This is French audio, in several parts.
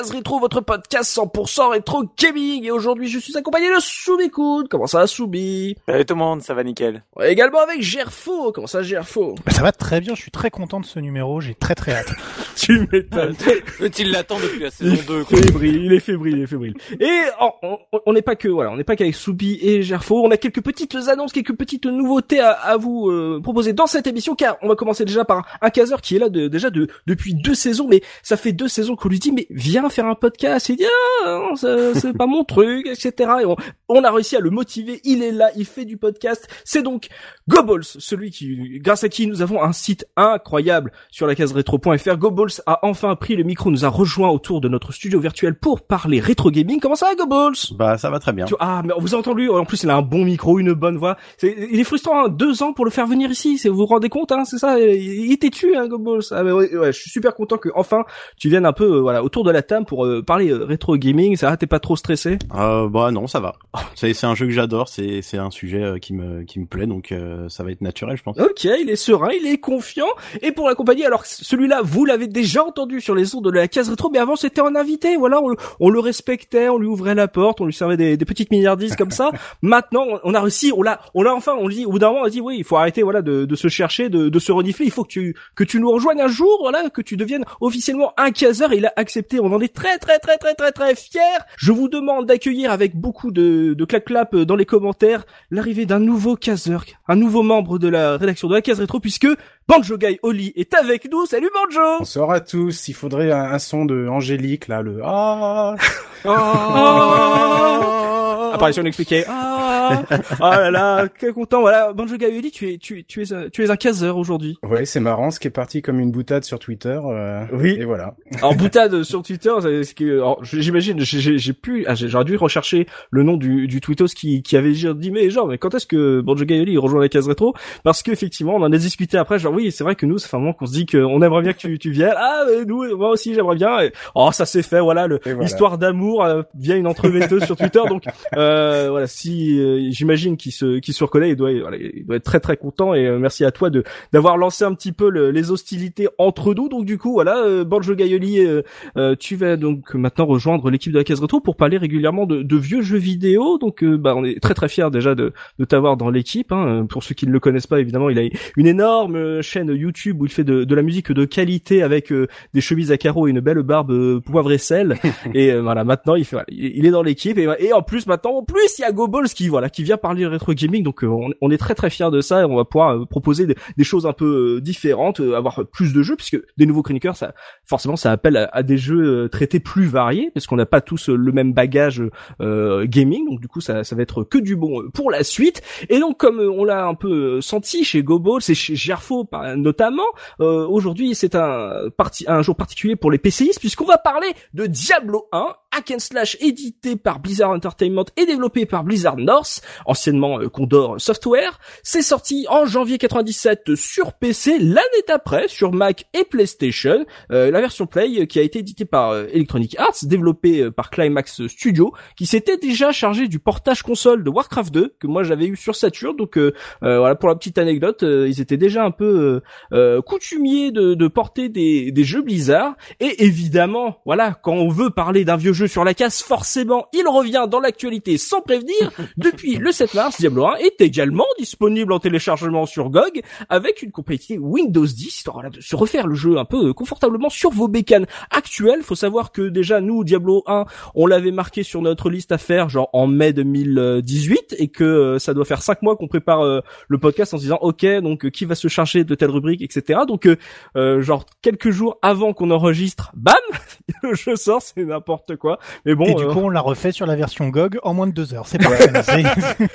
Case rétro, votre podcast 100% rétro gaming. Et aujourd'hui, je suis accompagné de Soubikoud. Comment ça va, Soubi? Salut tout le monde, ça va nickel. Ouais, Également avec Gerfo. Comment ça, Gerfo? Bah, ça va très bien, je suis très content de ce numéro, j'ai très très hâte. Tu m'étonnes. Il l'attend depuis la Il saison 2. Quoi. est fébrile, il est fébrile, il est fébrile. Et oh, on- on n'est pas que voilà, on n'est pas qu'avec Soubi et Gerfo. On a quelques petites annonces, quelques petites nouveautés à, à vous euh, proposer dans cette émission, car on va commencer déjà par un caseur qui est là de, déjà de, depuis deux saisons, mais ça fait deux saisons qu'on lui dit mais viens faire un podcast. Il dit ah c'est pas mon truc, etc. Et on, on a réussi à le motiver. Il est là, il fait du podcast. C'est donc Goballs, celui qui, grâce à qui nous avons un site incroyable sur la case rétro.fr. Goballs a enfin pris le micro, nous a rejoint autour de notre studio virtuel pour parler rétro gaming. Comment ça va, Goballs Bah ça va très bien. Tu- Ah, mais vous avez entendu En plus, il a un bon micro, une bonne voix. C'est- il est frustrant, hein, deux ans pour le faire venir ici. Vous vous rendez compte, hein, c'est ça? Il était tu, hein, Goballs. Ah, mais ouais, ouais, je suis super content que enfin tu viennes un peu, euh, voilà, autour de la table pour euh, parler euh, rétro gaming. Ça va T'es pas trop stressé? Euh, bah non, ça va. C'est c'est un jeu que j'adore, c'est c'est un sujet euh, qui me qui me plaît donc euh, ça va être naturel, je pense. Ok, il est serein, il est confiant. Et pour l'accompagner, alors celui-là, vous l'avez déjà entendu sur les ondes de la case rétro, mais avant c'était un invité. Voilà, on, on le respectait, on lui ouvrait la porte, on lui servait des, des petites milliardises comme ça. Maintenant, on- a réussi, on l'a, on l'a enfin, on le dit. Au bout d'un moment, on a dit oui, il faut arrêter, voilà, de, de se chercher, de, de se renifler. Il faut que tu que tu nous rejoignes un jour, voilà, que tu deviennes officiellement un caseur. Il a accepté. On en est très très très très très très fiers. Je vous demande d'accueillir avec beaucoup de de clap clap dans les commentaires l'arrivée d'un nouveau caseur, un nouveau membre de la rédaction de la case rétro, puisque Banjo Guy Oli est avec nous. Salut Banjo Bonsoir à tous. Il faudrait un, un son de Angélique là, le ah. Ah Apparition expliquée. Ah, ah là là, quel content. Voilà, Banjo Guy Oli, tu es, tu, tu es, un- tu es un caseur aujourd'hui. Ouais, c'est marrant, ce qui est parti comme une boutade sur Twitter. euh, Oui. Et voilà. Alors boutade sur Twitter, c'est ce que j'imagine, j'ai- pu, ah, j'aurais dû rechercher le nom du, du tweetos qui, qui avait dit mais genre mais quand est-ce que Banjo Gaioli rejoint la case rétro? Parce qu'effectivement on en a discuté après, genre oui c'est vrai que nous ça fait un moment qu'on se dit qu'on aimerait bien que tu, tu viennes. Ah mais nous moi aussi j'aimerais bien. Et, oh ça s'est fait voilà le voilà. l'histoire d'amour euh, via une entremetteuse sur Twitter. Donc euh, voilà si euh, j'imagine qu'il se qu'il se reconnaît, il doit voilà, il doit être très très content et euh, merci à toi de d'avoir lancé un petit peu le- les hostilités entre nous. Donc du coup voilà euh, Banjo Gaioli euh, tu vas donc maintenant rejoindre l'équipe de la case rétro pour parler régulièrement de, de vieux jeux vidéo. Donc euh, bah on est très très fiers déjà de, de t'avoir dans l'équipe. Hein. Pour ceux qui ne le connaissent pas évidemment, il a une énorme chaîne YouTube où il fait de, de la musique de qualité avec euh, des chemises à carreaux et une belle barbe euh, poivre et sel. et voilà maintenant il fait voilà, il est dans l'équipe et, et en plus maintenant en plus il y a GoBalls qui voilà qui vient parler rétro gaming. Donc euh, on, est très très fiers de ça et on va pouvoir euh, proposer des, choses un peu euh, différentes, avoir plus de jeux puisque des nouveaux chroniqueurs ça forcément ça appelle à, des jeux traités plus variés parce qu'on n'a pas tous le même bagage euh, gaming donc du coup ça, ça va être que du bon pour la suite et donc comme on l'a un peu senti chez GoBall c'est chez Gerfo notamment euh, aujourd'hui c'est un parti un jour particulier pour les PCistes puisqu'on va parler de Diablo 1 hack and slash édité par Blizzard Entertainment et développé par Blizzard North anciennement euh, Condor Software c'est sorti en janvier 97 sur PC l'année d'après sur Mac et PlayStation euh, la version Play euh, qui a été éditée par euh, Electronic Arts, développée par Climax Studio, qui s'était déjà chargé du portage console de Warcraft 2 que moi j'avais eu sur Saturn. Donc euh, voilà pour la petite anecdote, ils étaient déjà un peu coutumiers de, de porter des, des jeux Blizzard. Et évidemment, voilà, quand on veut parler d'un vieux jeu jeu sur la casse, forcément, il revient dans l'actualité sans prévenir. Depuis le 7 mars, Diablo 1 est également disponible en téléchargement sur GOG avec une compatibilité Windows 10, histoire de se refaire le jeu un peu euh, confortablement sur vos bécanes actuelles. Faut savoir que déjà nous, Diablo 1, on l'avait marqué sur notre liste à faire genre en mai 2018 et que euh, ça doit faire cinq mois qu'on prépare euh, le podcast en se disant ok donc qui va se charger de telle rubrique etc. Donc genre quelques jours avant qu'on enregistre, bam, le jeu sort, c'est n'importe quoi. Mais bon. Et du coup on l'a refait sur la version GOG en moins de deux heures. C'est parfait.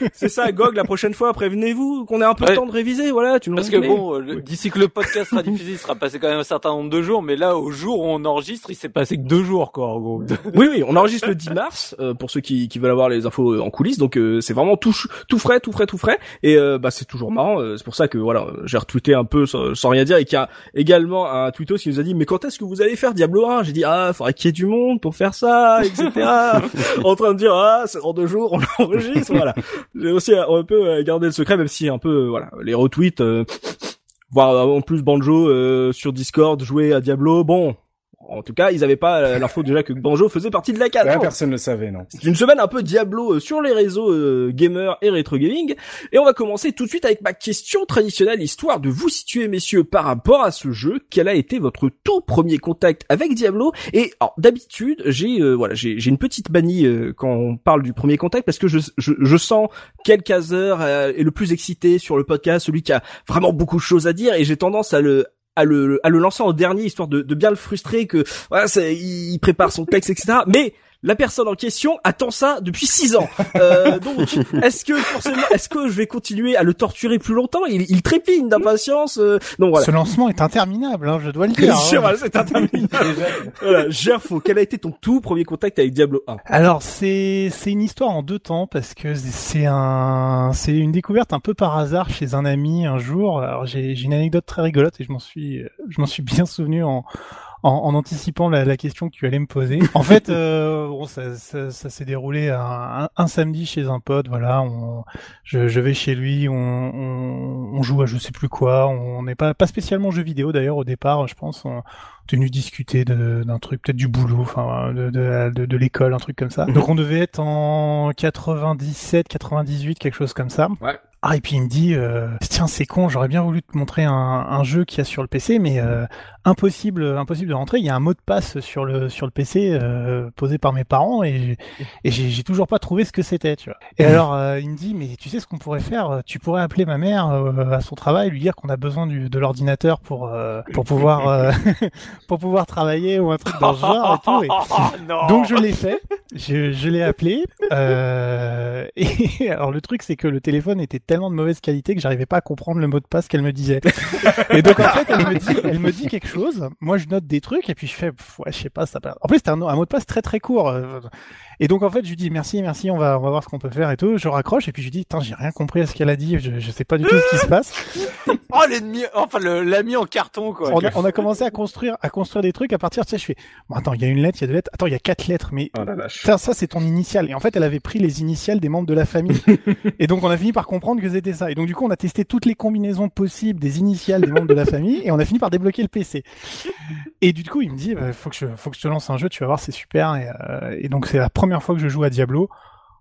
c'est ça GOG la prochaine fois prévenez-vous qu'on ait un peu de temps de réviser voilà. Tu Parce que bon d'ici que le podcast sera diffusé, il sera passé quand même un certain nombre de jours, mais là, au jour où on enregistre, il s'est passé que deux jours, quoi, en gros. oui, oui, on enregistre le 10 mars, euh, pour ceux qui, qui veulent avoir les infos euh, en coulisses, donc euh, c'est vraiment tout, tout frais, tout frais, tout frais, et bah c'est toujours marrant, c'est pour ça que voilà, j'ai retweeté un peu sans, rien dire, et qu'il y a également un tweetos qui nous a dit, mais quand est-ce que vous allez faire Diablo 1 J'ai dit, ah, faudrait qu'il y ait du monde pour faire ça, etc. en train de dire, ah, c'est dans deux jours, on enregistre, voilà. J'ai aussi un peu gardé le secret, même si un peu, voilà, les retweets voir en plus Banjo euh, sur Discord jouer à Diablo. Bon, en tout cas, ils avaient pas l'info déjà que Banjo faisait partie de la case. Ouais, personne ne le savait, non. C'est une semaine un peu Diablo euh, sur les réseaux euh, gamer et rétro gaming. Et on va commencer tout de suite avec ma question traditionnelle, histoire de vous situer, messieurs, par rapport à ce jeu. Quel a été votre tout premier contact avec Diablo? Et d'habitude, j'ai euh, voilà, j'ai une petite bannie quand on parle du premier contact parce que je, je, je sens quel caseur est le plus excité sur le podcast, celui qui a vraiment beaucoup de choses à dire, et j'ai tendance à le à le, à le lancer en dernier histoire de, de bien le frustrer que voilà, il prépare son texte etc. Mais la personne en question attend ça depuis six ans. Euh, donc, est-ce que forcément, est-ce que je vais continuer à le torturer plus longtemps? Il, il trépigne d'impatience. Euh, donc voilà. Ce lancement est interminable, hein, je dois le dire. Hein. c'est interminable. voilà, Gerfo, quel a été ton tout premier contact avec Diablo 1 Alors c'est c'est une histoire en deux temps parce que c'est un c'est une découverte un peu par hasard chez un ami un jour. Alors j'ai j'ai une anecdote très rigolote et je m'en suis je m'en suis bien souvenu en en, anticipant la, question que tu allais me poser. En fait, euh, bon, ça, ça, ça s'est déroulé un, un, samedi chez un pote. Voilà, on, je, je, vais chez lui, on, on, on, joue à je sais plus quoi. On n'est pas pas spécialement jeu vidéo d'ailleurs au départ. Je pense on tenu discuter d'un truc, peut-être du boulot, enfin de, de, de, de l'école, un truc comme ça. Mhm. Donc on devait être en 97, 98, quelque chose comme ça. Ouais. Ah et puis il me dit euh, tiens c'est con j'aurais bien voulu te montrer un, un jeu qu'il y a sur le PC mais euh, impossible impossible de rentrer. Il y a un mot de passe sur le sur le PC euh, posé par mes parents et et j'ai toujours pas trouvé ce que c'était tu vois. Et alors euh, il me dit mais tu sais ce qu'on pourrait faire tu pourrais appeler ma mère à son travail lui dire qu'on a besoin du, de l'ordinateur pour pour pouvoir pour pouvoir travailler ou un truc dans ce genre et tout. Et donc je l'ai fait. Je, je l'ai appelé et alors le truc c'est que le téléphone était tellement de mauvaise qualité que j'arrivais pas à comprendre le mot de passe qu'elle me disait. et donc en fait, elle me dit, elle me dit quelque chose. Moi, je note des trucs et puis je fais, ouais, je sais pas, ça. En plus, c'était un, un, mot de passe très très court. Et donc en fait, je lui dis merci, merci, on va, on va voir ce qu'on peut faire et tout. Je raccroche et puis je lui dis, putain, j'ai rien compris à ce qu'elle a dit, je, je sais pas du tout ce qui se passe. oh l'ennemi, enfin l'ami en carton quoi. On a, on a, commencé à construire, à construire des trucs à partir, tu sais, je fais, bon attends, il y a une lettre, il y a deux lettres, attends, il y a quatre lettres, mais oh ça, ça c'est ton initial. Et en fait, elle avait pris les initiales des membres de la famille. et donc on a fini par comprendre que c'était ça. Et donc du coup, on a testé toutes les combinaisons possibles des initiales des membres de la famille et on a fini par débloquer le PC. Et du coup, il me dit, bah, faut que je, faut que je te lance un jeu, tu vas voir, c'est super. Et, euh, et donc c'est la première fois que je joue à Diablo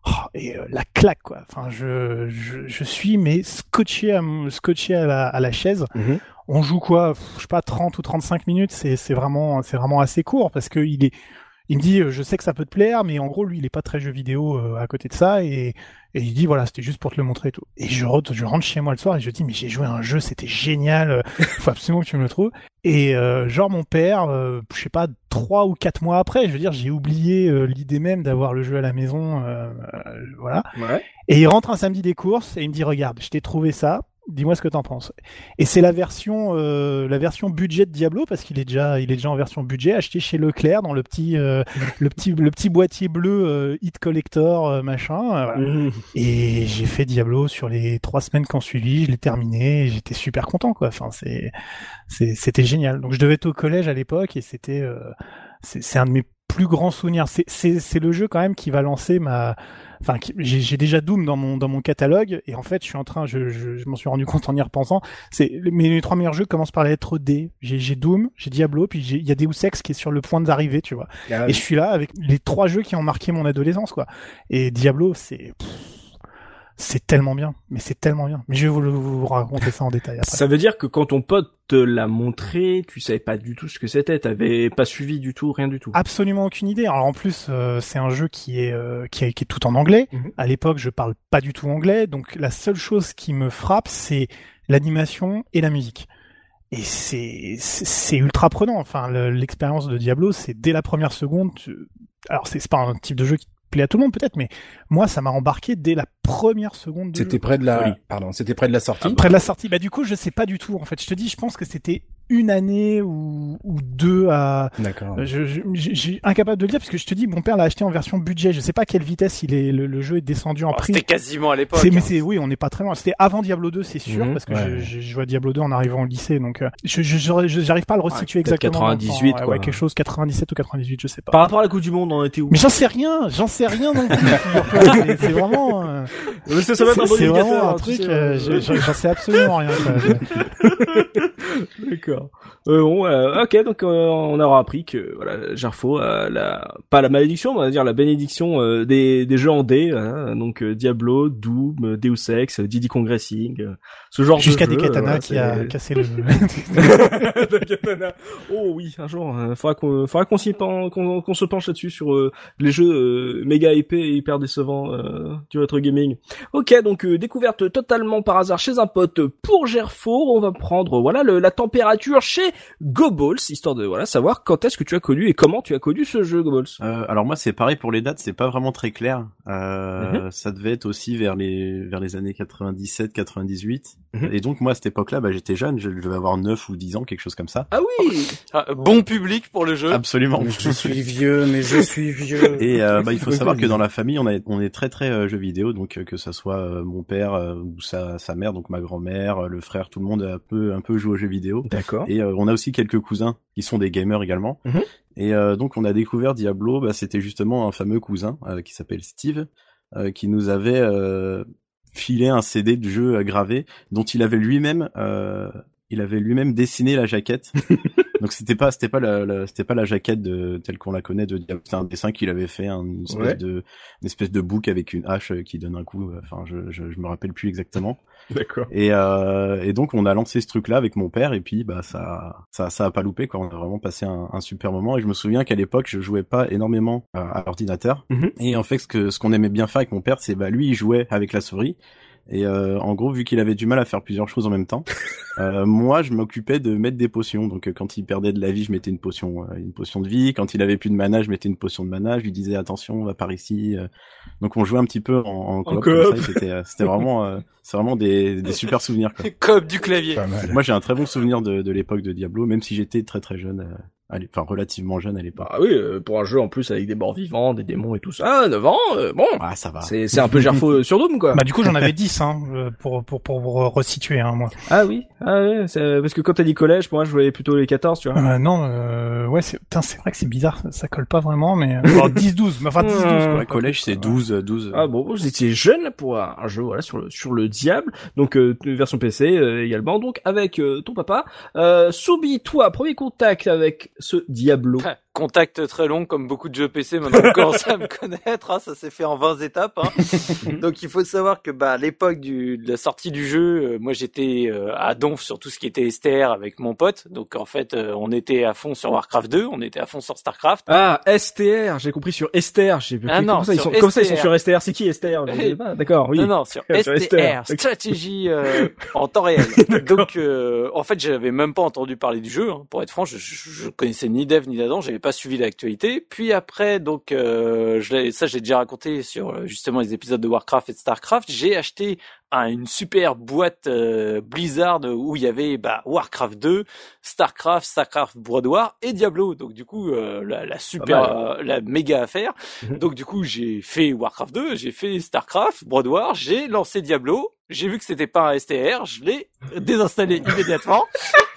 Oh, et euh, la claque quoi. Enfin, je, je, je, suis mais scotché à scotché à la, à la chaise. Mhm. On joue quoi, je sais pas 30 ou 35 minutes, c'est c'est vraiment c'est vraiment assez court parce que il est il me dit je sais que ça peut te plaire mais en gros lui il est pas très jeu vidéo euh, à côté de ça et et il dit voilà, c'était juste pour te le montrer et tout. Et je rentre, je rentre chez moi le soir et je dis mais j'ai joué à un jeu, c'était génial, euh, faut absolument que tu me le trouves. Et euh, genre mon père, euh, je sais pas, trois ou quatre mois après, je veux dire, j'ai oublié euh, l'idée même d'avoir le jeu à la maison, voilà. Ouais. Et il rentre un samedi des courses et il me dit regarde, je t'ai trouvé ça, Dis-moi ce que t'en penses. Et c'est la version, euh, la version budget de Diablo parce qu'il est déjà, il est déjà en version budget, acheté chez Leclerc dans le petit, euh, le petit, le petit boîtier bleu euh, Hit Collector machin. Voilà. Mmh. Et j'ai fait Diablo sur les trois semaines qui ont suivi, je l'ai terminé, j'étais super content quoi. Enfin c'est, c'était génial. Donc je devais être au collège à l'époque et c'était, c'est un de mes plus grand souvenir. C'est c'est c'est le jeu quand même qui va lancer ma enfin j'ai déjà Doom dans mon dans mon catalogue et en fait je suis en train je je, je m'en suis rendu compte en y repensant. C'est mes, mes trois meilleurs jeux commencent par la lettre D. J'ai j'ai Doom j'ai Diablo puis il y a Deus Ex qui est sur le point d'arriver tu vois. Ah, et je suis là avec les trois jeux qui ont marqué mon adolescence quoi. Et Diablo c'est c'est tellement bien mais c'est tellement bien mais je vais vous, raconter ça en détail après. Ça veut dire que quand ton pote te l'a montré, tu savais pas du tout ce que c'était, t'avais pas suivi du tout, rien du tout. Absolument aucune idée. Alors en plus, euh, c'est un jeu qui est, euh, qui est qui est tout en anglais. Mhm. À l'époque, je parle pas du tout anglais, donc la seule chose qui me frappe, c'est l'animation et la musique. Et c'est c'est ultra prenant. Enfin, le- l'expérience de Diablo, c'est dès la première seconde. tu- Alors c'est c'est pas un type de jeu qui plaît à tout le monde peut-être, mais moi, ça m'a embarqué dès la première seconde. De C'était près de la, Folie. pardon, c'était près de la sortie. Près de la sortie. Bah du coup, je sais pas du tout. En fait, je te dis, je pense que c'était une année ou, ou deux à D'accord. euh, Je, je, j'ai- j'ai incapable de le dire parce que je te dis, mon père l'a acheté en version budget. Je sais pas à quelle vitesse il est, le, le jeu est descendu en Oh, prix. C'était quasiment à l'époque. C'est, mais hein. c'est, oui, on n'est pas très loin. C'était avant Diablo 2, c'est sûr, Mhm. parce que Ouais. je, je jouais à Diablo 2 en arrivant au lycée, donc euh, je, je, je- j'arrive pas à le resituer peut-être exactement. dans le temps. 98, Ouais, quoi. ouais, quelque chose 97 ou 98, je sais pas. Par rapport à la Coupe du Monde, on était où? Mais j'en sais rien, j'en sais rien non plus. c'est, vraiment, euh, un c'est, vraiment un hein, truc. euh, euh, je- je- j'en sais absolument rien. quoi. D'accord. Euh, bon, euh, ok, donc euh, on aura appris que voilà, Gerfo a la pas la malédiction, on va dire la bénédiction euh, des, des jeux en D, hein, donc euh, Diablo, Doom, euh, Deus Ex, euh, Diddy euh, ce genre Jusqu'à de jeu. des katana voilà, qui a cassé le. Des katanas. Oh oui, un jour, euh, faudra qu'on faudra qu'on s'y pen- qu'on qu'on se penche là-dessus sur euh, les jeux euh, méga épais et hyper décevants euh, du rétro gaming. Ok, donc euh, découverte totalement par hasard chez un pote pour Gerfo. On va prendre voilà le, la température chez Goballs, histoire de voilà savoir quand est-ce que tu as connu et comment tu as connu ce jeu Goballs. Euh, alors moi c'est pareil pour les dates, c'est pas vraiment très clair. Euh, Ça devait être aussi vers les vers les années 97-98. Mhm. Et donc moi à cette époque-là, bah, j'étais jeune, je devais avoir 9 ou 10 ans, quelque chose comme ça. Ah oui. Ah, bon public pour le jeu. Absolument. Mais je suis vieux, mais je suis vieux. Et euh, bah, il faut savoir que dans la famille, on, a, on est très très euh, jeux vidéo, donc euh, que ça soit euh, mon père euh, ou sa, sa mère, donc ma grand-mère, euh, le frère, tout le monde a un peu un peu joué aux jeux vidéo. D'accord. Et euh, on a aussi quelques cousins qui sont des gamers également. Mhm. Et euh, donc on a découvert Diablo, bah, c'était justement un fameux cousin euh, qui s'appelle Steve, qui nous avait filé un CD de jeu euh, gravé, dont il avait lui-même, il avait lui-même dessiné la jaquette. donc c'était pas, c'était pas la, la- c'était pas la jaquette de telle qu'on la connaît de Diablo. C'était un dessin qu'il avait fait, un- une espèce Ouais. de, une espèce de bouc avec une hache qui donne un coup. Enfin, je, je, je me rappelle plus exactement. D'accord. Et, euh, et donc on a lancé ce truc-là avec mon père et puis bah ça ça ça a pas loupé quoi. On a vraiment passé un, un super moment et je me souviens qu'à l'époque je jouais pas énormément à, à l'ordinateur Mhm. et en fait ce que ce qu'on aimait bien faire avec mon père c'est bah lui il jouait avec la souris et euh, en gros vu qu'il avait du mal à faire plusieurs choses en même temps euh, moi je m'occupais de mettre des potions donc euh, quand il perdait de la vie je mettais une potion euh, une potion de vie quand il avait plus de mana je mettais une potion de mana je lui disais attention on va par ici euh. donc on jouait un petit peu en, en coop, coop. c'était c'était vraiment euh, c'est vraiment des, des super souvenirs quoi. Comme du clavier. Moi, j'ai un très bon souvenir de, de l'époque de Diablo, même si j'étais très très jeune, euh, à l'é- enfin relativement jeune à l'époque. Bah oui, euh, pour un jeu en plus avec des morts vivants, des démons et tout ça. Ah, 9 ans, euh, bon. Ah, ça va. C'est c'est un peu Gerfo sur Doom quoi. bah du coup, j'en avais 10 hein, euh, pour pour pour vous resituer hein, moi. Ah oui, ah c'est- parce que quand t'as dit collège, pour moi je voyais plutôt les 14, tu vois. Euh, non, euh, ouais, c'est putain, c'est vrai que c'est bizarre, ça, ça colle pas vraiment, mais alors 10 12, mais enfin 10 12 quoi. Ouais, collège, c'est 12, euh, 12. Ah bon, vous étiez jeune là pour un un jeu voilà sur le sur le diable, donc euh, version PC euh, également, donc avec euh, ton papa. Euh, Soubi, toi, premier contact avec ce Diablo. Contact très long, comme beaucoup de jeux PC, maintenant commence à me connaître, hein, ça s'est fait en 20 étapes. Hein. Donc il faut savoir que bah, à l'époque du, de la sortie du jeu, euh, moi j'étais euh, à Donf sur tout ce qui était STR avec mon pote. Donc en fait, euh, on était à fond sur Warcraft 2, on était à fond sur Starcraft. Ah, STR, j'ai compris sur Esther, j'ai Ah non, comment ça, ils sont, comment ça ils sont STR. sur STR, c'est qui STR D'accord, oui. Non, non, sur Sur STR, STR. stratégie euh, en temps réel. Donc, euh, en fait, j'avais même pas entendu parler du jeu. hein. Pour être franc, je, je, je connaissais ni Dev ni Dadan, j'avais pas suivi l'actualité. Puis après, donc, euh, je ça, j'ai déjà raconté sur euh, justement les épisodes de Warcraft et de Starcraft. J'ai acheté un- une super boîte euh, Blizzard où il y avait bah, Warcraft 2, Starcraft, Starcraft Brood War et Diablo. Donc du coup, euh, la, la super, euh, la méga affaire. Mhm. Donc du coup, j'ai fait Warcraft 2, j'ai fait Starcraft, Brood War, j'ai lancé Diablo. J'ai vu que c'était pas un STR, je l'ai désinstallé immédiatement.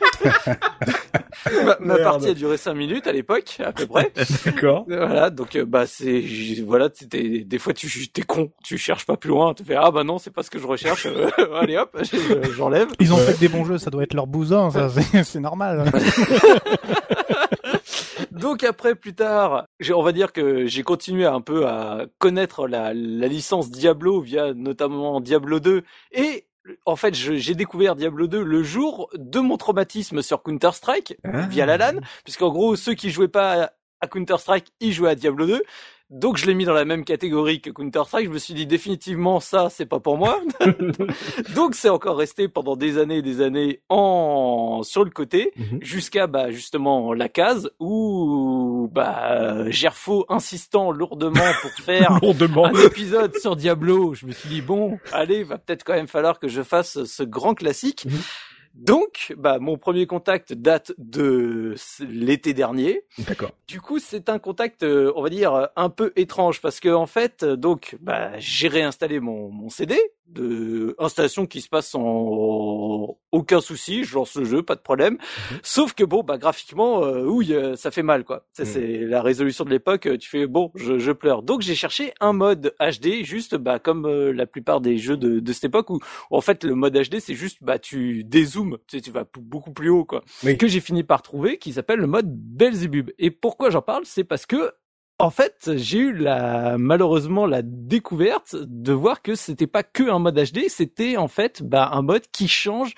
ma, partie a duré 5 minutes à l'époque, à peu près. D'accord. Voilà, donc euh, bah c'est voilà, c'était des fois tu t'es con, tu cherches pas plus loin, tu fais ah bah non, c'est pas ce que je recherche. euh, allez hop, je- j'enlève. Ils ont fait des bons jeux, ça doit être leur bousin, ça, c'est normal. Donc après, plus tard, on va dire que j'ai continué un peu à connaître la, la licence Diablo via notamment Diablo 2 et en fait, j'ai découvert Diablo 2 le jour de mon traumatisme sur Counter-Strike via la LAN, puisqu'en gros, ceux qui jouaient pas à- à Counter-Strike, ils jouaient à Diablo 2. Donc je l'ai mis dans la même catégorie que Counter-Strike. Je me suis dit définitivement ça, c'est pas pour moi. Donc c'est encore resté pendant des années et des années en sur le côté Mhm. jusqu'à bah justement la case où bah Gerfo insistant lourdement pour faire Lourdement. un épisode sur Diablo, je me suis dit bon, allez, va peut-être quand même falloir que je fasse ce grand classique. Mhm. Donc, bah mon premier contact date de l'été dernier. D'accord. Du coup, c'est un contact, euh, on va dire, euh, un peu étrange parce que en fait, euh, donc, bah, j'ai réinstallé mon, mon CD de installation qui se passe sans aucun souci. Je lance le jeu, pas de problème. Sauf que bon, bah, graphiquement, euh, oui, euh, ça fait mal, quoi. Ça, Mhm. c'est la résolution de l'époque. Tu fais bon, je, je pleure. Donc, j'ai cherché un mode HD, juste, bah, comme euh, la plupart des jeux de, de cette époque où, en fait, le mode HD, c'est juste, bah, tu dézoomes, tu sais, tu vas beaucoup plus haut, quoi Oui. que j'ai fini par trouver, qui s'appelle le mode Belzebub. Et pourquoi j'en parle, c'est parce que en fait, j'ai eu la malheureusement la découverte de voir que c'était pas que un mode HD, c'était en fait bah, un mode qui change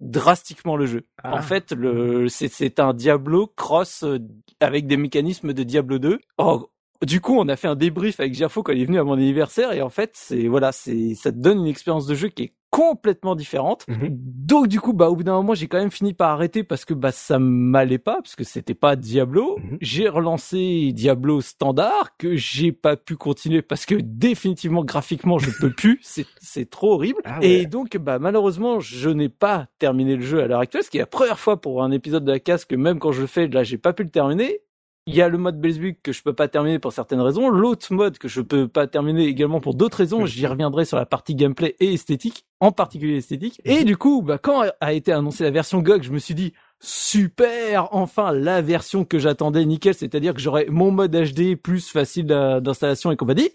drastiquement le jeu. Ah. En fait, le c'est c'est un Diablo cross euh, avec des mécanismes de Diablo 2. Oh, du coup, on a fait un débrief avec Gerfo quand il est venu à mon anniversaire et en fait, c'est voilà, c'est ça te donne une expérience de jeu qui est complètement différente. Mhm. Donc du coup, bah au bout d'un moment, j'ai quand même fini par arrêter parce que bah ça m'allait pas parce que c'était pas Diablo. Mhm. J'ai relancé Diablo standard que j'ai pas pu continuer parce que définitivement graphiquement je peux plus, c'est c'est trop horrible. Ah ouais. Et donc bah malheureusement, je n'ai pas terminé le jeu à l'heure actuelle, ce qui est la première fois pour un épisode de la casse que même quand je le fais, là j'ai pas pu le terminer. Il y a le mode Belzebub que je peux pas terminer pour certaines raisons, l'autre mode que je peux pas terminer également pour d'autres raisons, j'y reviendrai sur la partie gameplay et esthétique, en particulier esthétique. Et du coup, bah, quand a été annoncée la version GOG, je me suis dit, super, enfin la version que j'attendais, nickel, c'est-à-dire que j'aurais mon mode HD plus facile d'installation et compagnie.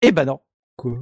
Et bah non.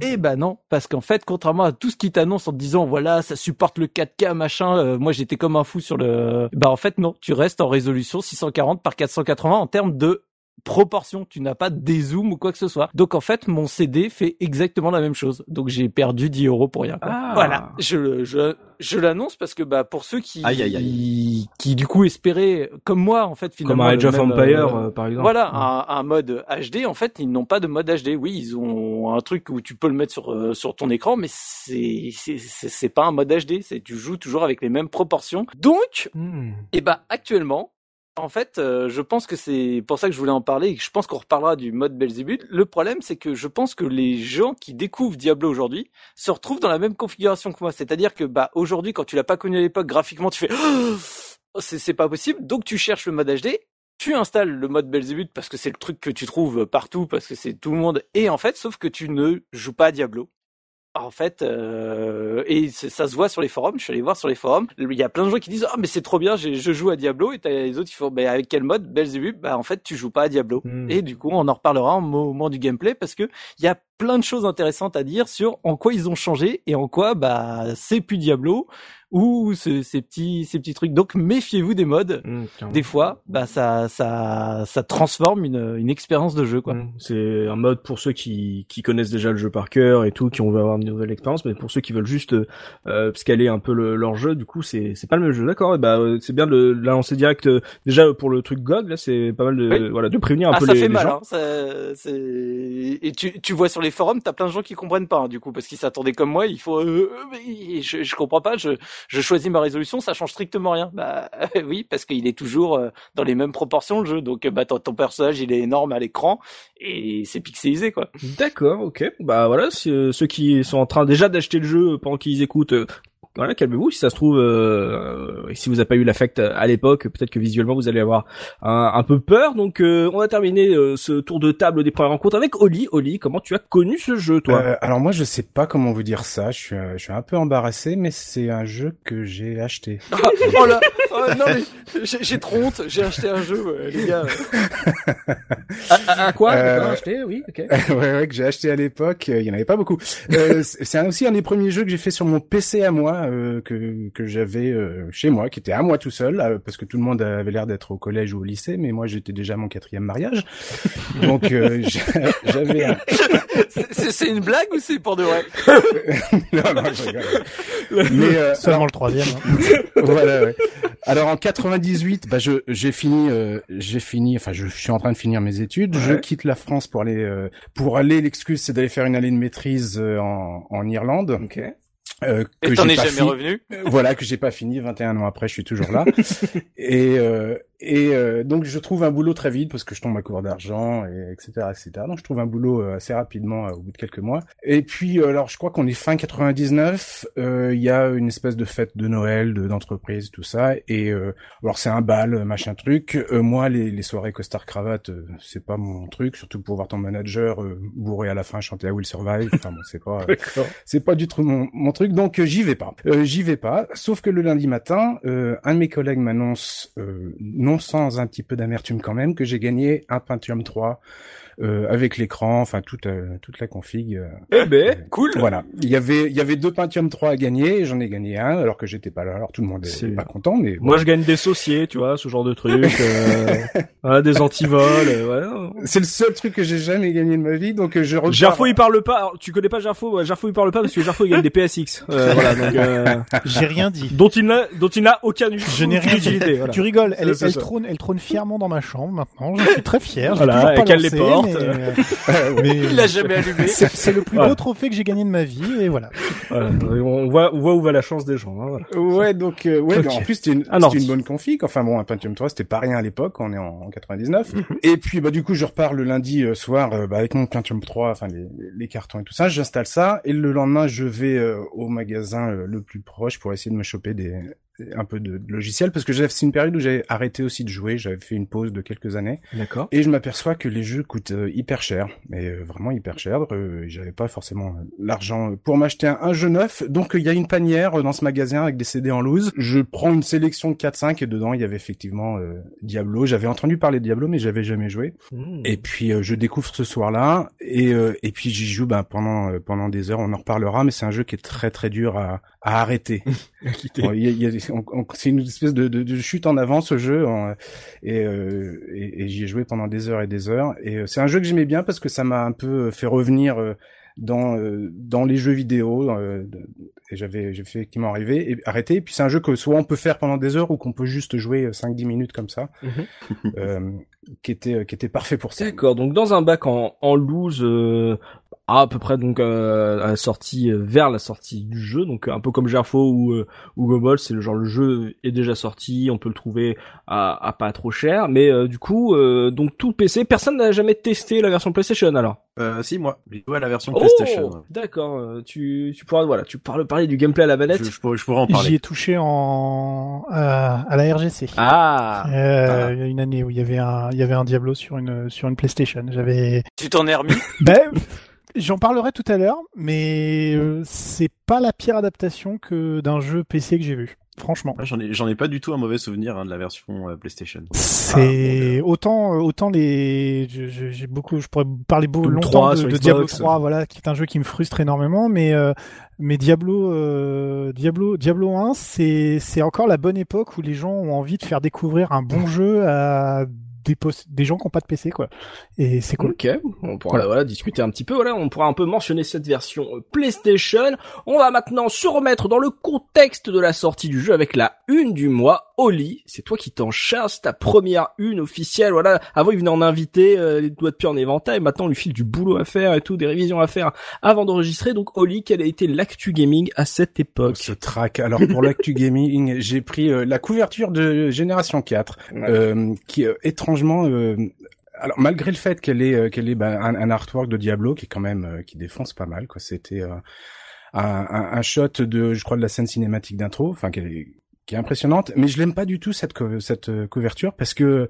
Eh ben non, parce qu'en fait, contrairement à tout ce qui t'annonce en te disant voilà, ça supporte le 4K machin, euh, moi j'étais comme un fou sur le. Bah en fait non, tu restes en résolution 640 par 480 en termes de proportion. Tu n'as pas de dézoom ou quoi que ce soit. Donc en fait, mon CD fait exactement la même chose. Donc j'ai perdu 10 euros pour rien. quoi. Ah. Voilà, je je je l'annonce parce que bah pour ceux qui Aïe, aïe, qui du coup espéraient comme moi en fait Comme finalement un le Age of même, Empire, euh, euh, par exemple. voilà, un, un mode HD, en fait, ils n'ont pas de mode HD. Oui, ils ont un truc où tu peux le mettre sur euh, sur ton écran, mais c'est c'est pas un mode HD. C'est tu joues toujours avec les mêmes proportions. Donc, Hmm. et bah actuellement, en fait, euh, je pense que c'est pour ça que je voulais en parler et que je pense qu'on reparlera du mode Belzebub. Le problème, c'est que je pense que les gens qui découvrent Diablo aujourd'hui se retrouvent dans la même configuration que moi. C'est-à-dire que bah aujourd'hui, quand tu l'as pas connu à l'époque, graphiquement, tu fais Oh, c'est pas possible. Donc tu cherches le mode HD. Tu installes le mode Belzebub parce que c'est le truc que tu trouves partout, parce que c'est tout le monde. Et en fait, sauf que tu ne joues pas Diablo. En fait, euh, et ça se voit sur les forums. Je suis allé voir sur les forums. Il y a plein de gens qui disent ah mais c'est trop bien, je joue à Diablo. Et t'as les autres qui font bah avec quel mode? Belzebub Bah en fait tu joues pas à Diablo. Hmm. Et du coup on en reparlera au moment du gameplay parce que il y a plein de choses intéressantes à dire sur en quoi ils ont changé et en quoi bah c'est plus Diablo ou ce- ces petits ces petits trucs. Donc méfiez-vous des modes. Carrément. Des fois, bah ça ça ça transforme une une expérience de jeu quoi. Mm. C'est un mode pour ceux qui, qui connaissent déjà le jeu par cœur et tout, qui ont veut avoir une nouvelle expérience, mais pour ceux qui veulent juste euh, scaler un peu le- leur jeu, du coup c'est c'est pas le même jeu. D'accord, et bah euh, c'est bien de le lancer direct. euh, déjà pour le truc GOG, là c'est pas mal de Oui. voilà de prévenir un Ah, peu ça les, fait les mal, gens. hein. Ça, c'est... Et tu, tu vois sur les forums, t'as plein de gens qui comprennent pas, hein, du coup, parce qu'ils s'attendaient comme moi, il faut, euh, euh, je, comprends pas, je, je choisis ma résolution, ça change strictement rien. Bah, oui, parce qu'il est toujours euh, dans les mêmes proportions, le jeu, donc, bah, ton, ton personnage, il est énorme à l'écran, et c'est pixelisé, quoi. D'accord, ok. Bah voilà, ceux qui sont en train déjà d'acheter le jeu pendant qu'ils écoutent, voilà, calmez-vous. Si ça se trouve, euh, si vous n'avez pas eu l'affect à l'époque, peut-être que visuellement vous allez avoir un, un peu peur. Donc, euh, on va terminer euh, ce tour de table des premières rencontres avec Oli. Oli, comment tu as connu ce jeu, toi Euh, alors moi, je sais pas comment vous dire ça. Je suis, euh, je suis un peu embarrassé, mais c'est un jeu que j'ai acheté. oh là, oh, non mais j'ai trop honte. J'ai acheté un jeu, les gars. à quoi? Euh, acheté, Oui, ok. ouais, ouais, que j'ai acheté à l'époque. Il y en avait pas beaucoup. Euh, c'est c'est aussi un des premiers jeux que j'ai fait sur mon PC à moi, euh, que que j'avais euh, chez moi, qui était à moi tout seul, euh, parce que tout le monde avait l'air d'être au collège ou au lycée, mais moi j'étais déjà à mon quatrième mariage. Donc euh, j'avais un... C'est- une blague ou c'est pour de vrai? Non, non, je rigole. Mais euh, Seulement le troisième. hein. voilà. Ouais. Alors en 98, bah je j'ai fini, euh, j'ai fini, enfin je, suis en train de finir mes études. Je quitte la France pour aller euh, pour aller. L'excuse c'est d'aller faire une année de maîtrise euh, en, en Irlande. Ok. Euh, Et que t'en j'ai es pas jamais fini- revenu? Euh, voilà que j'ai pas fini 21 ans après je suis toujours là. Et euh, et euh, donc je trouve un boulot très vite parce que je tombe à court d'argent et etc etc donc je trouve un boulot euh, assez rapidement euh, au bout de quelques mois. Et puis euh, alors je crois qu'on est fin 99 euh, il y a une espèce de fête de Noël de d'entreprise tout ça. Et euh, alors c'est un bal machin truc. Euh, moi les, les soirées costard cravate euh, c'est pas mon truc surtout pour voir ton manager euh, bourré à la fin chanter à Will Survive. Enfin bon c'est pas c'est pas du tout mon, mon truc, donc j'y vais pas. Euh, j'y vais pas. Sauf que le lundi matin, euh, un de mes collègues m'annonce, euh, non sans un petit peu d'amertume quand même, que j'ai gagné un Pentium 3 euh, avec l'écran, enfin toute euh, toute la config. euh, Eh ben, Cool. voilà. Il y avait il y avait deux Pentium 3 à gagner, et j'en ai gagné un alors que j'étais pas là. Alors tout le monde est pas content, mais moi je gagne des sauciers, tu vois, ce genre de truc, euh, voilà, des antivols. Euh, ouais. c'est le seul truc que j'ai jamais gagné de ma vie, donc euh, je repars. Gerfo il parle pas. Alors, tu connais pas Gerfo ouais, Gerfo il parle pas parce que Gerfo il gagne des PSX. Euh, voilà, donc, euh, J'ai rien dit. dont il n'a dont il n'a aucun Je n'ai rien dit. Voilà. Tu rigoles, elle, elle trône, elle trône fièrement dans ma chambre maintenant. Je suis très fier. Voilà, et qu'elle les lancé, porte. mais, euh, mais- Il l'a jamais allumé. C'est c'est le plus beau trophée que j'ai gagné de ma vie et voilà. Voilà, on voit on voit où va la chance des gens. hein, voilà. Ouais, donc euh, ouais, en plus c'était une, ordi. une bonne config. Enfin bon, un Pentium 3 c'était pas rien à l'époque, on est en, en 99. Mhm. Et puis bah du coup je repars le lundi euh, soir euh, bah, avec mon Pentium 3, enfin les, les cartons et tout ça, j'installe ça et le lendemain je vais euh, au magasin euh, le plus proche pour essayer de me choper des un peu de, de logiciels parce que c'est une période où j'avais arrêté aussi de jouer, j'avais fait une pause de quelques années D'accord. et je m'aperçois que les jeux coûtent euh, hyper cher, mais euh, vraiment hyper cher. Euh, J'avais pas forcément l'argent pour m'acheter un, un jeu neuf, donc il y a une panière dans ce magasin avec des CD en loose. Je prends une sélection de 4-5 et dedans il y avait effectivement euh, Diablo. J'avais entendu parler de Diablo, mais j'avais jamais joué. Mmh. Et puis euh, je découvre ce soir-là et euh, et puis j'y joue ben, pendant euh, pendant des heures. On en reparlera, mais c'est un jeu qui est très très dur à à arrêter. Quitter. Bon, il y a- il y a des- on- on- c'est une espèce de, de, de chute en avant ce jeu en- et, euh, et, et j'y ai joué pendant des heures et des heures et euh, c'est un jeu que j'aimais bien parce que ça m'a un peu fait revenir euh, dans euh, dans les jeux vidéo euh, et j'avais j'ai fait effectivement arriver et arrêter et puis c'est un jeu que soit on peut faire pendant des heures ou qu'on peut juste jouer 5-10 minutes comme ça Mhm. euh, qui était qui était parfait pour ça. D'accord. Donc dans un bac en, en loose, euh, à, peu près donc euh, à la sortie euh, vers la sortie du jeu, donc un peu comme Gerfo ou euh, ou Gobol, c'est le genre le jeu est déjà sorti, on peut le trouver à, à pas trop cher, mais euh, du coup euh, donc tout le PC, personne n'a jamais testé la version PlayStation alors? Euh, si moi, j'ai joué à la version PlayStation. Oh, d'accord. euh, Tu tu pourras voilà, tu pourras parler du gameplay à la manette. Je, je pourrais, je pourrais en J'y parler. ai touché en à, à la RGC. Ah. Euh, Il y a une année où il y avait un il y avait un Diablo sur une sur une PlayStation. J'avais Tu t'en es remis? Ben j'en parlerai tout à l'heure, mais euh, c'est pas la pire adaptation que d'un jeu PC que j'ai vu. Franchement. Ah, J'en ai, j'en ai pas du tout un mauvais souvenir hein, de la version euh, PlayStation. C'est autant euh, autant les je- je- j'ai beaucoup je pourrais parler beaucoup Doom longtemps 3 de, de. Diablo 3 voilà qui est un jeu qui me frustre énormément mais euh, mais Diablo euh, Diablo Diablo 1 c'est c'est encore la bonne époque où les gens ont envie de faire découvrir un bon jeu à des des gens qui ont pas de PC quoi et c'est cool. Ok, on pourra voilà. discuter un petit peu. Voilà, on pourra un peu mentionner cette version euh, PlayStation. On va maintenant se remettre dans le contexte de la sortie du jeu avec la une du mois. Oli, c'est toi qui t'en charges, c'est ta première une officielle. Voilà, avant il venait en inviter, euh, les doigts de pied en éventail. Maintenant on lui file du boulot à faire et tout, des révisions à faire avant d'enregistrer. Donc Oli, quelle a été l'actu gaming à cette époque Ce track. Alors pour l'actu gaming, j'ai pris euh, la couverture de Génération 4, euh, qui euh, étrangement, euh, alors malgré le fait qu'elle est euh, qu'elle est bah, un, un artwork de Diablo qui est quand même euh, qui défonce pas mal quoi. C'était euh, un, un, shot de, je crois, de la scène cinématique d'intro, enfin qui est, qui est impressionnante, mais je l'aime pas du tout cette cette euh, couverture parce que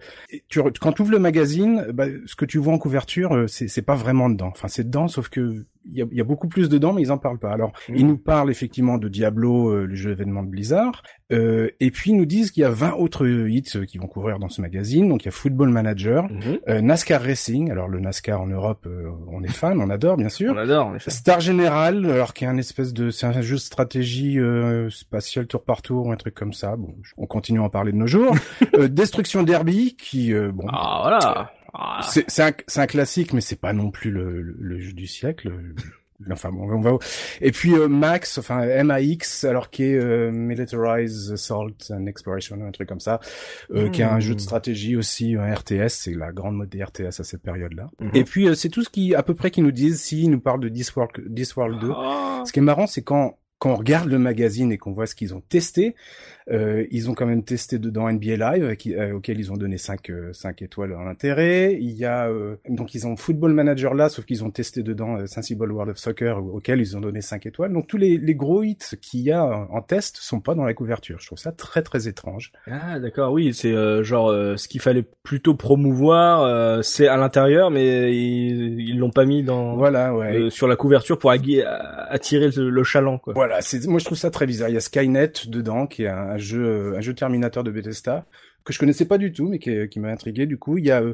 tu, quand tu ouvres le magazine, bah, ce que tu vois en couverture, euh, c'est pas vraiment dedans. Enfin, c'est dedans, sauf que y a, y a, beaucoup plus dedans, mais ils en parlent pas. Alors, mmh. ils nous parlent effectivement de Diablo, euh, le jeu événement de Blizzard, euh, et puis ils nous disent qu'il y a 20 autres hits euh, qui vont couvrir dans ce magazine. Donc il y a Football Manager, mmh. euh, NASCAR Racing. Alors le NASCAR en Europe, on est fan, on adore bien sûr. On adore. Star General, alors qui est un espèce de, c'est un jeu de stratégie spatiale tour par tour ou un truc comme ça. Bon, on continue à en parler de nos jours. Destruction Derby, qui bon. Ah voilà. Ah. C'est un, un, classique, mais c'est pas non plus le, le, le jeu du siècle. Enfin bon, on va. Et puis euh, Max, enfin MAX, alors qui est euh, Militarized Assault and Exploration, un truc comme ça, euh, qui est un jeu de hmm. stratégie aussi, un RTS, c'est la grande mode des RTS à cette période-là. Hmm. Et puis c'est tout ce qui, à peu près, qui nous disent s'ils nous parlent de Discworld, Discworld 2. Ah. Ce qui est marrant, c'est quand quand on regarde le magazine et qu'on voit ce qu'ils ont testé, euh, ils ont quand même testé dedans NBA Live, euh, qui, euh, auquel ils ont donné 5, 5 étoiles en intérêt. Il y a donc ils ont Football Manager là, sauf qu'ils ont testé dedans Sensible World of Soccer, auquel ils ont donné 5 étoiles. Donc tous les, les gros hits qu'il y a en test sont pas dans la couverture. Je trouve ça très très étrange. Ah d'accord, oui, c'est genre ce qu'il fallait plutôt promouvoir, c'est à l'intérieur, mais ils l'ont pas mis dans voilà ouais. sur la couverture pour attirer le, le chaland quoi. Voilà, c'est moi je trouve ça très bizarre. Il y a Skynet dedans qui est un un jeu, un jeu Terminator de Bethesda que je connaissais pas du tout, mais qui, qui m'a intrigué. Du coup, il y a euh,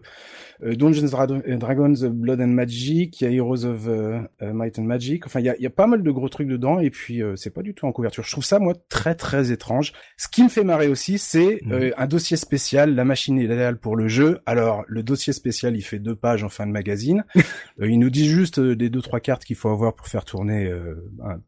euh Dungeons Dragons Blood and Magic, il y a Heroes of euh, euh, Might and Magic. Enfin, il y a, y a, pas mal de gros trucs dedans, et puis c'est pas du tout en couverture. Je trouve ça moi très très étrange. Ce qui me fait marrer aussi, c'est mmh. un dossier spécial. La machine est idéale pour le jeu. Alors, le dossier spécial, il fait deux pages en fin de magazine. il nous dit juste des deux trois cartes qu'il faut avoir pour faire tourner un,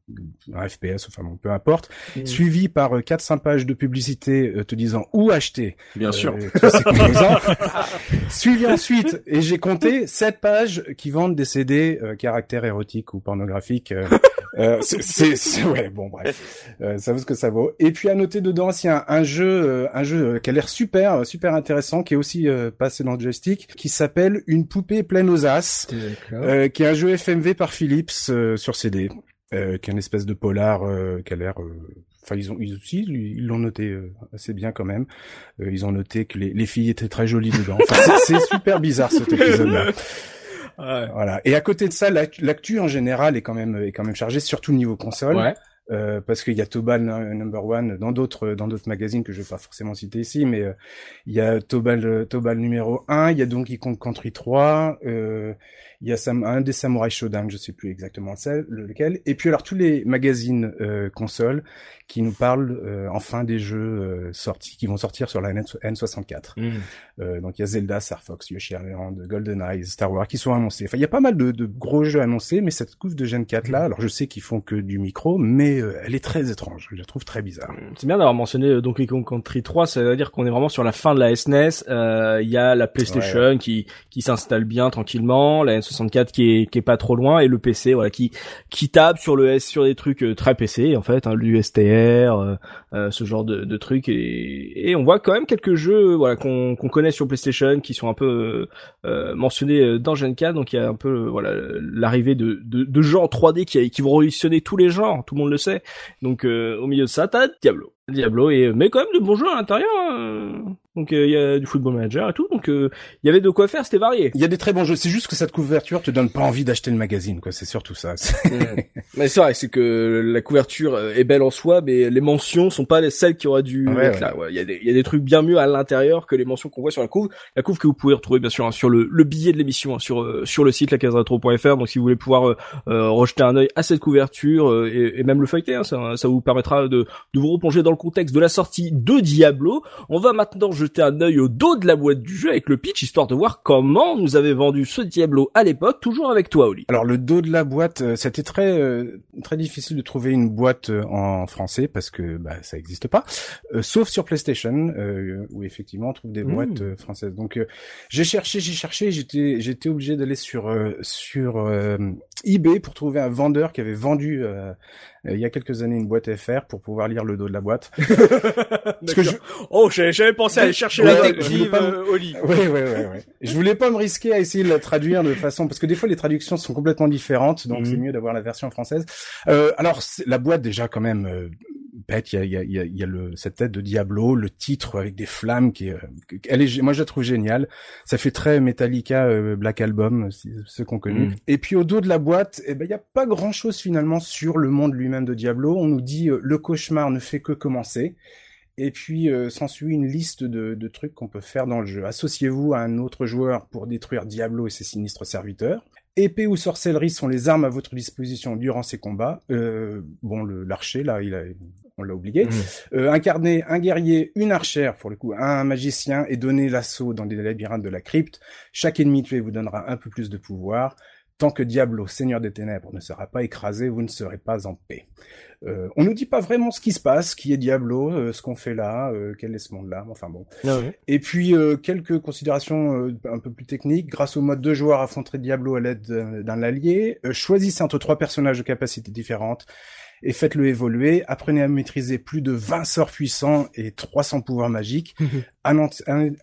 un, FPS, enfin bon, peu importe. Mmh. Suivi par quatre cinq pages de publicité te disant où acheter Bien sûr. Euh, Suivi ensuite, et j'ai compté sept pages qui vendent des CD euh, caractères érotiques ou pornographiques. Euh, euh c'est ouais bon bref, euh, ça vaut ce que ça vaut. Et puis à noter dedans, il y a un, jeu, un jeu qui a l'air super super intéressant, qui est aussi passé dans le joystick, qui s'appelle Une poupée pleine aux as, qui est un jeu FMV par Philips sur CD. Euh, qui est une espèce de polar euh, qui a l'air Enfin, ils ont, ils aussi, ils l'ont noté euh, assez bien quand même. Euh, ils ont noté que les, les, filles étaient très jolies dedans. Enfin, c'est super bizarre cet épisode-là. Ouais. Voilà. Et à côté de ça, l'actu en général est quand même est quand même chargée, surtout niveau console. Ouais. Euh, parce qu'il y a Tobal Number One dans d'autres dans d'autres magazines que je vais pas forcément citer ici, mais euh, il y a Tobal Tobal numéro 1, il y a Donkey Kong Country 3, euh, il y a un des Samurai Shodown, je sais plus exactement lequel, et puis alors tous les magazines euh, consoles qui nous parlent euh, enfin des jeux euh, sortis qui vont sortir sur la N64. Mm. Euh, donc il y a Zelda, Star Fox, Yoshi Island, GoldenEye, Star Wars qui sont annoncés. Enfin il y a pas mal de, de gros jeux annoncés, mais cette couche de Gen 4 là, mm. alors je sais qu'ils font que du micro, mais euh, elle est très étrange. Je la trouve très bizarre. Mm. C'est bien d'avoir mentionné Donkey Kong Country 3, ça veut dire qu'on est vraiment sur la fin de la SNES. Il y a la PlayStation qui qui s'installe bien tranquillement, la N64 qui est qui est pas trop loin et le PC voilà qui qui tape sur le S sur des trucs très PC en fait, hein, l'USTR euh, euh, ce genre de, de trucs. Et, et, on voit quand même quelques jeux voilà qu'on connaît sur PlayStation qui sont un peu euh, mentionnés dans Gen 4 donc il y a un peu voilà l'arrivée de, de, de jeux en 3D qui, qui vont révolutionner tous les genres tout le monde le sait. Donc au milieu de ça t'as Diablo. Diablo et mais quand même de bons jeux à l'intérieur hein. Donc euh, il y a du football manager et tout. Donc euh, il y avait de quoi faire, c'était varié. Il y a des très bons jeux. C'est juste que cette couverture te donne pas envie d'acheter le magazine, quoi. C'est surtout ça. mais c'est vrai, c'est que la couverture euh, est belle en soi, mais les mentions sont pas celles qui auraient dû être là. Il y, a des, il y a des trucs bien mieux à l'intérieur que les mentions qu'on voit sur la couve. La couve que vous pouvez retrouver bien sûr hein, sur le, le, billet de l'émission hein, sur sur le site lacaseretro.fr. Donc si vous voulez pouvoir euh, rejeter un œil à cette couverture et, et, même le feuilleter, hein, ça, ça vous permettra de, de vous replonger dans le contexte de la sortie de Diablo. On va maintenant jeter un œil au dos de la boîte du jeu avec le pitch, histoire de voir comment nous avait vendu ce Diablo à l'époque, toujours avec toi, Oli. Alors le dos de la boîte, euh, c'était très euh, très difficile de trouver une boîte euh, en français parce que bah, ça n'existe pas, sauf sur PlayStation où effectivement on trouve des mmh. boîtes françaises. Donc j'ai cherché, j'ai cherché, j'étais j'étais obligé d'aller sur sur eBay pour trouver un vendeur qui avait vendu euh, il y a quelques années une boîte FR pour pouvoir lire le dos de la boîte. Parce que je... Oh, j'avais pensé à aller chercher la détective euh, au lit. Oui, oui, oui. Je voulais pas me risquer à essayer de la traduire de façon parce que des fois les traductions sont complètement différentes, donc c'est mhm. mieux d'avoir la version française. Euh, alors la boîte déjà quand même euh. Il y a, il y a, il y a le, cette tête de Diablo, le titre avec des flammes qui, euh, elle est, moi je la trouve géniale. Ça fait très Metallica euh, Black Album, ceux qu'on connaît. Mm. Et puis au dos de la boîte, eh ben il y a pas grand chose finalement sur le monde lui-même de Diablo. On nous dit euh, le cauchemar ne fait que commencer. Et puis s'ensuit une liste de, de trucs qu'on peut faire dans le jeu. Associez-vous à un autre joueur pour détruire Diablo et ses sinistres serviteurs. Épée ou sorcellerie sont les armes à votre disposition durant ces combats. Euh, bon, l'archer, là, il a, on l'a oublié. Mmh. Euh, incarner un guerrier, une archère, pour le coup, un magicien, et donner l'assaut dans des labyrinthes de la crypte. Chaque ennemi tué vous donnera un peu plus de pouvoir. Tant que Diablo, Seigneur des Ténèbres, ne sera pas écrasé, vous ne serez pas en paix. Euh, on nous dit pas vraiment ce qui se passe, qui est Diablo, euh, ce qu'on fait là, euh, quel est ce monde-là, enfin bon. Ah Et puis euh, quelques considérations un peu plus techniques. Grâce au mode de joueur, affronter Diablo à l'aide d'un allié. choisissez entre trois personnages de capacités différentes et faites-le évoluer. Apprenez à maîtriser plus de 20 sorts puissants et 300 pouvoirs magiques.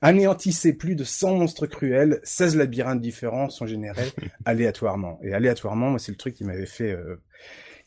Anéantissez plus de 100 monstres cruels. 16 labyrinthes différents sont générés aléatoirement. Et aléatoirement, moi, c'est le truc qui m'avait fait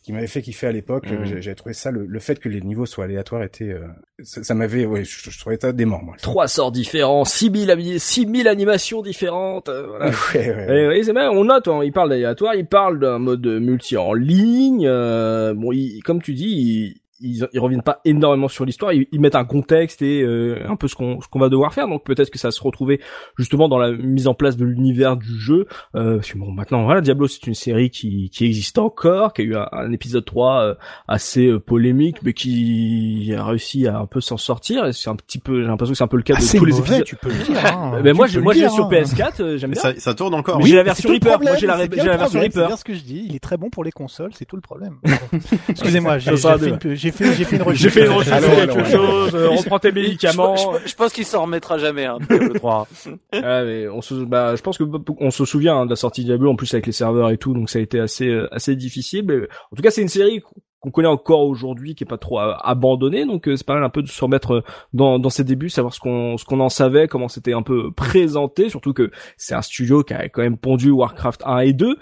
qui m'avait fait kiffer à l'époque. Mmh. J'avais trouvé ça, le, fait que les niveaux soient aléatoires était, euh, ça, m'avait, ouais, je, trouvais ça dément, moi. Trois sorts différents, 6000 6000 animations différentes. Euh, voilà. ouais, ouais. Et, c'est même, on note, hein, il parle d'aléatoire, il parle d'un mode multi en ligne. Euh, bon, il, comme tu dis, ils, ils reviennent pas énormément sur l'histoire, ils, mettent un contexte et euh, un peu ce qu'on ce qu'on va devoir faire. Donc peut-être que ça va se retrouver justement dans la mise en place de l'univers du jeu. Euh, parce que bon, maintenant voilà, Diablo c'est une série qui qui existe encore, qui a eu un, épisode 3 euh, assez euh, polémique, mais qui a réussi à un peu s'en sortir. C'est un petit peu, j'ai l'impression que c'est un peu le cas de tous les épisodes. Tu peux le dire. Hein. mais moi, j'ai moi j'ai sur hein. PS4, j'aime bien. Ça, ça, tourne encore. j'ai la version Reaper. Moi j'ai la, j'ai la version Reaper. C'est bien ce que je dis. Il est très bon pour les consoles, c'est tout le problème. Excusez-moi, j'ai fait, j'ai fait, j'ai fait une recherche. J'ai fait une recherche sur quelque chose. Euh, reprends tes médicaments. Je, je, pense qu'il s'en remettra jamais. Hein, le 3. ah, mais on se, bah, je pense que on se souvient hein, de la sortie de Diablo en plus avec les serveurs et tout, donc ça a été assez euh, assez difficile. Mais en tout cas, c'est une série qu'on connaît encore aujourd'hui, qui est pas trop euh, abandonné. Donc euh, c'est pas mal un peu de se remettre euh, dans, dans ses débuts, savoir ce qu'on ce qu'on en savait, comment c'était un peu présenté, surtout que c'est un studio qui a quand même pondu Warcraft 1 et 2,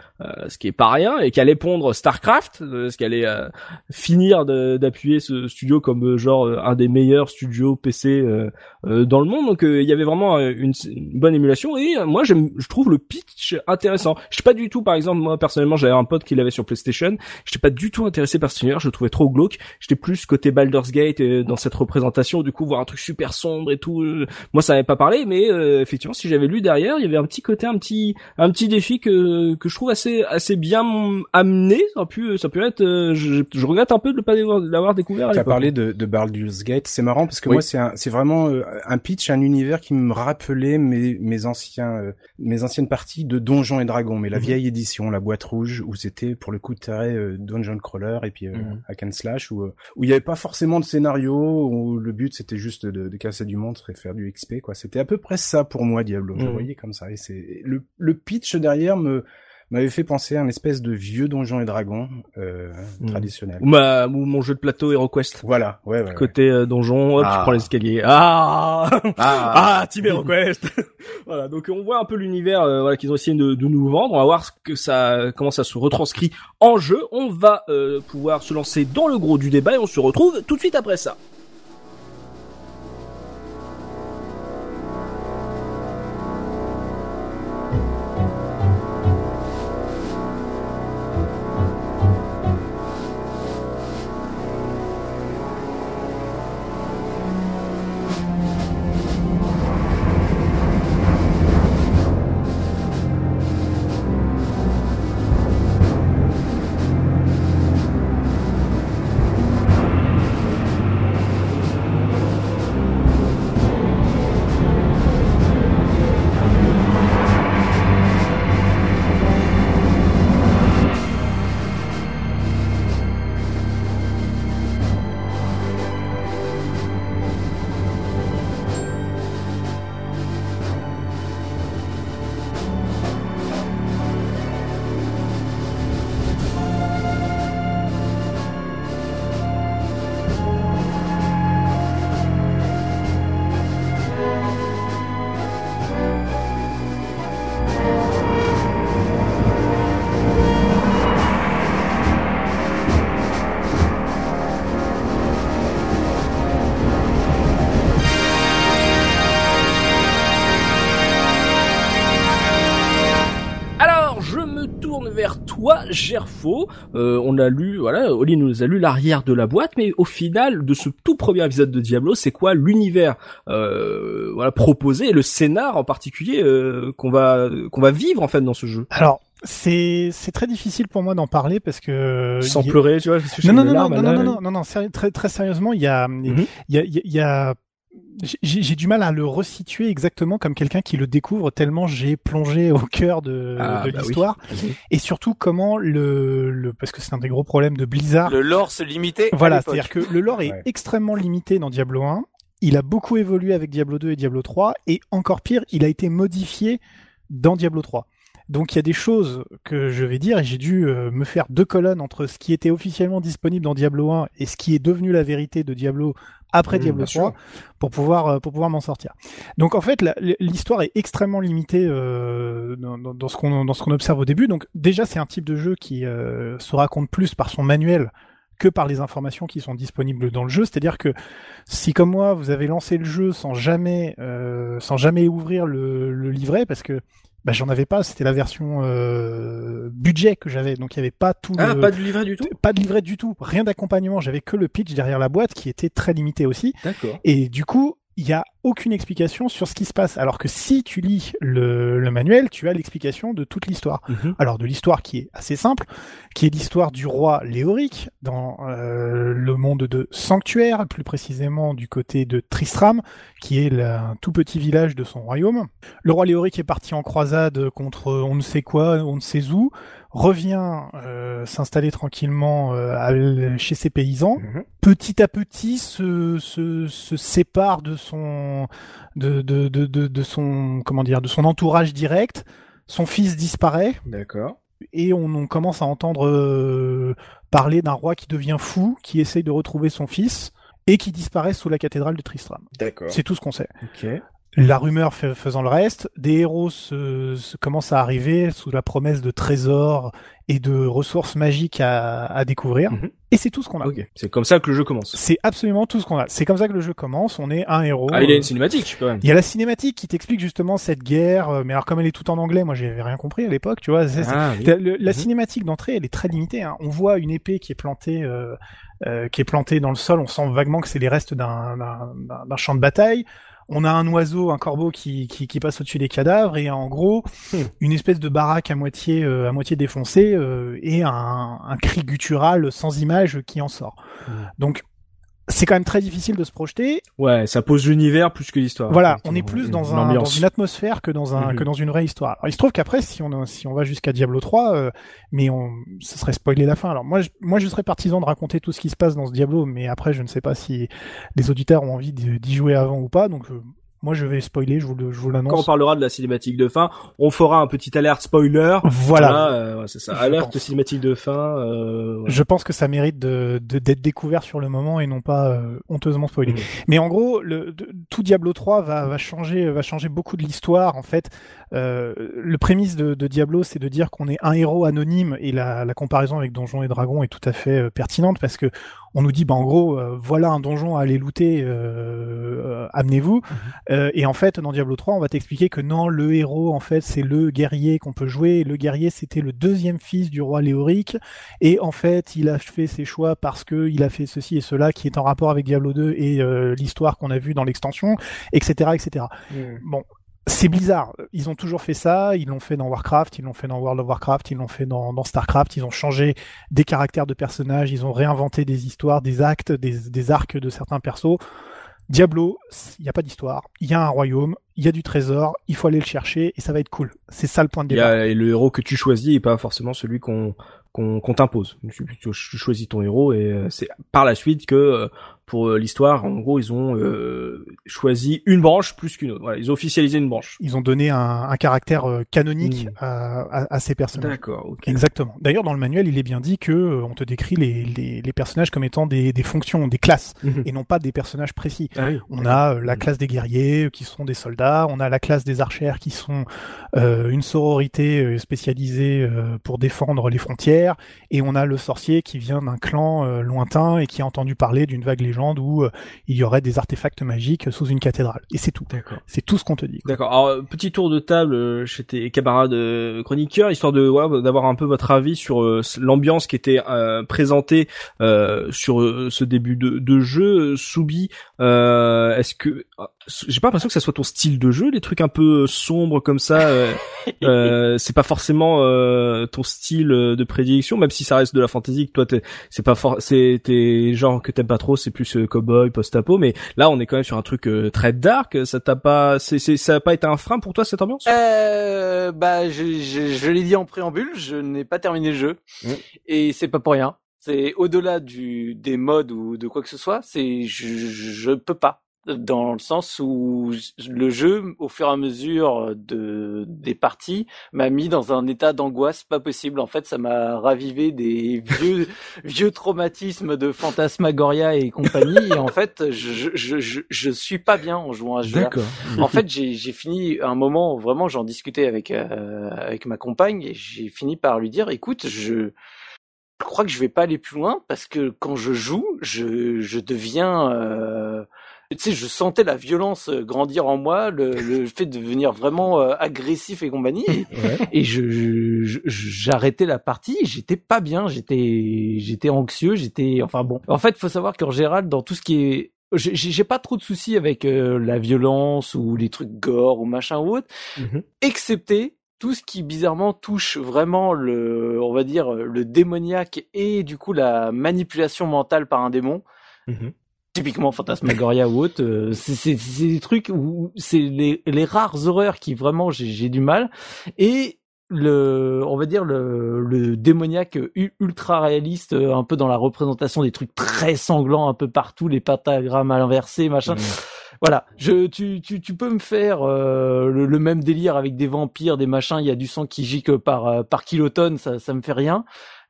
ce qui est pas rien, et qui allait pondre Starcraft, ce qui allait finir d'appuyer ce studio comme genre un des meilleurs studios PC dans le monde. Donc il y avait vraiment une, bonne émulation et moi j'aime je trouve le pitch intéressant. Je suis pas du tout par exemple moi personnellement j'avais un pote qui l'avait sur PlayStation, j'étais pas du tout intéressé par ce je le trouvais trop glauque. J'étais plus côté Baldur's Gate euh, dans cette représentation, du coup voir un truc super sombre et tout. Euh, moi ça n'avait pas parlé, mais euh, effectivement si j'avais lu derrière, il y avait un petit côté, un petit, un petit défi que que je trouve assez assez bien amené. Ça pu, ça peut être. Je, je, regrette un peu de ne pas l'avoir découvert. Tu as parlé de, de Baldur's Gate, c'est marrant parce que moi c'est c'est vraiment un pitch, un univers qui me rappelait mes mes anciens mes anciennes parties de Donjons et Dragons, mais la mhm. vieille édition, la boîte rouge où c'était pour le coup de Dungeon Crawler et puis mm hack and slash où euh, où il y avait pas forcément de scénario où le but c'était juste de, de, casser du monstre et faire du XP quoi. C'était à peu près ça pour moi Diablo. Je mhm. voyais comme ça. Et c'est le le pitch derrière me m'avait fait penser à un espèce de vieux donjon et dragon euh, hmm. traditionnel. Ou, ma, ou mon jeu de plateau HeroQuest. Voilà, ouais, ouais. Côté euh, donjon, hop, tu ah. prends l'escalier. Ah Ah, ah Team HeroQuest Voilà, donc on voit un peu l'univers euh, voilà, qu'ils ont essayé de, de, nous vendre. On va voir ce que ça, comment ça se retranscrit en jeu. On va euh, pouvoir se lancer dans le gros du débat et on se retrouve tout de suite après ça. Gerfo. Euh, on a lu, voilà, Oli nous a lu l'arrière de la boîte, mais au final de ce tout premier épisode de Diablo, c'est quoi l'univers euh, voilà proposé et le scénar en particulier euh, qu'on va qu'on va vivre en fait dans ce jeu? Alors c'est c'est très difficile pour moi d'en parler parce que sans pleurer, tu vois. je suis non non non, non non non non non non très très sérieusement il y a Mhm. il y a il y a- il y a j'ai j'ai du mal à le resituer exactement comme quelqu'un qui le découvre tellement j'ai plongé au cœur de, Ah, de bah oui. l'histoire et surtout comment le, le parce que c'est un des gros problèmes de Blizzard Le lore se limitait. à voilà, l'époque. c'est-à-dire que le lore est Ouais. extrêmement limité dans Diablo 1. Il a beaucoup évolué avec Diablo 2 et Diablo 3, et encore pire, il a été modifié dans Diablo 3. Donc il y a des choses que je vais dire, et j'ai dû euh, me faire deux colonnes entre ce qui était officiellement disponible dans Diablo 1 et ce qui est devenu la vérité de Diablo après Mmh, Diablo bien 3 pour pouvoir euh, pour pouvoir m'en sortir. Donc en fait l'histoire est extrêmement limitée euh, dans, ce qu'on dans ce qu'on observe au début. Donc déjà c'est un type de jeu qui euh, se raconte plus par son manuel que par les informations qui sont disponibles dans le jeu. C'est-à-dire que si comme moi vous avez lancé le jeu sans jamais euh, sans jamais ouvrir le, le livret parce que bah, j'en avais pas, c'était la version euh, budget que j'avais, donc il y avait pas tout Ah, le pas de livret du tout? pas de livret du tout, rien d'accompagnement, j'avais que le pitch derrière la boîte qui était très limité aussi. D'accord. Et du coup, il n'y a aucune explication sur ce qui se passe. Alors que si tu lis le, le manuel, tu as l'explication de toute l'histoire. Mhm. Alors de l'histoire qui est assez simple, qui est l'histoire du roi Léoric dans euh, le monde de Sanctuaire, plus précisément du côté de Tristram, qui est la- un tout petit village de son royaume. Le roi Léoric est parti en croisade contre on ne sait quoi, on ne sait où, revient euh, s'installer tranquillement euh, à- chez ses paysans Mhm. petit à petit se, se, se sépare de son de, de, de, de, son comment dire de son entourage direct. Son fils disparaît D'accord. et on, on commence à entendre euh, parler d'un roi qui devient fou, qui essaye de retrouver son fils et qui disparaît sous la cathédrale de Tristram. D'accord. C'est tout ce qu'on sait. La rumeur fait- faisant le reste, des héros se, se commencent à arriver sous la promesse de trésors et de ressources magiques à, à découvrir. Mhm. Et c'est tout ce qu'on a. Ok. C'est comme ça que le jeu commence. C'est absolument tout ce qu'on a. C'est comme ça que le jeu commence. On est un héros. Ah, il y a une cinématique quand même. il y a la cinématique qui t'explique justement cette guerre, euh, mais alors comme elle est tout en anglais, moi j'avais rien compris à l'époque, tu vois. Ah, oui. la, le- la Mhm. cinématique d'entrée, elle est très limitée. hein. On voit une épée qui est plantée, euh, euh, qui est plantée dans le sol. On sent vaguement que c'est les restes d'un champ de bataille. On a un oiseau, un corbeau qui, qui, qui passe au-dessus des cadavres et en gros Hmm. une espèce de baraque à moitié euh, à moitié défoncée euh, et un, un cri guttural sans image qui en sort. Hmm. Donc c'est quand même très difficile de se projeter. Ouais, ça pose l'univers plus que l'histoire. Voilà, on est plus dans, une un, dans ambiance. une atmosphère que dans un Mhm. que dans une vraie histoire. Alors, il se trouve qu'après, si on si on va jusqu'à Diablo 3, euh, mais on ce serait spoiler la fin. Alors moi, je, moi, je serais partisan de raconter tout ce qui se passe dans ce Diablo, mais après, je ne sais pas si les auditeurs ont envie d'y d'y jouer avant ou pas. Donc euh, moi, je vais spoiler, je vous le- je vous Quand on l'annonce. parlera de la cinématique de fin, on fera un petit alerte spoiler. Voilà. euh, ouais, c'est ça. Je Alerte pense. cinématique de fin. Euh. Je pense que ça mérite de de- d'être découvert sur le moment et non pas euh, honteusement spoilé. Mhm. Mais en gros, le, de- tout Diablo 3 va, va changer, va changer beaucoup de l'histoire. En fait, euh, le prémisse de, de Diablo, c'est de dire qu'on est un héros anonyme et la, la comparaison avec Donjons et Dragons est tout à fait euh, pertinente parce que on nous dit, bah en gros, euh, voilà un donjon à aller looter, euh, amenez-vous. Euh, et en fait, dans Diablo 3, on va t'expliquer que non, le héros, en fait, c'est le guerrier qu'on peut jouer. Le guerrier, c'était le deuxième fils du roi Léoric. Et en fait, il a fait ses choix parce que il a fait ceci et cela qui est en rapport avec Diablo 2 et l'histoire qu'on a vue dans l'extension, etc., etc. Bon, c'est bizarre. Ils ont toujours fait ça. Ils l'ont fait dans Warcraft, ils l'ont fait dans World of Warcraft, ils l'ont fait dans, dans Starcraft. Ils ont changé des caractères de personnages, ils ont réinventé des histoires, des actes, des, des arcs de certains persos. Diablo, il n'y a pas d'histoire. Il y a un royaume, il y a du trésor, il faut aller le chercher et ça va être cool. C'est ça le point de départ. et le héros que tu choisis est pas forcément celui qu'on qu'on t'impose. Tu, tu- tu choisis ton héros et euh, c'est par la suite que euh, pour euh, l'histoire, en gros, ils ont euh, choisi une branche plus qu'une autre. Voilà, ils ont officialisé une branche. Ils ont donné un, un caractère euh, canonique Mm. à, à, à ces personnages. D'accord, ok. Exactement. D'ailleurs, dans le manuel, il est bien dit que euh, on te décrit les, les, les personnages comme étant des, des fonctions, des classes, Mhm. et non pas des personnages précis. Ah oui. On a euh, la Mhm. classe des guerriers qui sont des soldats, on a la classe des archères qui sont euh, une sororité spécialisée euh, pour défendre les frontières, et on a le sorcier qui vient d'un clan lointain et qui a entendu parler d'une vague légende légende où euh, il y aurait des artefacts magiques sous une cathédrale. Et c'est tout. D'accord. C'est tout ce qu'on te dit. D'accord. Alors euh, petit tour de table euh, chez tes camarades chroniqueurs, histoire de voilà, d'avoir un peu votre avis sur l'ambiance qui était présentée sur ce début de, de jeu. Soubi, est-ce que j'ai pas l'impression que ça soit ton style de jeu, les trucs un peu sombres comme ça. euh, euh, c'est pas forcément euh, ton style de prédilection, même si ça reste de la fantasy. Que toi, t'es- c'est pas for c'est tes genres que t'aimes pas trop, c'est plus euh, cowboy, post-apo. Mais là, on est quand même sur un truc euh, très dark. Ça t'a pas, c'est, ça a pas été un frein pour toi cette ambiance? Euh, bah, je, je, je l'ai dit en préambule, je n'ai pas terminé le jeu. Mm. Et c'est pas pour rien. C'est au-delà du, des modes ou de quoi que ce soit, c'est, je, je peux pas. Dans le sens où le jeu, au fur et à mesure de, des parties, m'a mis dans un état d'angoisse pas possible. En fait, ça m'a ravivé des vieux, vieux traumatismes de Fantasmagoria et compagnie. Et en fait, je, je, je, je suis pas bien en jouant à ce jeu en fait, j'ai fini un moment vraiment, j'en discutais avec euh, avec ma compagne et j'ai fini par lui dire, écoute, je je crois que je vais pas aller plus loin parce que quand je joue, je je deviens euh, tu sais, je sentais la violence grandir en moi, le, le fait de devenir vraiment euh, agressif et compagnie. Et, je, j'arrêtais la partie, j'étais pas bien, j'étais j'étais anxieux, j'étais enfin bon. En fait, faut savoir qu'en général dans tout ce qui est j'ai pas trop de soucis avec euh, la violence ou les trucs gore ou machin ou autre, Mhm. excepté tout ce qui bizarrement touche vraiment le on va dire le démoniaque et du coup la manipulation mentale par un démon Mhm. Typiquement Fantasmagoria ou autre, euh, c'est des trucs où c'est les, les rares horreurs qui vraiment j'ai du mal. Et le on va dire le, le démoniaque ultra réaliste euh, un peu dans la représentation des trucs très sanglants un peu partout les pentagrammes à l'inversé machin voilà je tu tu tu peux me faire euh, le, le même délire avec des vampires des machins il y a du sang qui gicle par euh, par kilotonne ça ça me fait rien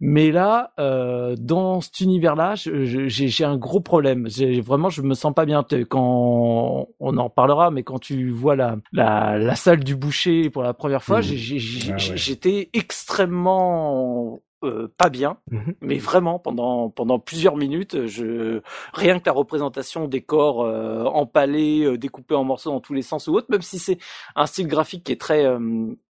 mais là, euh, dans cet univers-là, j'ai un gros problème. Vraiment, je me sens pas bien. Quand on en parlera, mais quand tu vois la la, la salle du boucher pour la première fois, j'ai- Ah ouais. j'étais extrêmement euh, pas bien, Mhm. mais vraiment pendant pendant plusieurs minutes, je rien que la représentation des corps euh, empalés, euh, découpés en morceaux dans tous les sens ou autre, même si c'est un style graphique qui est très euh,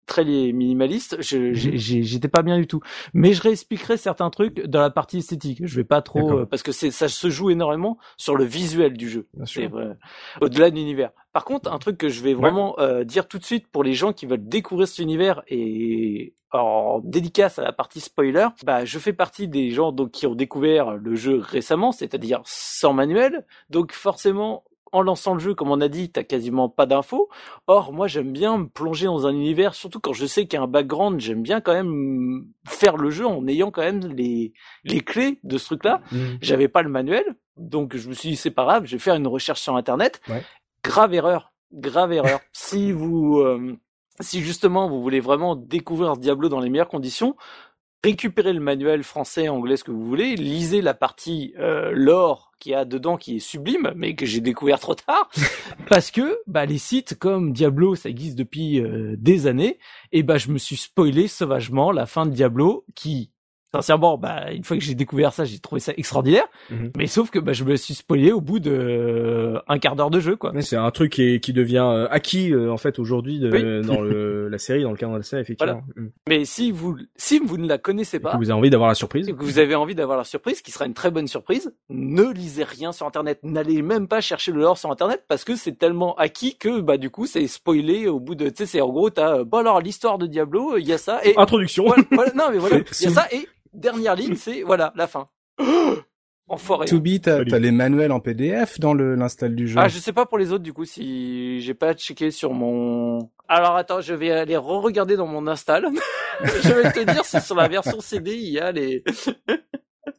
très minimaliste, j'étais pas bien du tout. Mais je réexpliquerai certains trucs dans la partie esthétique. Je vais pas trop euh, parce que c'est ça se joue énormément sur le visuel du jeu. Au-delà de l'univers. Par contre, un truc que je vais vraiment euh, dire tout de suite pour les gens qui veulent découvrir cet univers et en dédicace à la partie spoiler, bah je fais partie des gens donc qui ont découvert le jeu récemment, c'est-à-dire sans manuel. Donc forcément, en lançant le jeu, comme on a dit, t'as quasiment pas d'infos. Or, moi, j'aime bien me plonger dans un univers, surtout quand je sais qu'il y a un background. J'aime bien quand même faire le jeu en ayant quand même les les clés de ce truc-là. Mhm. J'avais pas le manuel, donc je me suis dit c'est pas grave, je vais faire une recherche sur internet. Ouais. Grave erreur, grave erreur. si vous, euh, si justement vous voulez vraiment découvrir Diablo dans les meilleures conditions, récupérez le manuel français, anglais, ce que vous voulez, lisez la partie euh, lore qu'il y a dedans qui est sublime, mais que j'ai découvert trop tard, parce que bah, les sites comme Diablo, ça existe depuis euh, des années, et bah je me suis spoilé sauvagement la fin de Diablo, qui sincèrement, bah une fois que j'ai découvert ça, j'ai trouvé ça extraordinaire, Mhm. mais sauf que bah je me suis spoilé au bout de euh, un quart d'heure de jeu, quoi. C'est un truc qui, est- qui devient euh, acquis euh, en fait aujourd'hui Oui. dans le, la série, dans le cadre de la série effectivement. Mhm. Mais si vous si vous ne la connaissez Et pas, que vous avez envie d'avoir la surprise. et que vous avez envie d'avoir la surprise, qui sera une très bonne surprise, ne lisez rien sur Internet. N'allez même pas chercher le lore sur Internet parce que c'est tellement acquis que bah du coup c'est spoilé au bout de. Tu sais, c'est en gros t'as euh, bon alors l'histoire de Diablo, il y a ça et Introduction. voilà, voilà, non mais voilà, il y a ça et dernière ligne c'est voilà la fin. Enfoiré. To be, t'as les manuels en PDF dans le l'install du jeu. Ah, je sais pas pour les autres du coup si j'ai pas checké sur mon. Alors attends, je vais aller re-regarder dans mon install. je vais te dire si sur la version CD il y a les.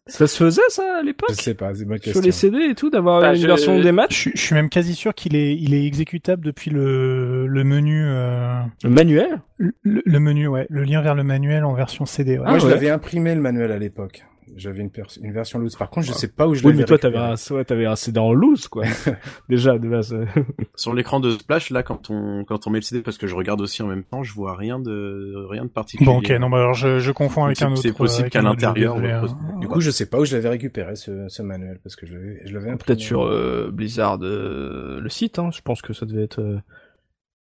Ça se faisait ça à l'époque Je sais pas, c'est ma sur question. les CD et tout d'avoir Bah, une je- version des matchs. Je, je suis même quasi sûr qu'il est, il est exécutable depuis le, le menu, euh, Le manuel? le, le menu, ouais, le lien vers le manuel en version CD. Ouais. Moi, je ouais. l'avais imprimé le manuel à l'époque. J'avais une, une version loose. Par contre, je sais pas où je Oui, l'avais mais toi, t'avais récupéré. un, ouais, t'avais un CD en loose, quoi. Déjà, de base. euh. Sur l'écran de Splash, là, quand on quand on met le CD, parce que je regarde aussi en même temps, je vois rien de rien de particulier. Bon, ok, non, bah alors je, je confonds avec un autre. c'est possible qu'à l'intérieur, hein. Du coup, je sais pas où je l'avais récupéré ce, ce manuel parce que je l'avais, je l'avais imprimé. Peut-être sur euh, Blizzard, euh, le site, hein. Je pense que ça devait être... euh,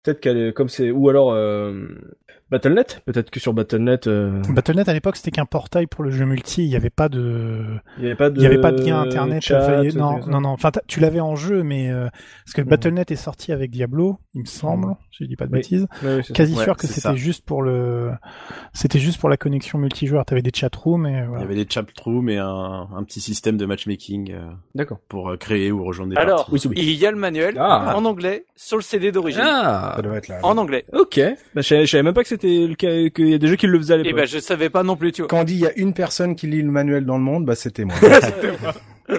Peut-être qu'elle est comme c'est... Ou alors... Euh... Battle.net Peut-être que sur Battle.net, euh, Battle.net à l'époque c'était qu'un portail pour le jeu multi, il n'y avait pas de, il y avait pas de... il y avait pas de lien internet. chat, fallait- tout Non, non, non. Enfin, tu l'avais en jeu, mais euh, parce que. Battle.net est sorti avec Diablo, il me semble, si je dis pas de Oui. bêtises. Ça. Quasi Ouais, sûr que c'était juste pour le, c'était juste pour la connexion multijoueur. T'avais des chatrooms et Il y voilà. avait des chatrooms et un, un petit système de matchmaking euh, D'accord. pour euh, créer ou rejoindre des Alors, parties. Oui, oui. il y a le manuel Ah. en anglais sur le CD d'origine. Ah Ça doit être là. En anglais. Ok. Bah, je savais même pas que c'était le cas, qu'il y a des jeux qui le faisaient à l'époque. ben je savais pas non plus, tu vois. Quand on dit il y a une personne qui lit le manuel dans le monde, bah c'était moi.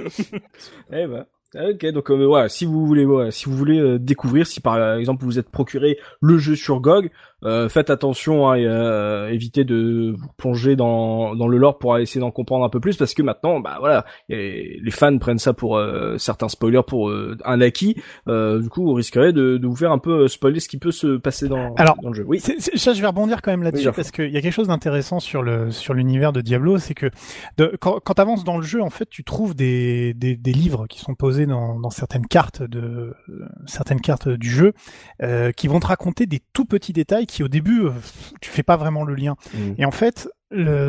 Eh ben. Ok, donc euh, voilà, si vous voulez, voilà, si vous voulez euh, découvrir, si par exemple vous êtes procuré le jeu sur GOG, euh, faites attention à euh, éviter de vous plonger dans, dans le lore pour essayer d'en comprendre un peu plus, parce que maintenant, bah voilà, les fans prennent ça pour euh, certains spoilers pour euh, un acquis. Euh, du coup, vous risquerez de, de vous faire un peu spoiler ce qui peut se passer dans, Alors, dans le jeu. Oui. Ça, je vais rebondir quand même là-dessus Oui, parce qu'il y a quelque chose d'intéressant sur le sur l'univers de Diablo, c'est que de, quand, quand tu avances dans le jeu, en fait, tu trouves des, des, des livres qui sont posés dans, dans certaines cartes de certaines cartes du jeu, euh, qui vont te raconter des tout petits détails qui au début euh, tu fais pas vraiment le lien. Mhm. Et en fait,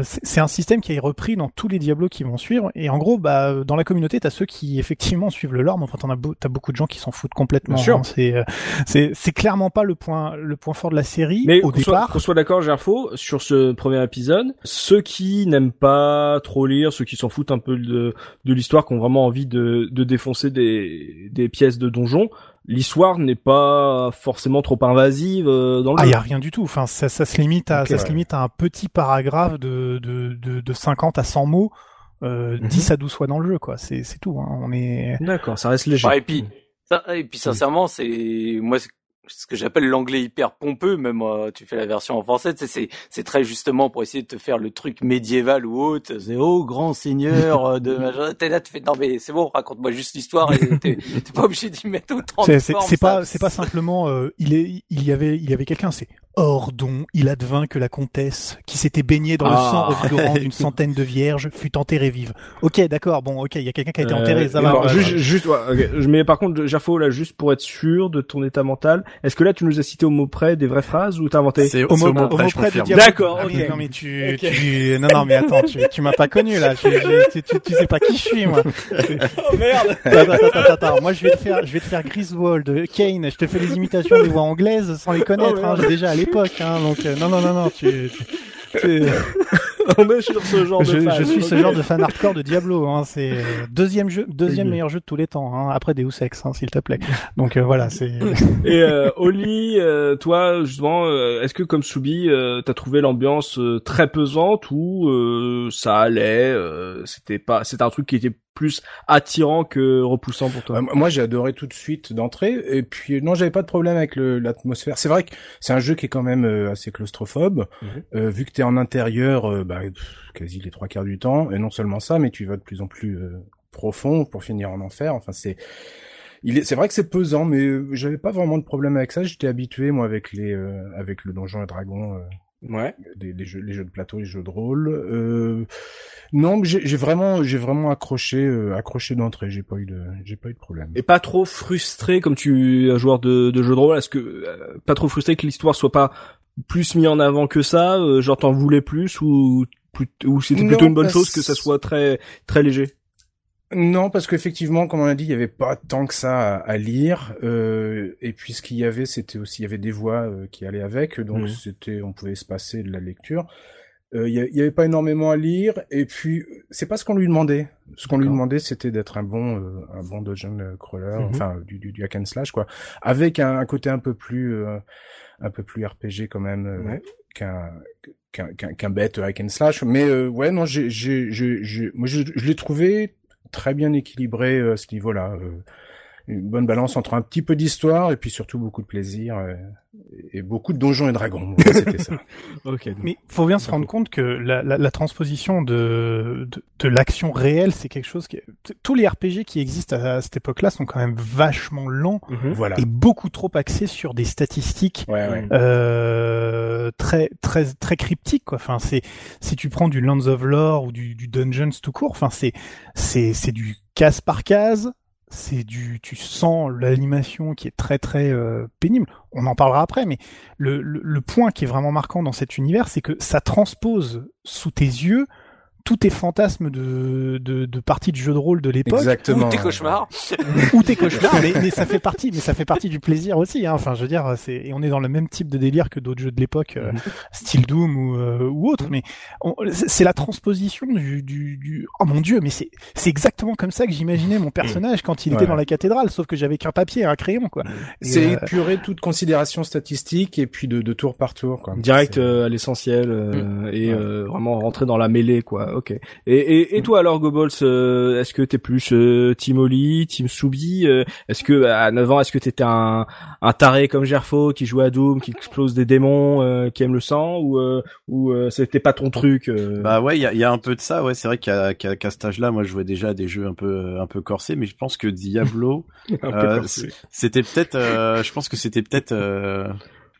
c'est un système qui est repris dans tous les Diablos qui vont suivre. Et en gros, bah, dans la communauté, t'as ceux qui effectivement suivent le lore, mais enfin, t'en as, beau- t'as beaucoup de gens qui s'en foutent complètement. Bien sûr. hein. C'est, euh, c'est, c'est clairement pas le point, le point fort de la série Mais au qu'on départ. qu'on soit d'accord, Gerfo, sur ce premier épisode, ceux qui n'aiment pas trop lire, ceux qui s'en foutent un peu de, de l'histoire, qui ont vraiment envie de, de défoncer des, des pièces de donjon, l'histoire n'est pas forcément trop invasive euh, dans le Ah, jeu. y a rien du tout. Enfin, ça, ça se limite à, ça se limite à un petit paragraphe de, de, de, de 50 à 100 mots, euh, Mhm. 10 à 12 fois dans le jeu, quoi. C'est, c'est tout. Hein. On est. D'accord, ça reste léger. Ouais, et puis, ça, et puis sincèrement, c'est moi c'est ce que j'appelle l'anglais hyper pompeux. Même euh, tu fais la version en français, tu sais, c'est c'est très justement pour essayer de te faire le truc médiéval ou autre. C'est oh grand seigneur euh, de machin. T'es là, tu fais non mais c'est bon, raconte-moi juste l'histoire. et T'es pas obligé d'y mettre autant de C'est, c'est, pas, c'est pas simplement, euh, il est, il y avait, il y avait quelqu'un, c'est Ordon, il advint que la comtesse, qui s'était baignée dans le Ah. sang revigorant d'une centaine de vierges, fut enterrée vive. Ok, d'accord, bon, ok, il y a quelqu'un qui a été enterré, ça Euh, va. non, ouais, juste, juste, ouais, ok. Je- mais par contre, Gerfo, là, juste pour être sûr de ton état mental, est-ce que là, tu nous as cité au mot près des vraies phrases ou t'as inventé C'est Au mot, au mot au près, près de. Diablo. D'accord, Ah, mais ok. non, mais tu, Ok. tu, non, non, mais attends, tu, tu m'as pas connu, là. Je- je- tu, tu, tu sais pas qui je suis, moi. Oh merde Attends, attends, attends, attends. Moi, je vais te faire, je vais te faire Griswold, Kane. Je te fais les imitations des voix anglaises sans les connaître, Oh, hein, merde. déjà à l'époque, hein. Donc, euh, non, non, non, non, tu, tu- tu- On est sur ce genre je, de fan. je suis ce genre de fan hardcore de Diablo, hein. C'est euh, deuxième jeu, deuxième meilleur jeu de tous les temps, hein, après Deus Ex, hein, s'il te plaît. Donc, euh, voilà, c'est, Et euh, Oli, euh, toi justement, euh, est-ce que comme Soubi, euh, t'as trouvé l'ambiance euh, très pesante ou euh, ça allait, euh, c'était pas, c'était un truc qui était plus attirant que repoussant pour toi Euh, moi, j'ai adoré tout de suite d'entrée. Et puis, non, j'avais pas de problème avec l'atmosphère. C'est vrai que c'est un jeu qui est quand même euh, assez claustrophobe. Mhm. Euh, vu que t'es en intérieur, euh, bah, pff, quasi les trois quarts du temps. Et non seulement ça, mais tu vas de plus en plus euh, profond pour finir en enfer. Enfin, c'est... Il est, c'est vrai que c'est pesant, mais euh, j'avais pas vraiment de problème avec ça. J'étais habitué moi avec les, euh, avec le donjon et dragon, euh, Ouais. des, des jeux, les jeux de plateau, les jeux de rôle. Euh, non, j'ai vraiment, j'ai vraiment accroché, euh, accroché d'entrée. J'ai pas eu de, j'ai pas eu de problème. Et pas trop frustré comme tu es un joueur de, de jeu de rôle, est-ce que euh, pas trop frustré que l'histoire soit pas plus mis en avant que ça, euh, genre t'en voulais plus ou c'était plutôt Non, une bonne chose que ça soit très très léger? Non, parce qu'effectivement, comme on a dit, il y avait pas tant que ça à, à lire. Euh, et puis ce qu'il y avait, c'était aussi, il y avait des voix euh, qui allaient avec, donc Mhm. c'était, on pouvait se passer de la lecture. Euh, Il y, a- il y avait pas énormément à lire. Et puis c'est pas ce qu'on lui demandait. Ce qu'on lui demandait, c'était d'être un bon, euh, un bon dungeon crawler, Mhm. enfin du, du, du hack and slash quoi, avec un, un côté un peu plus, euh, un peu plus RPG quand même euh, Ouais. qu'un qu'un qu'un qu'un bête hack and slash. Mais euh, ouais, non, j'ai j'ai- moi je, je l'ai trouvé très bien équilibré euh, à ce niveau-là. Une bonne balance entre un petit peu d'histoire et puis surtout beaucoup de plaisir euh, et beaucoup de donjons et dragons. C'était ça. ok. donc- Mais faut bien se rendre compte que la, la, la transposition de, de, de l'action réelle, c'est quelque chose qui... Tous les RPG qui existent à, à cette époque-là sont quand même vachement lents Mhm. Voilà. et beaucoup trop axés sur des statistiques Ouais, ouais. euh, très très très cryptiques quoi. Enfin c'est si tu prends du Lands of Lore ou du, du Dungeons tout court, enfin c'est c'est c'est du case par case, c'est du tu sens l'animation qui est très très euh, pénible. On en parlera après, mais le, le le point qui est vraiment marquant dans cet univers, c'est que ça transpose sous tes yeux tous tes fantasmes de, de, de parties de jeux de rôle de l'époque Exactement. Ou tes cauchemars. ou tes cauchemars, mais, mais ça fait partie, mais ça fait partie du plaisir aussi. Hein. Enfin, je veux dire, c'est et on est dans le même type de délire que d'autres jeux de l'époque, euh, Mhm. style Doom ou, euh, ou autre. Mais on- c'est c'est la transposition du, du, du. Oh mon dieu, mais c'est c'est exactement comme ça que j'imaginais mon personnage quand il était dans la cathédrale, sauf que j'avais qu'un papier et un crayon, quoi. Et, C'est euh, épurer toute considération statistique et puis de, de tour par tour. Quoi. Direct euh, à l'essentiel euh, et Ouais. euh, vraiment rentrer dans la mêlée quoi. Ok. Et et, et toi alors Goebbels, euh, est-ce que t'es plus euh, Team Oli, Team Soubi euh, Est-ce que à 9 ans, est-ce que t'étais un un taré comme Gerfo qui joue à Doom, qui explose des démons, euh, qui aime le sang ou euh, ou euh, c'était pas ton truc euh... Bah ouais, il y a, y a un peu de ça. Ouais, c'est vrai qu'à qu'à qu'à cet âge-là, moi, je jouais déjà à des jeux un peu un peu corsés, mais je pense que Diablo, peu euh, c'était peut-être, euh, je pense que c'était peut-être euh,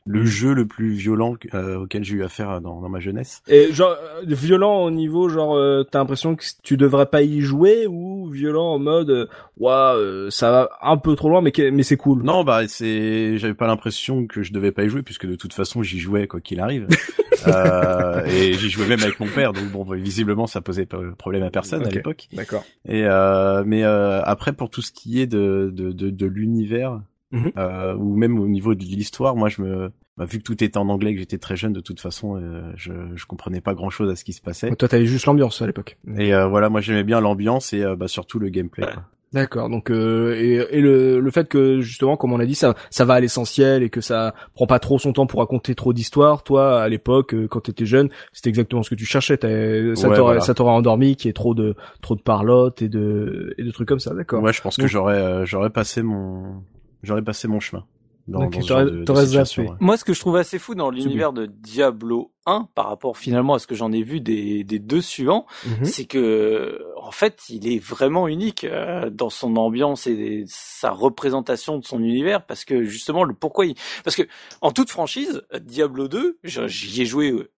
le jeu le plus violent euh, auquel j'ai eu affaire dans, dans ma jeunesse. Et genre euh, violent au niveau genre euh, t'as l'impression que tu devrais pas y jouer ou violent en mode euh, ouah euh, ça va un peu trop loin mais mais c'est cool? Non, bah c'est, j'avais pas l'impression que je devais pas y jouer puisque de toute façon j'y jouais quoi qu'il arrive. euh, et j'y jouais même avec mon père, donc bon, visiblement ça posait pas problème à personne à l'époque. D'accord. Et euh, mais euh, après pour tout ce qui est de de de, de l'univers Mhm. euh, ou même au niveau de l'histoire, moi je me bah, vu que tout était en anglais, que j'étais très jeune de toute façon, euh, je je comprenais pas grand chose à ce qui se passait. Toi t'avais juste l'ambiance à l'époque. Et euh, voilà, moi j'aimais bien l'ambiance et euh, bah, surtout le gameplay. quoi. D'accord. Donc euh, et, et le, le fait que justement, comme on a dit, ça ça va à l'essentiel et que ça prend pas trop son temps pour raconter trop d'histoires. Toi, à l'époque, euh, quand t'étais jeune, c'était exactement ce que tu cherchais. Ça Ouais, t'aurait voilà. endormi, qu'il y ait trop de trop de parlotte et de et de trucs comme ça. D'accord. Ouais, je pense que j'aurais euh, j'aurais passé mon j'aurais passé mon chemin. Dans, dans de- de ouais. Moi, ce que je trouve assez fou dans l'univers de Diablo 1, par rapport finalement à ce que j'en ai vu des, des deux suivants, Mhm. c'est que en fait, il est vraiment unique euh, dans son ambiance et sa représentation de son univers, parce que justement, le pourquoi il... Parce que en toute franchise, Diablo 2, je- j'y ai joué euh,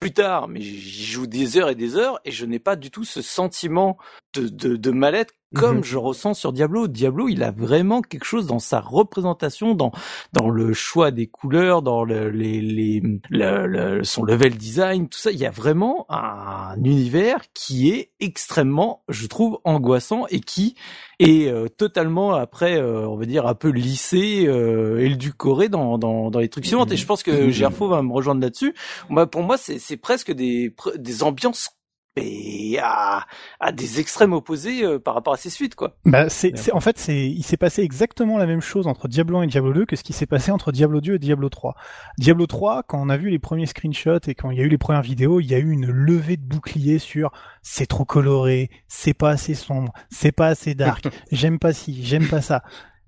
plus tard, mais j'y joue des heures et des heures, et je n'ai pas du tout ce sentiment de, de, de mal-être comme Mhm. je ressens sur Diablo. Diablo, il a vraiment quelque chose dans sa représentation, dans dans le choix des couleurs, dans le, les, les le- le- son level design, tout ça. Il y a vraiment un univers qui est extrêmement, je trouve, angoissant et qui est euh, totalement après, euh, on va dire, un peu lissé, euh, édulcoré dans, dans dans les trucs suivants. Et je pense que Gerfo va me rejoindre là-dessus. Moi, pour moi, c'est c'est presque des des ambiances et à, à des extrêmes opposés euh, par rapport à ces suites, quoi. Bah, c'est, c'est, en fait, c'est, il s'est passé exactement la même chose entre Diablo 1 et Diablo 2 que ce qui s'est passé entre Diablo 2 et Diablo 3. Diablo 3, quand on a vu les premiers screenshots et quand il y a eu les premières vidéos, il y a eu une levée de boucliers sur c'est trop coloré, c'est pas assez sombre, c'est pas assez dark, j'aime pas ci, j'aime pas ça.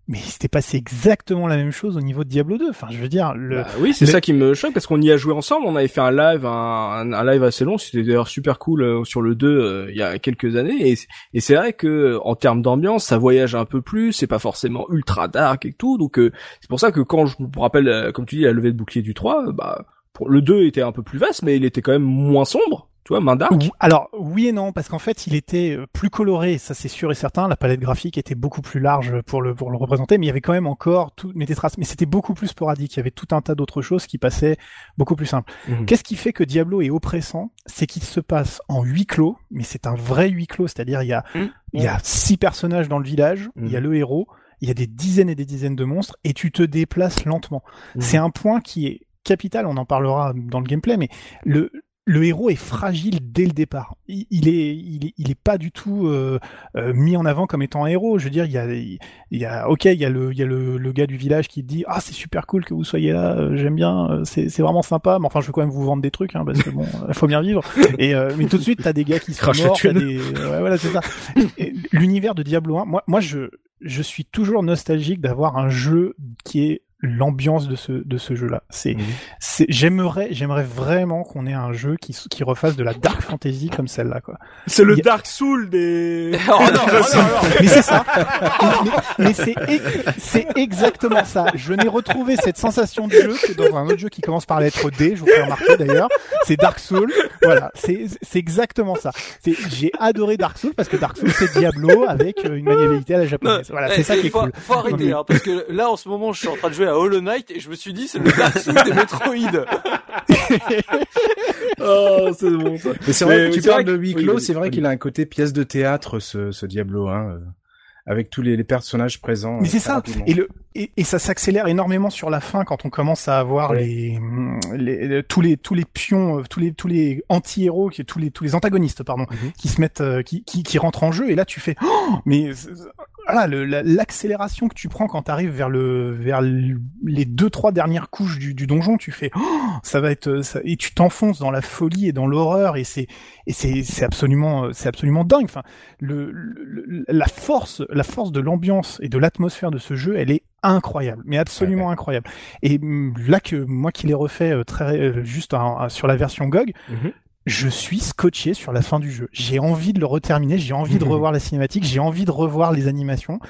Mais il s'était passé exactement la même chose au niveau de Diablo 2. Enfin, je veux dire, le, Bah oui, c'est le- ça qui me choque parce qu'on y a joué ensemble. On avait fait un live, un, un live assez long. C'était d'ailleurs super cool euh, sur le 2 euh, il y a quelques années. Et, et c'est vrai que en termes d'ambiance, ça voyage un peu plus. C'est pas forcément ultra dark et tout. Donc euh, c'est pour ça que quand je me rappelle, euh, comme tu dis, la levée de bouclier du 3, euh, bah pour le 2 était un peu plus vaste, mais il était quand même moins sombre. Tu vois, main dark. Ou- Alors oui et non parce qu'en fait il était euh, plus coloré, ça c'est sûr et certain. La palette graphique était beaucoup plus large pour le pour le représenter, mais il y avait quand même encore toutes mes traces. Mais c'était beaucoup plus sporadique. Il y avait tout un tas d'autres choses qui passaient beaucoup plus simple. Mhm. Qu'est-ce qui fait que Diablo est oppressant? C'est qu'il se passe en huis clos, mais c'est un vrai huis clos, c'est-à-dire il y a Mhm. il y a six personnages dans le village, il y a Mhm. le héros, il y a des dizaines et des dizaines de monstres et tu te déplaces lentement. Mhm. C'est un point qui est capital, on en parlera dans le gameplay, mais le, le héros est fragile dès le départ. Il, il est, il est, il est pas du tout euh, euh, mis en avant comme étant un héros. Je veux dire, il y a, il y a, ok, il y a le, il y a le, le gars du village qui dit, ah, c'est super cool que vous soyez là, euh, j'aime bien, euh, c'est, c'est vraiment sympa. Mais enfin, je veux quand même vous vendre des trucs, hein, parce que bon, il faut bien vivre. Et euh, mais tout de suite, t'as des gars qui la morts, t'as des, ouais, voilà, c'est ça. L'univers de Diablo 1, moi, moi, je, je suis toujours nostalgique d'avoir un jeu qui est l'ambiance de ce de ce jeu-là. C'est Mhm. c'est j'aimerais j'aimerais vraiment qu'on ait un jeu qui qui refasse de la dark fantasy comme celle-là quoi. C'est le a- Dark Soul des. Oh non, oh non, oh non. Mais c'est ça. mais mais c'est c'est exactement ça. Je n'ai retrouvé cette sensation de jeu que dans un autre jeu qui commence par la lettre D. Je vous ferai remarquer d'ailleurs. C'est Dark Souls. Voilà, c'est c'est exactement ça. C'est j'ai adoré Dark Souls parce que Dark Souls c'est Diablo avec euh, une maniabilité à la japonaise. Voilà, Eh, c'est ça qui est faut, cool. faut arrêter, mais- hein, parce que là, en ce moment, je suis en train de jouer à Hollow Knight et je me suis dit, c'est le Dark Souls des Metroid. Oh, c'est bon ça. Mais c'est vrai Mais que tu parles de huis clos, c'est vrai qu'il a un côté pièce de théâtre, ce, ce Diablo, hein, avec tous les, les personnages présents. Mais euh, c'est ça. rapidement. Et le et, et ça s'accélère énormément sur la fin quand on commence à avoir les, les, les- tous les tous les pions, euh, tous les tous les anti-héros, qui tous les tous les antagonistes pardon, Mhm. qui se mettent euh, qui, qui qui rentrent en jeu et là tu fais oh, mais voilà la- l'accélération que tu prends quand tu arrives vers le vers le- les deux trois dernières couches du, du donjon, tu fais oh, ça va être ça, et tu t'enfonces dans la folie et dans l'horreur et c'est et c'est c'est absolument c'est absolument dingue. Enfin le, le- le- la force la force de l'ambiance et de l'atmosphère de ce jeu, elle est incroyable, mais absolument incroyable. Et là que moi qui l'ai refait euh, très euh, juste sur la version GOG, Mhm. je suis scotché sur la fin du jeu. J'ai envie de le reterminer, j'ai envie de revoir la cinématique, j'ai envie de revoir les animations.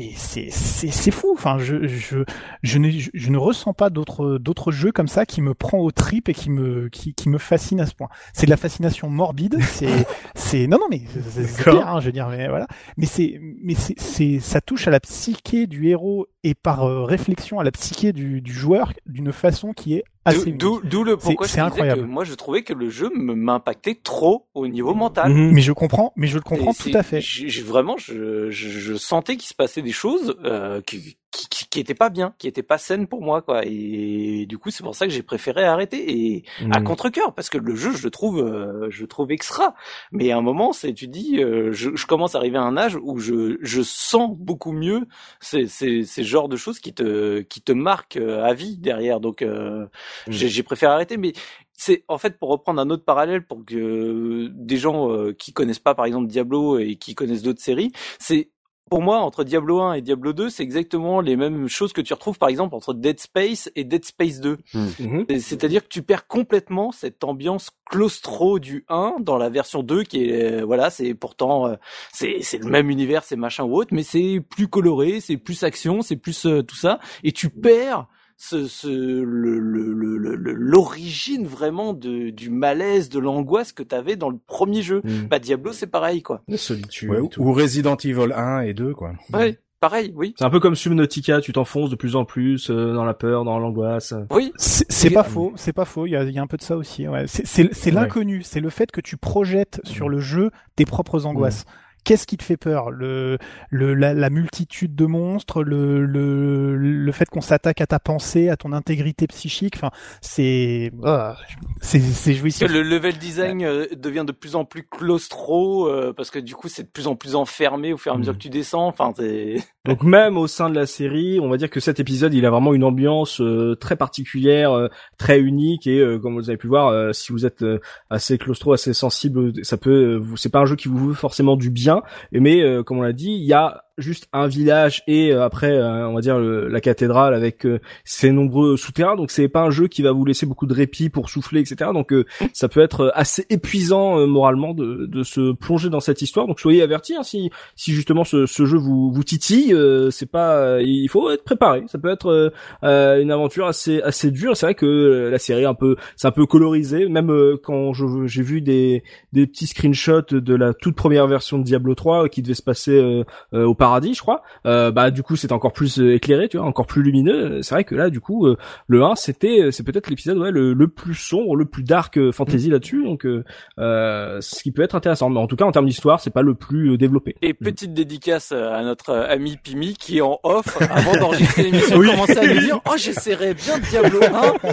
Et c'est c'est c'est fou. Enfin, je je je ne je, ne ressens pas d'autres d'autres jeux comme ça qui me prend aux tripes et qui me qui qui me fascine à ce point. C'est de la fascination morbide. C'est c'est non non mais c'est- clair, hein, je veux dire mais voilà. Mais c'est mais c'est c'est ça touche à la psyché du héros et par euh, réflexion à la psyché du du joueur d'une façon qui est assez. D'où d'où le pourquoi C'est- incroyable. que moi, je trouvais que le jeu me- m'impactait trop au niveau mental. Mhm. Mais je comprends, mais je le comprends Et tout à fait. vraiment, je, je, je sentais qu'il se passait des choses euh, qui, qui, qui, qui étaient pas bien, qui étaient pas saines pour moi, quoi. Et du coup, c'est pour ça que j'ai préféré arrêter et à Mhm. contre-cœur, parce que le jeu, je le trouve, euh, je le trouve extra. Mais à un moment, c'est, tu dis, euh, je, je commence à arriver à un âge où je, je sens beaucoup mieux ces, ces, ces genres de choses qui te, qui te marquent euh, à vie derrière. Donc, euh, j'ai, j'ai préféré arrêter. Mais c'est en fait pour reprendre un autre parallèle pour que des gens euh, qui connaissent pas par exemple Diablo et qui connaissent d'autres séries, c'est pour moi entre Diablo 1 et Diablo 2, c'est exactement les mêmes choses que tu retrouves par exemple entre Dead Space et Dead Space 2. Mhm. Et C'est-à-dire que tu perds complètement cette ambiance claustro du 1 dans la version 2 qui est euh, voilà, c'est pourtant euh, c'est c'est le même univers, c'est machin ou autre, mais c'est plus coloré, c'est plus action, c'est plus euh, tout ça et tu perds ce, ce le le- le- le- le- l'origine vraiment de du malaise, de l'angoisse que t'avais dans le premier jeu. Mhm. Bah Diablo c'est pareil quoi. La solitude. Ouais, ou, Resident Evil 1 et 2, quoi. Ouais, pareil, oui. C'est un peu comme Subnautica, tu t'enfonces de plus en plus euh, dans la peur, dans l'angoisse. Oui, C'est pas faux, c'est pas faux. Il y a, il y a un peu de ça aussi. Ouais. C'est- C'est c'est Ouais. l'inconnu, c'est le fait que tu projettes sur le jeu tes propres angoisses. Qu'est-ce qui te fait peur? Le, le, la, la multitude de monstres, le, le, le fait qu'on s'attaque à ta pensée, à ton intégrité psychique. Enfin, c'est ah, c'est c'est jouissif. le level design euh, devient de plus en plus claustro euh, parce que du coup c'est de plus en plus enfermé au fur et à mesure que tu descends. Enfin, c'est Donc même au sein de la série, on va dire que cet épisode, il a vraiment une ambiance euh, très particulière, euh, très unique et euh, comme vous avez pu le voir, euh, si vous êtes euh, assez claustro, assez sensible, ça peut, euh, c'est pas un jeu qui vous veut forcément du bien, mais euh, comme on l'a dit, il y a juste un village et euh, après euh, on va dire le- la cathédrale avec euh, ses nombreux souterrains. Donc c'est pas un jeu qui va vous laisser beaucoup de répit pour souffler etc donc ça peut être assez épuisant moralement de, de se plonger dans cette histoire. Donc soyez avertis hein, si si justement ce, ce jeu vous vous titille c'est pas il faut être préparé. Ça peut être une aventure assez assez dure. C'est vrai que la série un peu c'est un peu colorisé. Même quand j'ai vu des des petits screenshots de la toute première version de Diablo 3 euh, qui devait se passer au paradis je crois. Euh, bah du coup c'est encore plus euh, éclairé tu vois encore plus lumineux. C'est vrai que là du coup euh, le 1 c'était euh, c'est peut-être l'épisode ouais le, le plus sombre le plus dark euh, fantasy là-dessus. Donc euh, euh, ce qui peut être intéressant. Mais en tout cas en termes d'histoire c'est pas le plus euh, développé. Et petite dédicace à notre euh, ami Pimi qui en off, avant d'enregistrer l'émission, Oui. commençait à lui dire « Oh, j'essaierais bien Diablo 1 ».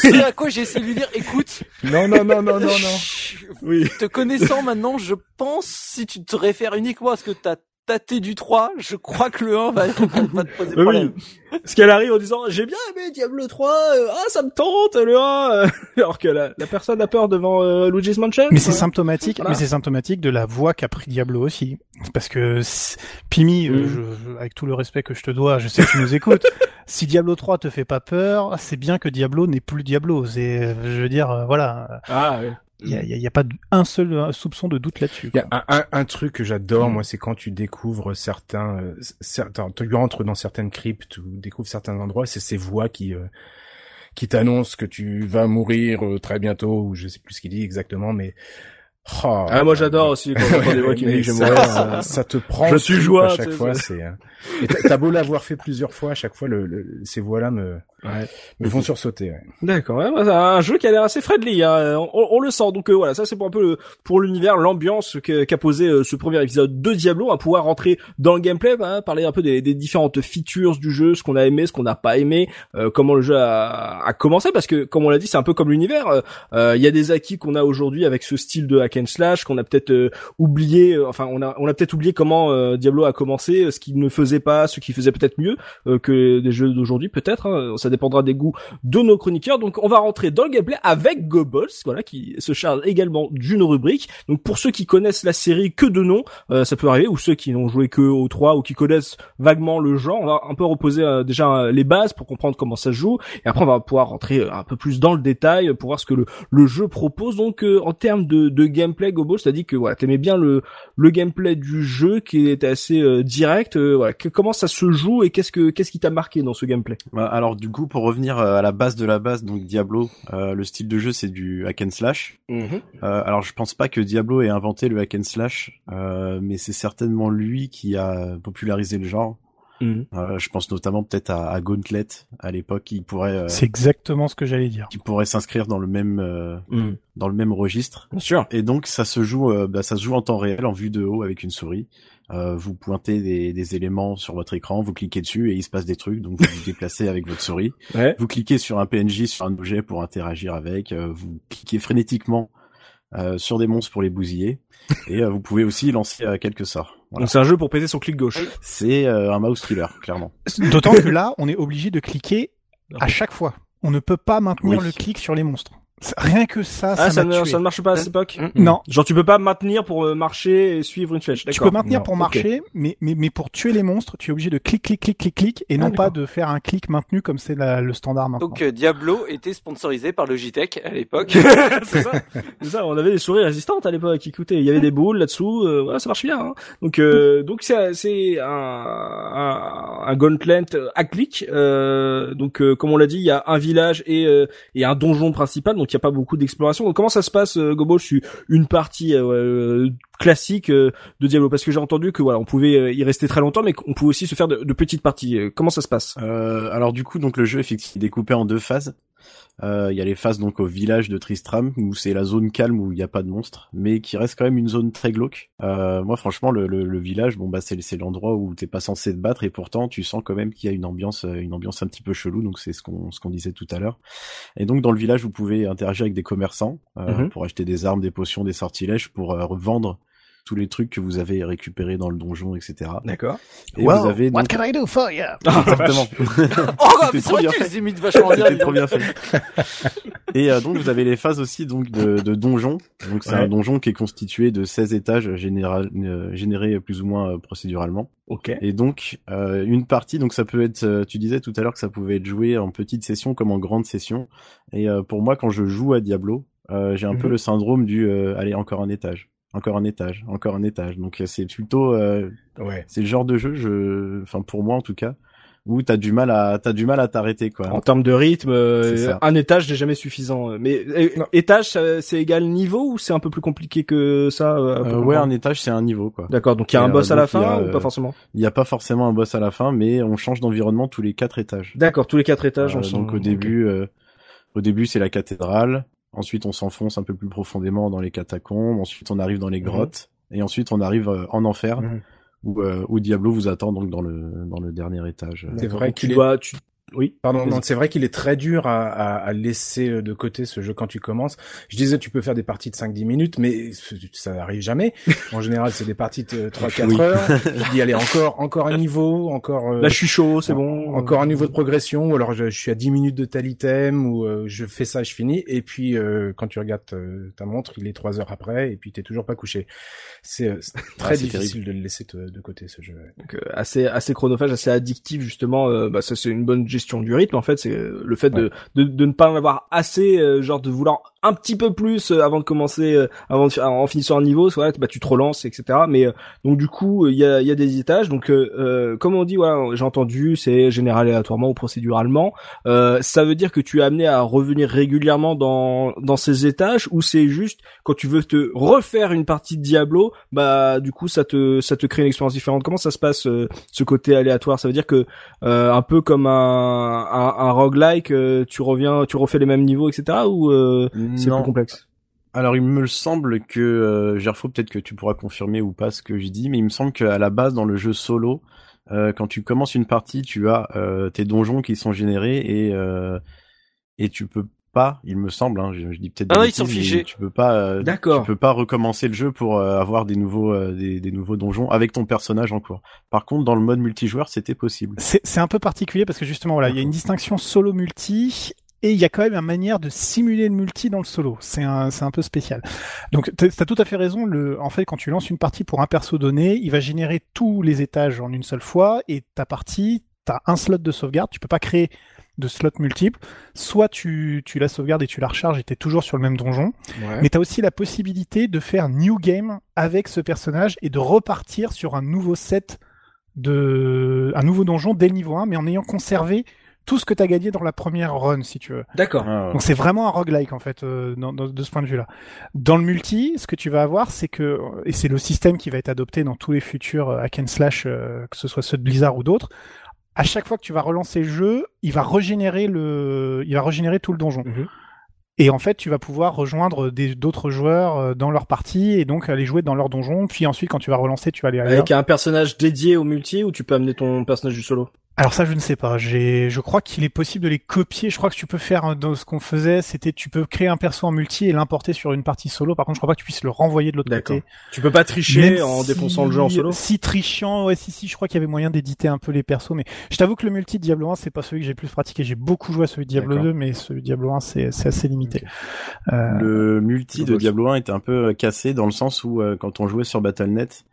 C'est à quoi j'ai essayé de lui dire « Écoute, Non, non, non, non, non, non. oui. Te connaissant maintenant, je pense, si tu te réfères uniquement à ce que t'as tâter du 3, je crois que le 1 va, va te poser Oui, problème. Parce qu'elle arrive en disant j'ai bien aimé Diablo 3, euh, ah ça me tente le 1, euh, alors que la, la personne a peur devant euh, Luigi's Mansion. Mais c'est symptomatique, Voilà. mais c'est symptomatique de la voix qu'a pris Diablo aussi. Parce que Pimi, euh, Mm. je- je- avec tout le respect que je te dois, je sais que tu nous écoutes. si Diablo 3 te fait pas peur, c'est bien que Diablo n'est plus Diablo. C'est, euh, je veux dire, euh, voilà, Ah ouais. Il y a, y a- y a pas un seul euh, soupçon de doute là-dessus. Il y a quoi. un, un, un truc que j'adore, Mm. moi, c'est quand tu découvres certains, euh, certains, tu rentres dans certaines cryptes ou découvres certains endroits, c'est ces voix qui, euh, qui t'annoncent que tu vas mourir euh, très bientôt, ou je sais plus ce qu'il dit exactement, mais Oh, Ah moi j'adore aussi quand j'entends des voix qui me disent ça, euh. te prend. Je suis joie, à chaque fois. c'est- euh, t'as beau l'avoir fait plusieurs fois, à chaque fois, le, le- ces voix-là me, Ouais. me font sursauter. Ouais. D'accord, ouais, bah, c'est un jeu qui a l'air assez friendly, hein. on, on le sent. Donc euh, voilà, ça c'est pour un peu le, pour l'univers, l'ambiance qu'a posé euh, ce premier épisode de Diablo, à pouvoir rentrer dans le gameplay, bah, parler un peu des, des différentes features du jeu, ce qu'on a aimé, ce qu'on n'a pas aimé, euh, comment le jeu a, a commencé, parce que comme on l'a dit, c'est un peu comme l'univers. euh, euh, Il y a des acquis qu'on a aujourd'hui avec ce style de hack and slash qu'on a peut-être euh, oublié, enfin on a on a peut-être oublié comment euh, Diablo a commencé, ce qu'il ne faisait pas, ce qui faisait peut-être mieux euh, que des jeux d'aujourd'hui, peut-être. hein. ça dépendra des goûts de nos chroniqueurs. Donc on va rentrer dans le gameplay avec Goebbels, voilà, qui se charge également d'une rubrique. Donc pour ceux qui connaissent la série que de nom, euh, ça peut arriver, ou ceux qui n'ont joué que au 3 ou qui connaissent vaguement le genre, on va un peu reposer euh, déjà euh, les bases pour comprendre comment ça se joue, et après on va pouvoir rentrer un peu plus dans le détail pour voir ce que le, le jeu propose. Donc en termes de, de gameplay, Goebbels, t'as dit que voilà, t'aimais bien le, le gameplay du jeu qui était assez direct. voilà, comment ça se joue et qu'est-ce que qu'est-ce qui t'a marqué dans ce gameplay? Bah, alors du coup, pour revenir euh, à la base de la base, donc Diablo, euh, le style de jeu c'est du hack and slash. Euh, alors je pense pas que Diablo ait inventé le hack and slash, euh, mais c'est certainement lui qui a popularisé le genre. Mhm. Euh, je pense notamment peut-être à, à Gauntlet à l'époque, qui pourrait, euh, C'est exactement ce que j'allais dire. qui pourrait s'inscrire dans le même euh, Mhm. dans le même registre. Bien sûr. Et donc ça se joue, euh, bah, ça se joue en temps réel, en vue de haut avec une souris. Euh, vous pointez des, des éléments sur votre écran, vous cliquez dessus et il se passe des trucs, donc vous vous déplacez avec votre souris. Ouais. Vous cliquez sur un PNJ, sur un objet pour interagir avec. euh, vous cliquez frénétiquement euh, sur des monstres pour les bousiller. Et euh, vous pouvez aussi lancer euh, quelques sorts. Voilà. Donc c'est un jeu pour péter son clic gauche. C'est euh, un mouse killer, clairement. D'autant que là, on est obligé de cliquer à chaque fois. On ne peut pas maintenir Oui. le clic sur les monstres. Rien que ça, Ah, ça ne, tué. ça ne marche pas à cette époque Mm. Non, Genre tu peux pas maintenir pour euh, marcher et suivre une flèche, tu peux maintenir Non, pour marcher, mais, mais, mais pour tuer les monstres, tu es obligé de clic, clic, clic, clic, clic, et Ah, non pas de faire un clic maintenu comme c'est le standard maintenant. Donc euh, Diablo était sponsorisé par Logitech à l'époque. c'est ça. C'est ça, on avait des souris résistantes à l'époque, écoutez, il y avait des boules là-dessous, euh, voilà, ça marche bien. hein. Donc euh, donc c'est c'est un, un un gauntlet euh, à clic. Euh, donc euh, comme on l'a dit, il y a un village et euh, et un donjon principal, donc il y a pas beaucoup d'exploration. Comment ça se passe euh, Gobo? Sur une partie euh, classique euh, de Diablo parce que j'ai entendu que voilà, on pouvait y rester très longtemps mais qu'on pouvait aussi se faire de, petites parties. Comment ça se passe? Alors du coup, donc le jeu effectivement est découpé en deux phases. Euh, Il y a les phases donc au village de Tristram où c'est la zone calme où il n'y a pas de monstres, mais qui reste quand même une zone très glauque. Euh, moi, franchement, le, le, le village, bon bah c'est c'est l'endroit où t'es pas censé te battre et pourtant tu sens quand même qu'il y a une ambiance, euh, une ambiance un petit peu chelou. Donc c'est ce qu'on ce qu'on disait tout à l'heure. Et donc dans le village, vous pouvez interagir avec des commerçants euh, Mhm. pour acheter des armes, des potions, des sortilèges pour revendre tous les trucs que vous avez récupérés dans le donjon, etc. D'accord. Et vous avez what donc... can I do for you? Exactement. oh, mais c'est trop bien tu fait. les imites vachement bien. Trop bien fait. Et euh, donc vous avez les phases aussi donc de, de donjon. Donc c'est Ouais. un donjon qui est constitué de 16 étages général, euh, générés plus ou moins euh, procéduralement. Ok. Et donc euh, une partie donc ça peut être euh, tu disais tout à l'heure que ça pouvait être joué en petite session comme en grande session. Et euh, pour moi quand je joue à Diablo, euh, j'ai un peu Mhm. le syndrome du euh, allez encore un étage, encore un étage, encore un étage. Donc euh, c'est plutôt euh, Ouais. c'est le genre de jeu je enfin pour moi en tout cas où t'as du mal à t'as du mal à t'arrêter quoi. En termes de rythme, euh, un étage n'est jamais suffisant. Mais euh, Non. étage, c'est égal niveau ou c'est un peu plus compliqué que ça euh, Euh, ouais, un étage, c'est un niveau, quoi. D'accord, donc il y a un boss à la fin a, ou pas forcément Il n'y a pas forcément un boss à la fin, mais on change d'environnement tous les quatre étages. D'accord, tous les quatre étages. On donc au début, euh, au début c'est la cathédrale. Ensuite, on s'enfonce un peu plus profondément dans les catacombes. Ensuite, on arrive dans les Mhm. grottes. Et ensuite, on arrive euh, en enfer, Mhm. où, euh, où Diablo vous attend donc dans le dans le dernier étage. C'est vrai tu qu'il est- dois, tu, Oui. Pardon, non, c'est vrai qu'il est très dur à, à, à, laisser de côté ce jeu quand tu commences. Je disais, tu peux faire des parties de 5-10 minutes, mais ça n'arrive jamais. En général, c'est des parties de 3-4 oui. heures. Je dis, allez, encore, encore un niveau, encore... Euh, Là, je suis chaud, c'est bon. Encore un niveau de progression, ou alors je, je, suis à 10 minutes de tel item, ou euh, je fais ça, je finis, et puis euh, quand tu regardes ta montre, il est 3 heures après, et puis t'es toujours pas couché. C'est euh, très ah, difficile terrible. de le laisser de, de côté, ce jeu. Donc, assez, assez chronophage, assez addictif, justement. bah, ça, c'est une bonne gestion du rythme en fait c'est le fait de, de, de ne pas en avoir assez euh, genre de vouloir un petit peu plus euh, avant de commencer euh, avant de, en finissant un niveau soit bah tu te relances etc mais donc du coup il y a, y a des étages. Donc comme on dit voilà j'ai entendu c'est général aléatoirement ou procéduralement. Ça veut dire que tu es amené à revenir régulièrement dans dans ces étages ou c'est juste quand tu veux te refaire une partie de Diablo bah du coup ça te ça te crée une expérience différente. Comment ça se passe ce côté aléatoire? Ça veut dire que un peu comme un un, un, roguelike, euh, tu reviens, tu refais les mêmes niveaux, etc. Ou euh, c'est plus complexe? Alors il me semble que euh, Gerfo, peut-être que tu pourras confirmer ou pas ce que je dis, mais il me semble qu'à la base dans le jeu solo, euh, quand tu commences une partie, tu as euh, tes donjons qui sont générés et et tu peux pas, il me semble, hein, je, je, dis peut-être. Ah ils sont figés. Tu peux pas. Euh, D'accord. Tu peux pas recommencer le jeu pour euh, avoir des nouveaux euh, des, des, nouveaux donjons avec ton personnage en cours. Par contre, dans le mode multijoueur, c'était possible. C'est un peu particulier parce que justement, voilà, il y a une distinction solo multi. Et il y a quand même une manière de simuler le multi dans le solo. C'est un, c'est un peu spécial. Donc, tu as tout à fait raison. Le, en fait, quand tu lances une partie pour un perso donné, il va générer tous les étages en une seule fois et ta partie, tu as un slot de sauvegarde. Tu peux pas créer de slots multiples. Soit tu, tu la sauvegardes et tu la recharges et t'es toujours sur le même donjon. Ouais. Mais t'as aussi la possibilité de faire new game avec ce personnage et de repartir sur un nouveau set de, un nouveau donjon dès le niveau 1, mais en ayant conservé tout ce que t'as gagné dans la première run, si tu veux. D'accord. Ah. Donc c'est vraiment un roguelike en fait, euh, dans, dans, de ce point de vue-là. Dans le multi, ce que tu vas avoir, c'est que et c'est le système qui va être adopté dans tous les futurs hack and slash, euh, que ce soit ceux de Blizzard ou d'autres à chaque fois que tu vas relancer le jeu, il va régénérer le, il va régénérer tout le donjon. Mmh. Et en fait, tu vas pouvoir rejoindre d'autres joueurs euh, dans leur partie et donc aller jouer dans leur donjon. Puis ensuite, quand tu vas relancer, tu vas aller avec un personnage dédié au multi ou tu peux amener ton personnage du solo? Alors ça, je ne sais pas. J'ai, je crois qu'il est possible de les copier. Je crois que tu peux faire euh, dans ce qu'on faisait, c'était tu peux créer un perso en multi et l'importer sur une partie solo. Par contre, je crois pas que tu puisses le renvoyer de l'autre côté. Tu peux pas tricher Même en si, défonçant le jeu en solo. Si trichant, ouais, si si, je crois qu'il y avait moyen d'éditer un peu les persos. Mais je t'avoue que le multi de Diablo 1, c'est pas celui que j'ai plus pratiqué. J'ai beaucoup joué à celui de Diablo 2, mais celui de Diablo 1, c'est c'est assez limité. Okay. Euh... Le multi de Diablo 1 était un peu cassé dans le sens où euh, quand on jouait sur Battle.net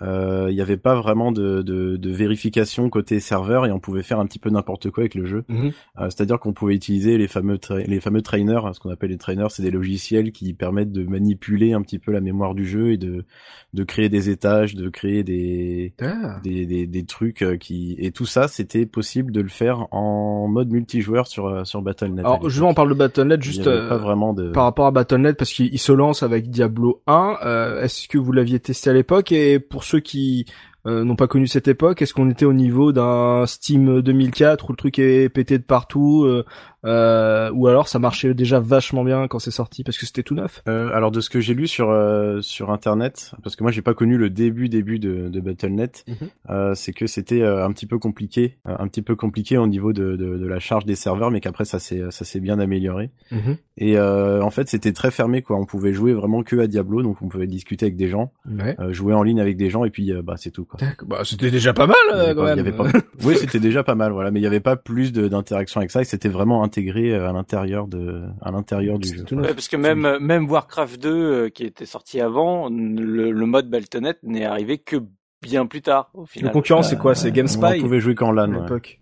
il euh, n'y avait pas vraiment de, de, de, vérification côté serveur et on pouvait faire un petit peu n'importe quoi avec le jeu. Mmh. Euh, C'est-à-dire qu'on pouvait utiliser les fameux les fameux trainers, hein, ce qu'on appelle les trainers, c'est des logiciels qui permettent de manipuler un petit peu la mémoire du jeu et de de créer des étages, de créer des ah. des, des, des, trucs euh, qui et tout ça, c'était possible de le faire en mode multijoueur sur euh, sur Battle.net. Alors justement, on parle de Battle.net juste pas vraiment de... par rapport à Battle.net parce qu'il se lance avec Diablo 1. Est-ce que vous l'aviez testé à l'époque? Et pour ceux qui euh, n'ont pas connu cette époque, est-ce qu'on était au niveau d'un Steam 2004 où le truc est pété de partout euh, euh, ou alors ça marchait déjà vachement bien quand c'est sorti parce que c'était tout neuf euh, Alors de ce que j'ai lu sur euh, sur internet, parce que moi j'ai pas connu le début début de, de Battle.net, mm -hmm. c'est que c'était un petit peu compliqué, un petit peu compliqué au niveau de, de, de la charge des serveurs, mais qu'après ça s'est ça s'est bien amélioré. Mm -hmm. Et en fait c'était très fermé quoi, on pouvait jouer vraiment que à Diablo, donc on pouvait discuter avec des gens, ouais. jouer en ligne avec des gens et puis bah c'est tout quoi. Bah c'était déjà pas mal quand pas, même. Y avait pas... oui c'était déjà pas mal voilà, mais il y avait pas plus d'interaction avec ça et c'était vraiment intégré à l'intérieur de à l'intérieur du jeu. Ouais, parce que même même Warcraft 2 euh, qui était sorti avant, le, le mode Battle.net n'est arrivé que bien plus tard au final. Le concurrent c'est quoi? C'est GameSpy. On pouvait jouer qu'en LAN. À l'époque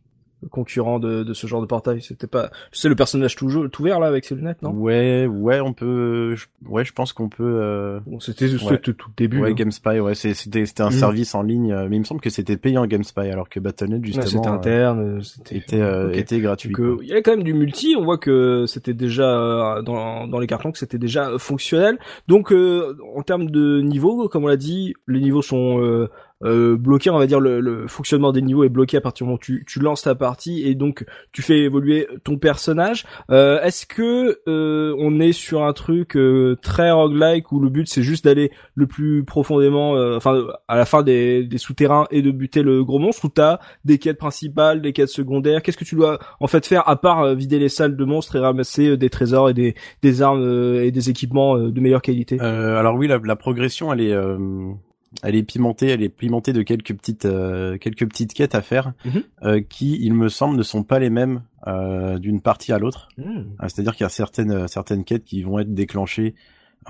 concurrent de, de, ce genre de portail. C'était pas, c'est le personnage tout, tout vert là avec ses lunettes, non? Ouais, ouais, on peut, je, ouais, je pense qu'on peut. Euh... Bon, c'était ouais. tout, tout début. Ouais, hein. GameSpy, ouais, c'était c'était un mmh. service en ligne, euh, mais il me semble que c'était payant GameSpy, alors que Battle.net justement. Ouais, c'était interne, c'était était, euh, okay. était gratuit. Donc, il y avait quand même du multi. On voit que c'était déjà dans dans les cartons que c'était déjà fonctionnel. Donc en termes de niveau, comme on l'a dit, les niveaux sont euh, bloqué, on va dire le, le, fonctionnement des niveaux est bloqué à partir du moment où tu, tu lances ta partie et donc tu fais évoluer ton personnage. Euh, Est-ce que euh, on est sur un truc euh, très roguelike où le but c'est juste d'aller le plus profondément, euh, enfin à la fin des, des souterrains et de buter le gros monstre ou t'as des quêtes principales, des quêtes secondaires? Qu'est-ce que tu dois en fait faire à part vider les salles de monstres et ramasser des trésors et des, des armes et des équipements de meilleure qualité? Alors oui, la, la progression elle est elle est pimentée, elle est pimentée de quelques petites euh, quelques petites quêtes à faire Mhm. euh, qui, il me semble, ne sont pas les mêmes euh, d'une partie à l'autre. Hmm. C'est-à-dire qu'il y a certaines certaines quêtes qui vont être déclenchées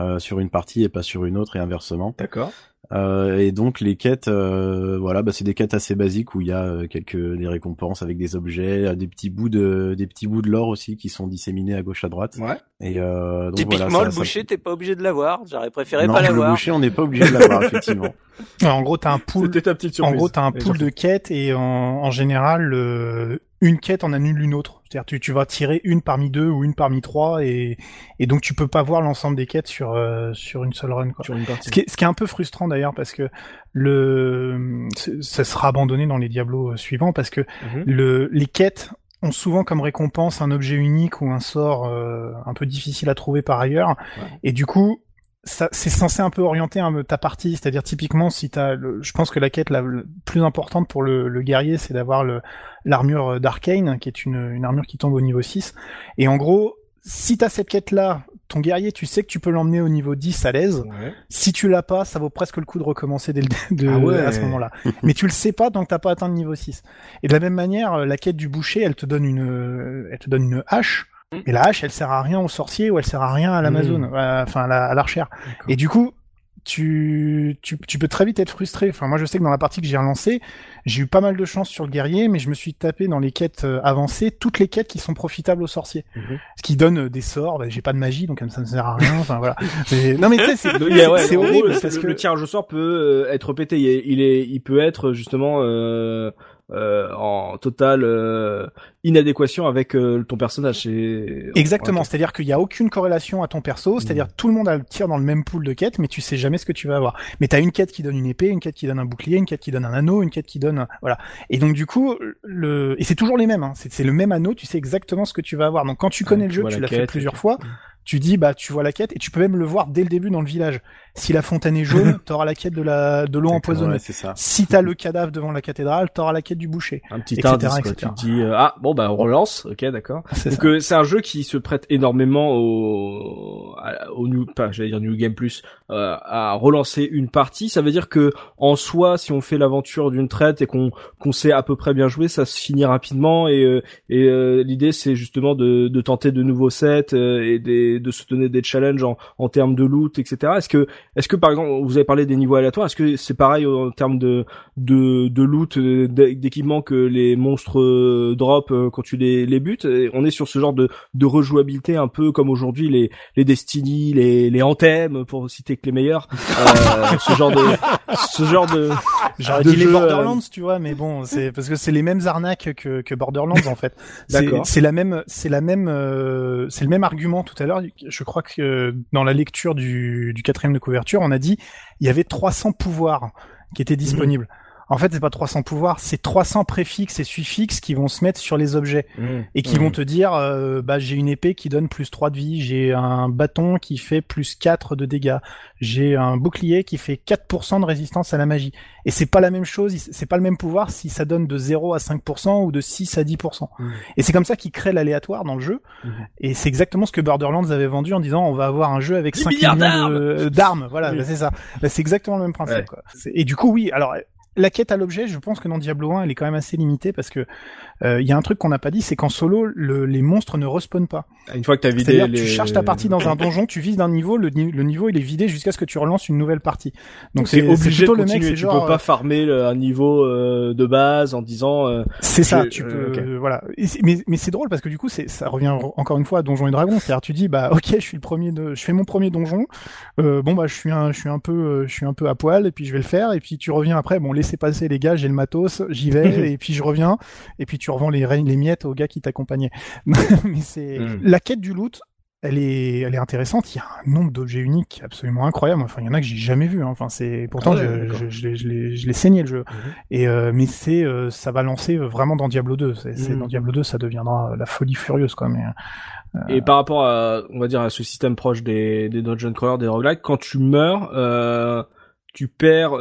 euh, sur une partie et pas sur une autre et inversement. D'accord. Euh, et donc les quêtes, euh, voilà, bah, c'est des quêtes assez basiques où il y a euh, quelques des récompenses avec des objets, euh, des petits bouts de des petits bouts de l'or aussi qui sont disséminés à gauche à droite. Ouais. Et euh, donc Typiquement, voilà, le ça- ça- boucher, t'es pas obligé de l'avoir. J'aurais préféré non, pas le l'avoir. boucher, on n'est pas obligé de l'avoir effectivement. Ouais, en gros, t'as un pool. C'était ta petite En gros, t'as un pool de quêtes et en, en général, euh, une quête en annule une autre. C'est-à-dire tu, tu vas tirer une parmi deux ou une parmi trois et, et donc tu peux pas voir l'ensemble des quêtes sur euh, sur une seule run. Quoi. sur une partie. Ce qui, est, ce qui est un peu frustrant d'ailleurs parce que le ça sera abandonné dans les Diablos suivants parce que Mhm. le les quêtes ont souvent comme récompense un objet unique ou un sort euh, un peu difficile à trouver par ailleurs. Et du coup ça c'est censé un peu orienter un- ta partie. C'est-à-dire typiquement si t'as je pense que la quête la, la plus importante pour le, le guerrier c'est d'avoir l'armure d'Arcane qui est une, une armure qui tombe au niveau 6 et en gros si t'as cette quête là ton guerrier tu sais que tu peux l'emmener au niveau 10 à l'aise Ouais. si tu l'as pas, ça vaut presque le coup de recommencer dès le de, Ah ouais. à ce moment-là. Mais tu le sais pas tant que t'as pas atteint le niveau 6. Et de la même manière, euh, la quête du boucher, elle te donne une, euh, elle te donne une hache. Mm. Et la hache, elle sert à rien au sorcier ou elle sert à rien à l'Amazon, Mm. euh, enfin à l'archère. Et du coup, tu, tu, tu peux très vite être frustré. Enfin, moi, je sais que dans la partie que j'ai relancée, j'ai eu pas mal de chance sur le guerrier, mais je me suis tapé dans les quêtes euh, avancées, toutes les quêtes qui sont profitables aux sorciers. Mhm. Ce qui donne euh, des sorts, bah, j'ai pas de magie, donc ça ne sert à rien. Enfin, voilà. Mais- non, mais tu sais, c'est ouais, horrible le- parce le, que le tirage au sort peut euh, être pété. Il est, il est, il peut être justement euh, euh, en totale euh, inadéquation avec euh, ton personnage. C'est Exactement, c'est-à-dire qu'il y a aucune corrélation à ton perso, c'est-à-dire Mm. tout le monde a le tir dans le même pool de quêtes, mais tu sais jamais ce que tu vas avoir. Mais t'as une quête qui donne une épée, une quête qui donne un bouclier, une quête qui donne un anneau, une quête qui donne voilà. Et donc du coup, le et c'est toujours les mêmes, hein. c'est le même anneau, tu sais exactement ce que tu vas avoir. Donc quand tu connais Ouais, le jeu, tu la l'as fait plusieurs fois, tu dis bah tu vois la quête et tu peux même le voir dès le début dans le village. Si la fontaine est jaune, t'auras la quête de la de l'eau empoisonnée. Ouais, c'est ça. Si t'as le cadavre devant la cathédrale, t'auras la quête du boucher. Un petit etc., indice, quoi. etc. Tu te dis euh, ah bon bah on relance, ok d'accord. C'est Donc euh, c'est un jeu qui se prête énormément au, au new, pas j'allais dire new game plus, euh, à relancer une partie. Ça veut dire que en soi, si on fait l'aventure d'une traite et qu'on qu'on sait à peu près bien jouer, ça se finit rapidement. Et, euh, et euh, l'idée c'est justement de, de tenter de nouveaux sets euh, et des, de se donner des challenges en, en termes de loot, etc. Est-ce que est-ce que par exemple vous avez parlé des niveaux aléatoires, est-ce que c'est pareil en termes de de, de loot, euh, d'é- d'équipement que les monstres euh, drop euh, quand tu les, les butes? On est sur ce genre de, de rejouabilité un peu comme aujourd'hui les, les Destiny, les, les Anthem, pour citer que les meilleurs. Euh, ce genre de ce genre de J'aurais dit les jeux, euh, Borderlands, tu vois, mais bon, c'est parce que c'est les mêmes arnaques que, que Borderlands en fait. D'accord. C'est la même, c'est la même, euh, c'est le même argument tout à l'heure. Je crois que euh, dans la lecture du, quatrième de couverture, on a dit il y avait 300 pouvoirs qui étaient disponibles. En fait, c'est pas 300 pouvoirs, c'est 300 préfixes et suffixes qui vont se mettre sur les objets et qui Mhm. vont te dire euh, bah j'ai une épée qui donne plus 3 de vie, j'ai un bâton qui fait plus 4 de dégâts, j'ai un bouclier qui fait 4% de résistance à la magie. Et c'est pas la même chose, c'est pas le même pouvoir si ça donne de 0 à 5% ou de 6 à 10%. Mhm. Et c'est comme ça qu'ils créent l'aléatoire dans le jeu. Et c'est exactement ce que Borderlands avait vendu en disant on va avoir un jeu avec 10 5 milliards millions d'armes. Voilà, Oui. bah, c'est ça. Bah, c'est exactement le même principe. Ouais. quoi. Et du coup oui, alors la quête à l'objet, je pense que dans Diablo 1, elle est quand même assez limitée parce que il y a un truc qu'on n'a pas dit, c'est qu'en solo, le- les monstres ne respawnent pas. Une fois que t'as vidé les... tu charges ta partie dans un donjon, tu vises d'un niveau, le, le niveau il est vidé jusqu'à ce que tu relances une nouvelle partie. Donc c'est obligé de le mec, continuer. c'est tu genre, peux pas euh, farmer le- un niveau euh, de base en disant euh, c'est ça, tu euh, peux, euh, voilà. Et mais mais c'est drôle parce que du coup, c'est ça revient encore une fois à Donjons et Dragons. C'est-à-dire tu dis bah ok, je suis le premier de, je fais mon premier donjon. Euh, bon bah je suis un, je suis un peu, euh, je suis un peu à poil et puis je vais le faire et puis tu reviens après. Bon laissez passer les gars, j'ai le matos, j'y vais et puis je reviens et puis tu revends les, les miettes au gars qui t'accompagnait. mais c'est Mm. la quête du loot. elle est, elle est intéressante. Il y a un nombre d'objets uniques absolument incroyable. Enfin, il y en a que j'ai jamais vu. Hein. Enfin, c'est pourtant Ah ouais, je, je, je l'ai- je saigné le jeu. Mhm. Et euh, mais c'est, euh, ça va lancer vraiment dans Diablo 2. C'est, Mhm. dans Diablo 2, ça deviendra la folie furieuse quoi. Mais Et par rapport à, on va dire, à ce système proche des, des dungeon crawlers, des roguelikes, quand tu meurs, euh, tu perds.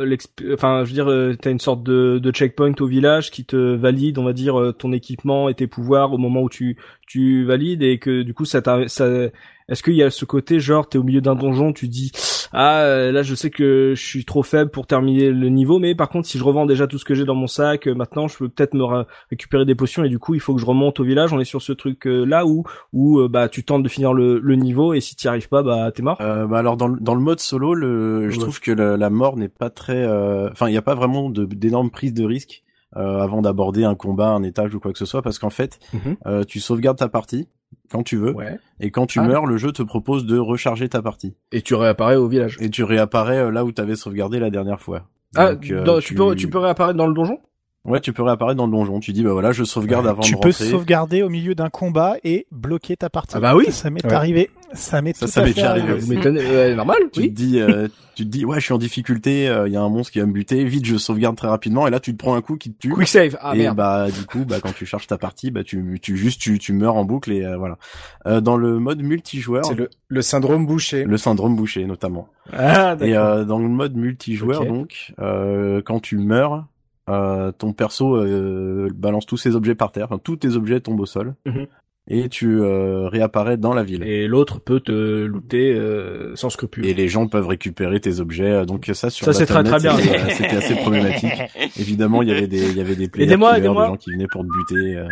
Enfin, je veux dire, euh, t'as une sorte de, checkpoint au village qui te valide, on va dire, euh, ton équipement et tes pouvoirs au moment où tu tu valides et que du coup, ça. Ça... Est-ce qu'il y a ce côté, genre, t'es au milieu d'un donjon, tu dis, ah, euh, là, je sais que je suis trop faible pour terminer le niveau, mais par contre, si je revends déjà tout ce que j'ai dans mon sac, euh, maintenant, je peux peut-être me récupérer des potions et du coup, il faut que je remonte au village. On est sur ce truc euh, là où où euh, bah tu tentes de finir le, le niveau et si t'y arrives pas, bah t'es mort. Euh, bah alors dans le, dans le mode solo, le, je Ouais. trouve que la, la mort n'est pas très, euh, enfin il n'y a pas vraiment d'énormes prises de risque euh, avant d'aborder un combat, un étage ou quoi que ce soit, parce qu'en fait, Mhm. euh, tu sauvegardes ta partie quand tu veux, Ouais. et quand tu Ah. meurs, le jeu te propose de recharger ta partie, Et tu réapparais au village. et tu réapparais euh, là où t'avais sauvegardé la dernière fois. Ah, Donc, euh, dans- tu... peux tu peux réapparaître dans le donjon? Ouais, tu peux réapparaître dans le donjon. Tu dis bah voilà, je sauvegarde avant tu de peux rentrer. sauvegarder au milieu d'un combat et bloquer ta partie. Ah bah oui. Ça m'est Ouais. arrivé. Ça m'est Ça, ça m'est déjà arrivé. Vous m'étonnez, ouais, normal. tu Oui. te dis, euh, tu te dis, ouais, je suis en difficulté, il y a un monstre qui va me buter, vite, je sauvegarde très rapidement, et là, tu te prends un coup qui te tue. Quick save. Ah et merde. bah du coup bah quand tu charges ta partie bah tu tu juste tu tu meurs en boucle et euh, voilà euh, dans le mode multijoueur C'est le, le syndrome bouché. le syndrome bouché notamment Ah et d'accord. euh, dans le mode multijoueur Ok. donc euh, quand tu meurs euh, ton perso euh, balance tous ses objets par terre enfin, tous tes objets tombent au sol Mhm. Et tu euh, réapparais dans la ville et, Et l'autre peut te looter euh, sans scrupule. les gens peuvent récupérer tes objets donc ça sur Ça, c'est très, très bien. c'était, euh, c'était assez problématique évidemment il y avait des il y avait des Aidez-moi, killers, des aidez-moi. gens qui venaient pour te buter euh.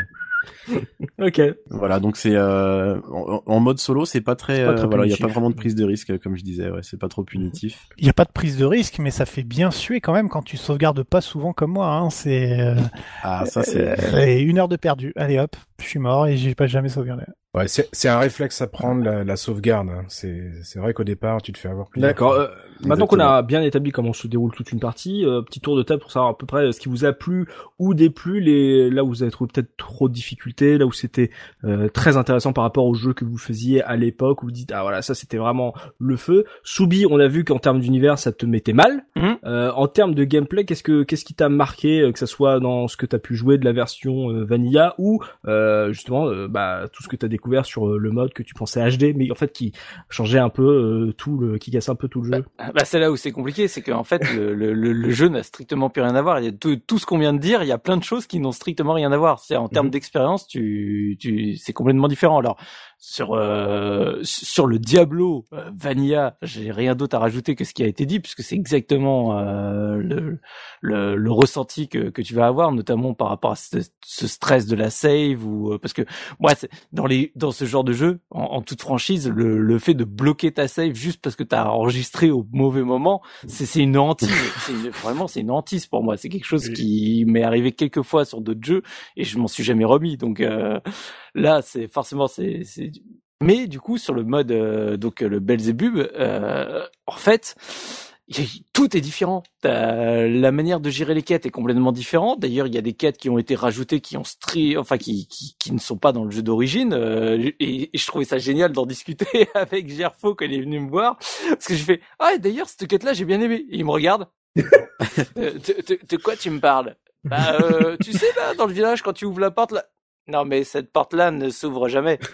Ok. Voilà, donc c'est euh, en, en mode solo, c'est pas très, pas euh, voilà, il y a pas vraiment de prise de risque comme je disais, ouais, c'est pas trop punitif. Il n'y a pas de prise de risque, mais ça fait bien suer quand même quand tu sauvegardes pas souvent comme moi. Hein. C'est euh, Ah, ça c'est euh, une heure de perdu. Allez hop, je suis mort et j'ai pas jamais sauvegardé. Ouais, c'est c'est un réflexe à prendre la, la sauvegarde. hein. C'est c'est vrai qu'au départ, tu te fais avoir D'accord. Maintenant qu'on a bien établi comment se déroule toute une partie, euh, petit tour de table pour savoir à peu près ce qui vous a plu ou déplu, les là où vous avez trouvé peut-être trop de difficultés, là où c'était euh, très intéressant par rapport au jeu que vous faisiez à l'époque, où vous dites ah voilà ça c'était vraiment le feu. Soubi, on a vu qu'en termes d'univers ça te mettait mal. Mhm. Euh, en termes de gameplay, qu'est-ce que qu'est-ce qui t'a marqué, euh, que ça soit dans ce que t'as pu jouer de la version euh, vanilla ou euh, justement euh, bah tout ce que t'as découvert sur euh, le mode que tu pensais HD, mais en fait qui changeait un peu euh, tout le, qui cassait un peu tout le jeu. Bah, c'est là où c'est compliqué, c'est qu'en fait le, le, le- le jeu n'a strictement plus rien à voir. Il y a tout, tout ce qu'on vient de dire, il y a plein de choses qui n'ont strictement rien à voir. C'est en termes Mhm. d'expérience, tu, tu, c'est complètement différent. Alors sur euh, sur le Diablo euh, Vanilla, j'ai rien d'autre à rajouter que ce qui a été dit, puisque c'est exactement euh, le, le le ressenti que que tu vas avoir, notamment par rapport à ce, ce stress de la save ou euh, parce que moi c'est dans les dans ce genre de jeu, en, en toute franchise, le, le fait de bloquer ta save juste parce que t'as enregistré au mauvais moment, c'est c'est une hantise. C'est une- vraiment c'est une hantise pour moi. C'est quelque chose qui m'est arrivé quelques fois sur d'autres jeux et je m'en suis jamais remis. Donc euh, là, c'est forcément c'est c'est mais du coup sur le mode euh, donc euh, le Belzebub, euh, en fait. Tout est différent. T'as- La manière de gérer les quêtes est complètement différente. D'ailleurs, il y a des quêtes qui ont été rajoutées, qui ont stri, enfin qui, qui, qui ne sont pas dans le jeu d'origine. euh, et, et je trouvais ça génial d'en discuter avec Gerfo quand il est venu me voir, parce que je fais ah d'ailleurs cette quête-là j'ai bien aimé. Et il me regarde. Euh, de, de- de quoi tu me parles? Bah euh, tu sais là dans le village quand tu ouvres la porte là. Non mais cette porte-là ne s'ouvre jamais.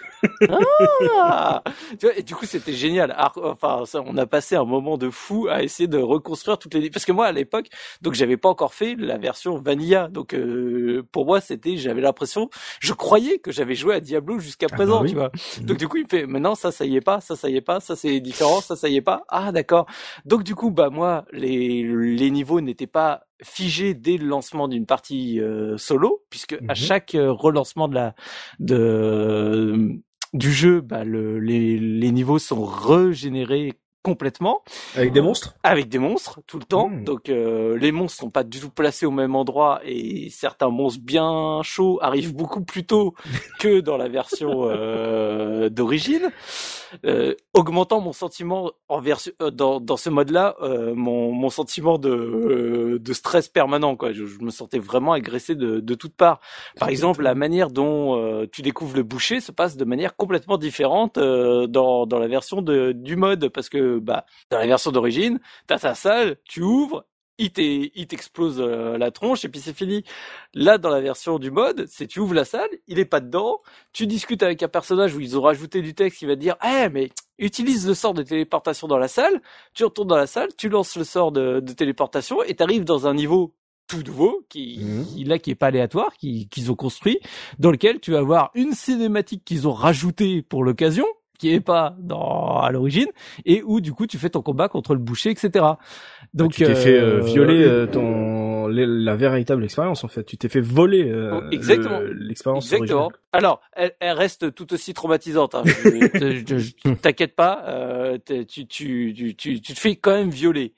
Ah tu vois, et du coup c'était génial. Enfin, ça, on a passé un moment de fou à essayer de reconstruire toutes les. Parce que moi à l'époque, donc j'avais pas encore fait la version vanilla. Donc euh, pour moi c'était, j'avais l'impression, je croyais que j'avais joué à Diablo jusqu'à bah présent, oui. tu vois. Donc du coup il me fait, maintenant ça ça y est pas, ça ça y est pas, ça c'est différent, ça ça y est pas. Ah d'accord. Donc du coup bah moi les les niveaux n'étaient pas figés dès le lancement d'une partie euh, solo, puisque à Mhm. chaque euh, relancement de la de du jeu, bah, le, les, les niveaux sont régénérés complètement. Avec des monstres Avec des monstres tout le temps. Mmh. Donc euh, les monstres sont pas du tout placés au même endroit et certains monstres bien chauds arrivent beaucoup plus tôt que dans la version euh, d'origine, euh, augmentant mon sentiment en version euh, dans, dans ce mode-là, euh, mon, mon sentiment de, euh, de stress permanent. Quoi, je, je me sentais vraiment agressé de, de toutes parts. Par exemple, la manière dont euh, tu découvres le boucher se passe de manière complètement différente euh, dans, dans la version de, du mode parce que bah dans la version d'origine, t'as ta salle, tu ouvres, il t'explose euh, la tronche et puis c'est fini. Là, dans la version du mode, c'est tu ouvres la salle, il est pas dedans, tu discutes avec un personnage où ils ont rajouté du texte qui va te dire, eh mais utilise le sort de téléportation dans la salle, tu retournes dans la salle, tu lances le sort de, de téléportation et t'arrives dans un niveau tout nouveau qui, qui- là qui est pas aléatoire, qui qu'ils ont construit, dans lequel tu vas avoir une cinématique qu'ils ont rajoutée pour l'occasion qui est pas dans à l'origine et où du coup tu fais ton combat contre le boucher etc donc tu t'es fait euh, euh, violer euh, ton les- la véritable expérience en fait. Tu t'es fait voler euh, Oh, le- l'expérience Exactement. originale. Alors, elle, elle reste tout aussi traumatisante. Hein. T'inquiète pas, euh, tu, tu, tu, tu te fais quand même violer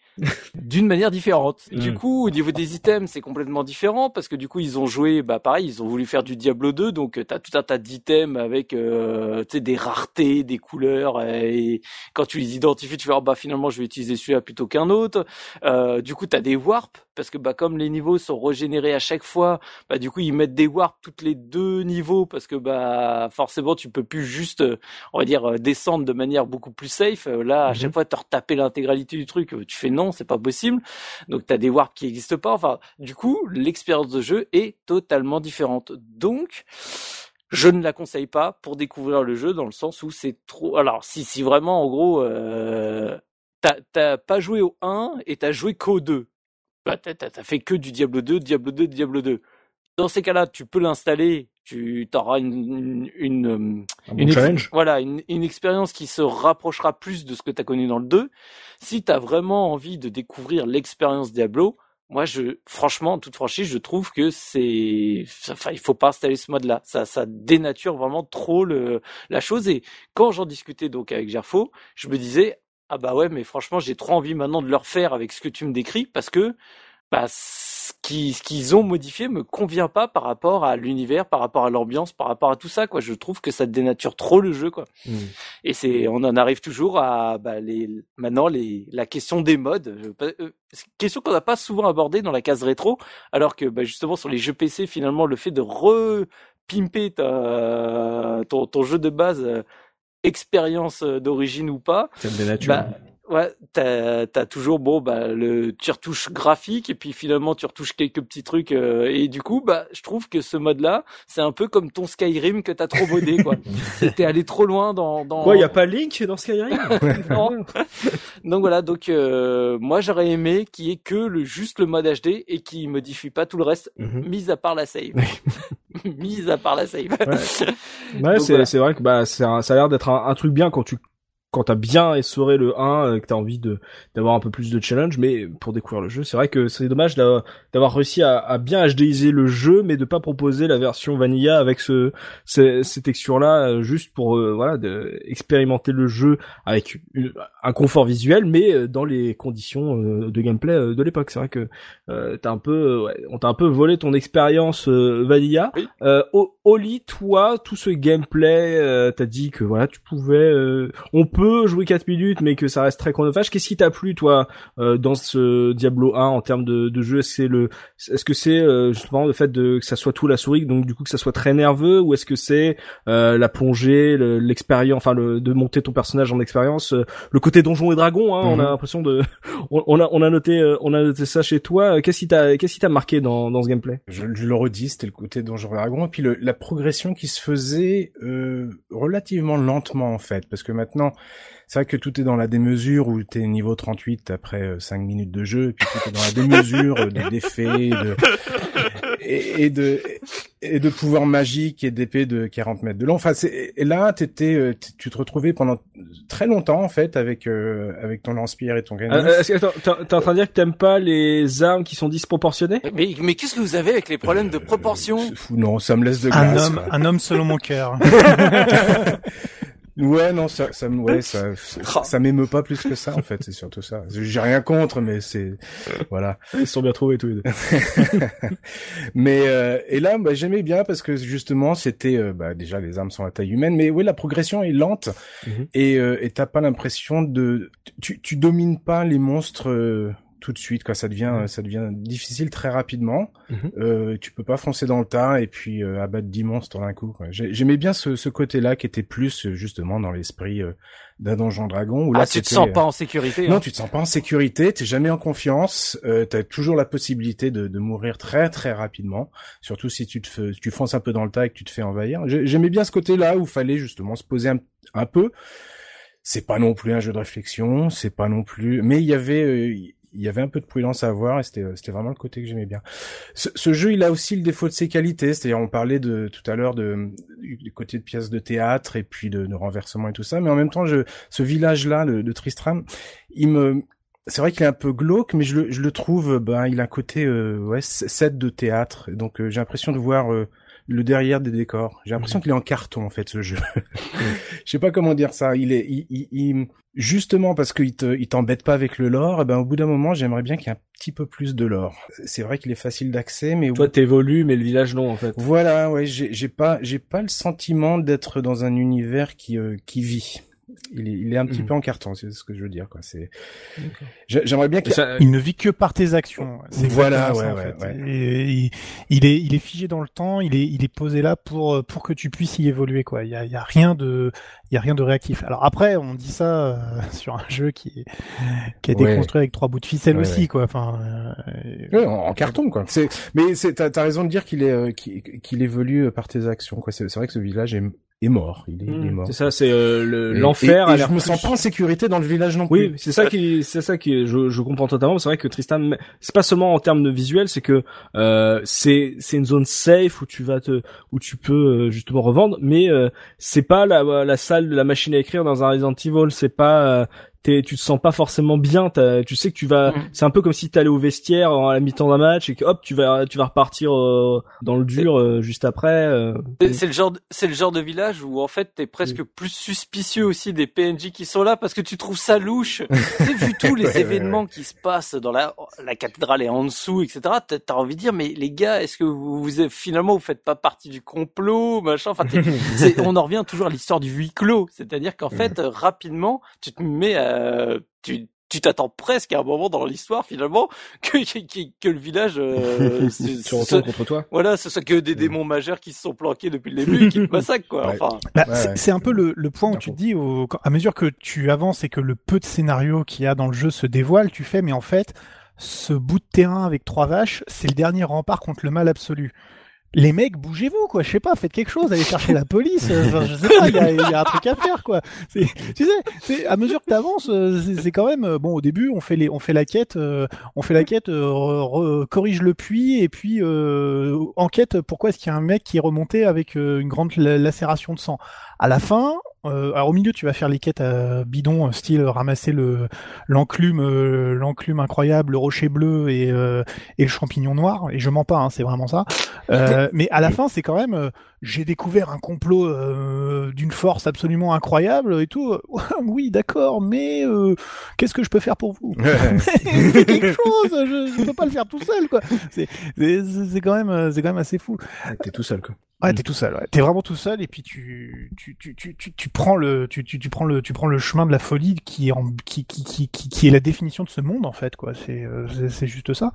d'une manière différente. Du Mm. coup, au niveau des items, c'est complètement différent parce que du coup, ils ont joué, bah pareil, ils ont voulu faire du Diablo 2, donc euh, t'as tout un tas d'items avec, euh, des raretés, des couleurs, et quand tu les identifies, tu vas, bah finalement, je vais utiliser celui-là plutôt qu'un autre. Euh, du coup, t'as des warps parce que bah comme les niveaux sont régénérés à chaque fois, bah du coup ils mettent des warps toutes les deux niveaux parce que bah forcément tu peux plus juste euh, on va dire euh, descendre de manière beaucoup plus safe Euh, là à Mhm. chaque fois te retaper l'intégralité du truc euh, tu fais non c'est pas possible. Donc t'as des warps qui existent pas. Enfin du coup l'expérience de jeu est totalement différente. Donc je ne la conseille pas pour découvrir le jeu dans le sens où c'est trop alors si si vraiment en gros euh, t'as pas joué au 1 et t'as joué qu'au 2 bah, t'as fait que du Diablo 2, Diablo 2, Diablo 2. Dans ces cas-là, tu peux l'installer, tu auras une, une, une, euh, une challenge. voilà, une, une expérience qui se rapprochera plus de ce que tu as connu dans le 2. Si tu as vraiment envie de découvrir l'expérience Diablo, moi, je, franchement, en toute franchise, je trouve que c'est, enfin, il faut pas installer ce mode-là. Ça, ça dénature vraiment trop le, la chose. Et quand j'en discutais donc avec Gerfo, je me disais, ah bah ouais, mais franchement, j'ai trop envie maintenant de le refaire avec ce que tu me décris parce que bah, ce qui- ce qu'ils ont modifié me convient pas par rapport à l'univers, par rapport à l'ambiance, par rapport à tout ça, quoi. Je trouve que ça dénature trop le jeu, quoi. Mm. Et c'est, on en arrive toujours à bah, les, maintenant les, la question des modes, euh, une question qu'on n'a pas souvent abordée dans la case rétro, alors que bah, justement sur les jeux PC, finalement, le fait de repimper ta, ton, ton jeu de base, euh, expérience euh, d'origine ou pas, Ça me dénature. bah, ouais, t'as as toujours bon bah le tu retouches graphique et puis finalement tu retouches quelques petits trucs euh, et du coup bah je trouve que ce mode là c'est un peu comme ton Skyrim que t'as trop modé quoi. T'es allé trop loin dans dans. Quoi, y a pas Link dans Skyrim? Non. Donc voilà donc euh, moi j'aurais aimé qu'il y ait que le juste le mode HD et qui modifie pas tout le reste Mhm. mis à part la save. mis à part la save. Ouais, Donc c'est voilà. vrai que bah c'est un- ça a l'air d'être un, un truc bien quand tu quand t'as bien essoré le 1 euh, que t'as envie de d'avoir un peu plus de challenge mais pour découvrir le jeu c'est vrai que c'est dommage d'a- d'avoir réussi à, à bien HDiser le jeu mais de pas proposer la version vanilla avec ce ces, ces textures là juste pour euh, voilà de expérimenter le jeu avec une- un confort visuel mais euh, dans les conditions euh, de gameplay euh, de l'époque c'est vrai que euh, t'as un peu euh, ouais, on t'a un peu volé ton expérience euh, vanilla Oui. euh, Oli, toi, tout ce gameplay, euh, t'as dit que voilà, tu pouvais, euh, on peut jouer 4 minutes, mais que ça reste très chronophage. Qu'est-ce qui t'a plu, toi, euh, dans ce Diablo 1 en termes de, de jeu? Est-ce que c'est le, est-ce que c'est euh, justement le fait de que ça soit tout la souris, donc du coup que ça soit très nerveux, ou est-ce que c'est euh, la plongée, le- l'expérience, enfin le, de monter ton personnage en expérience, euh, le côté donjon et dragon, hein, on a Mhm. l'impression de, on, on a, on a noté, euh, on a noté ça chez toi. Qu'est-ce qui t'a, qu'est-ce qui t'a marqué dans, dans ce gameplay? Je, je le redis, c'était le côté Donjon et Dragon, et puis le, la progression qui se faisait euh, relativement lentement en fait, parce que maintenant, c'est vrai que tout est dans la démesure où t'es niveau 38 après 5 minutes de jeu, et puis tout est dans la démesure euh, des d'effets, de, et, et de et de pouvoirs magiques et d'épées de 40 mètres de long. Enfin, c'est, et là, t'étais, euh, tu te retrouvais pendant très longtemps en fait avec euh, avec ton lance-pierre et ton canon. Euh, t'es t'es en train de dire que t'aimes pas les armes qui sont disproportionnées? Mais mais qu'est-ce que vous avez avec les problèmes de proportion? C'est fou, non, ça me laisse de Un glace. homme, quoi. un homme selon mon cœur. Ouais, non, ça, ça, ouais, ça, ça, ça m'émeut pas plus que ça, en fait, c'est surtout ça. J'ai rien contre, mais c'est, voilà. Ils sont bien trouvés tous les deux. mais euh, et là, bah, j'aimais bien parce que justement, c'était, euh, bah, déjà les armes sont à taille humaine, mais oui, la progression est lente Mhm. et euh, et t'as pas l'impression de, tu, tu domines pas les monstres. Tout de suite quoi ça devient ça devient difficile très rapidement Mhm. euh, tu peux pas foncer dans le tas et puis euh, abattre 10 monstres d'un coup j'aimais bien ce, ce côté là qui était plus justement dans l'esprit euh, d'un donjon dragon où là Ah, tu te sens euh, pas en sécurité. non, hein. tu te sens pas en sécurité, t'es jamais en confiance, euh, t'as toujours la possibilité de, de mourir très très rapidement, surtout si tu te fais, tu fonces un peu dans le tas et que tu te fais envahir. J'ai- J'aimais bien ce côté-là où fallait justement se poser un, un peu. C'est pas non plus un jeu de réflexion, c'est pas non plus, mais il y avait euh, il y avait un peu de prudence à avoir et c'était c'était vraiment le côté que j'aimais bien. Ce, ce jeu, il a aussi le défaut de ses qualités, c'est-à-dire on parlait de tout à l'heure de du côté de pièces de théâtre et puis de, de renversement et tout ça, mais en même temps, je, ce village-là de, de Tristram, il me c'est vrai qu'il est un peu glauque, mais je le, je le trouve, ben, il a un côté euh, ouais set de théâtre, donc euh, j'ai l'impression de voir euh, le derrière des décors. J'ai l'impression qu'il est en carton en fait ce jeu. Je sais pas comment dire ça. Il est, il, il- il- justement parce qu'il te, il t'embête pas avec le lore. eh ben au bout d'un moment, j'aimerais bien qu'il y ait un petit peu plus de lore. C'est vrai qu'il est facile d'accès, mais Toi, t'évolues, mais le village non, en fait. voilà, ouais, j'ai j'ai pas, j'ai pas le sentiment d'être dans un univers qui euh, qui vit. Il est, il est un petit Mhm. peu en carton, c'est ce que je veux dire, quoi. C'est, J'ai- j'aimerais bien qu'il. ça- Il ne vit que par tes actions. C'est Voilà, ouais, ça, en ouais, fait. ouais. Et il, il est, il est figé dans le temps. Il est, il est posé là pour, pour que tu puisses y évoluer, quoi. Il y a, il y a rien de, il y a rien de réactif. Alors après, on dit ça euh, sur un jeu qui, qui a été Ouais. construit avec trois bouts de ficelle Ouais, aussi, ouais. quoi. Enfin, euh, Ouais, en, en carton, quoi. C'est, mais c'est, t'as, t'as raison de dire qu'il est, euh, qu'il, qu'il évolue euh, par tes actions, quoi. C'est, c'est vrai que ce village est, est mort. Il est, il est Mmh, mort. C'est ça, c'est euh, le- l'enfer. l'air je me plus- sens pas en sécurité dans le village non plus. Oui, c'est ça qui, c'est ça qui, je, je comprends totalement. C'est vrai que Tristan, c'est pas seulement en termes de visuel, c'est que euh, c'est c'est une zone safe où tu vas te, où tu peux euh, justement revendre, mais euh, c'est pas la, la salle de la machine à écrire dans un Resident Evil. C'est pas, euh, t'es, tu te sens pas forcément bien. Tu sais que tu vas, Mhm. c'est un peu comme si t'allais au vestiaire à la mi-temps d'un match et que hop, tu vas, tu vas repartir euh, dans le dur euh, juste après. euh. C'est- le genre, de- c'est le genre de village où en fait t'es presque plus suspicieux aussi des PNJ qui sont là parce que tu trouves ça louche. tu vu tous les Ouais, ouais, événements qui se passent dans la, la cathédrale et en dessous, etc. T'as envie de dire mais les gars, est-ce que vous, vous finalement vous faites pas partie du complot, machin? Enfin, on en revient toujours à l'histoire du huis clos, c'est-à-dire qu'en fait rapidement tu te mets à, tu tu t'attends presque à un moment dans l'histoire finalement que que, que le village euh, se- se- contre toi. voilà, ce soit que des démons majeurs qui se sont planqués depuis le début et qui te massacrent, quoi. Ouais. Enfin, Bah, Ouais, c'est un peu le, le point où tu te dis, au, quand- à mesure que tu avances et que le peu de scénario qu'il y a dans le jeu se dévoile, tu fais, mais en fait, ce bout de terrain avec trois vaches, c'est le dernier rempart contre le mal absolu. Les mecs, bougez-vous, quoi. Je sais pas, faites quelque chose, allez chercher la police. euh, Enfin, je sais pas, il y a, y a un truc à faire, quoi. Tu sais, à mesure que t'avances, euh, c'est quand même euh, bon. Au début, on fait les, on fait la quête, euh, on fait la quête, euh, re- corrige le puits et puis euh, enquête. Pourquoi est-ce qu'il y a un mec qui est remonté avec une grande la- lacération de sang À la fin, euh, alors au milieu, tu vas faire les quêtes à bidon, euh, style ramasser le l'enclume, euh, l'enclume incroyable, le rocher bleu et euh, et le champignon noir. Et je mens pas, hein, c'est vraiment ça. Euh, mais à la fin, c'est quand même, euh, j'ai découvert un complot euh, d'une force absolument incroyable et tout. oui, d'accord, mais euh, qu'est-ce que je peux faire pour vous? Fais quelque chose, je, je peux pas le faire tout seul, quoi. C'est c'est c'est quand même, c'est quand même assez fou. T'es tout seul, quoi. Ouais, t'es tout seul. Ouais. T'es vraiment tout seul et puis tu tu tu tu tu, tu prends le tu, tu tu prends le tu prends le chemin de la folie qui est en qui qui qui qui, qui est la définition de ce monde en fait quoi. C'est euh, c'est- juste ça.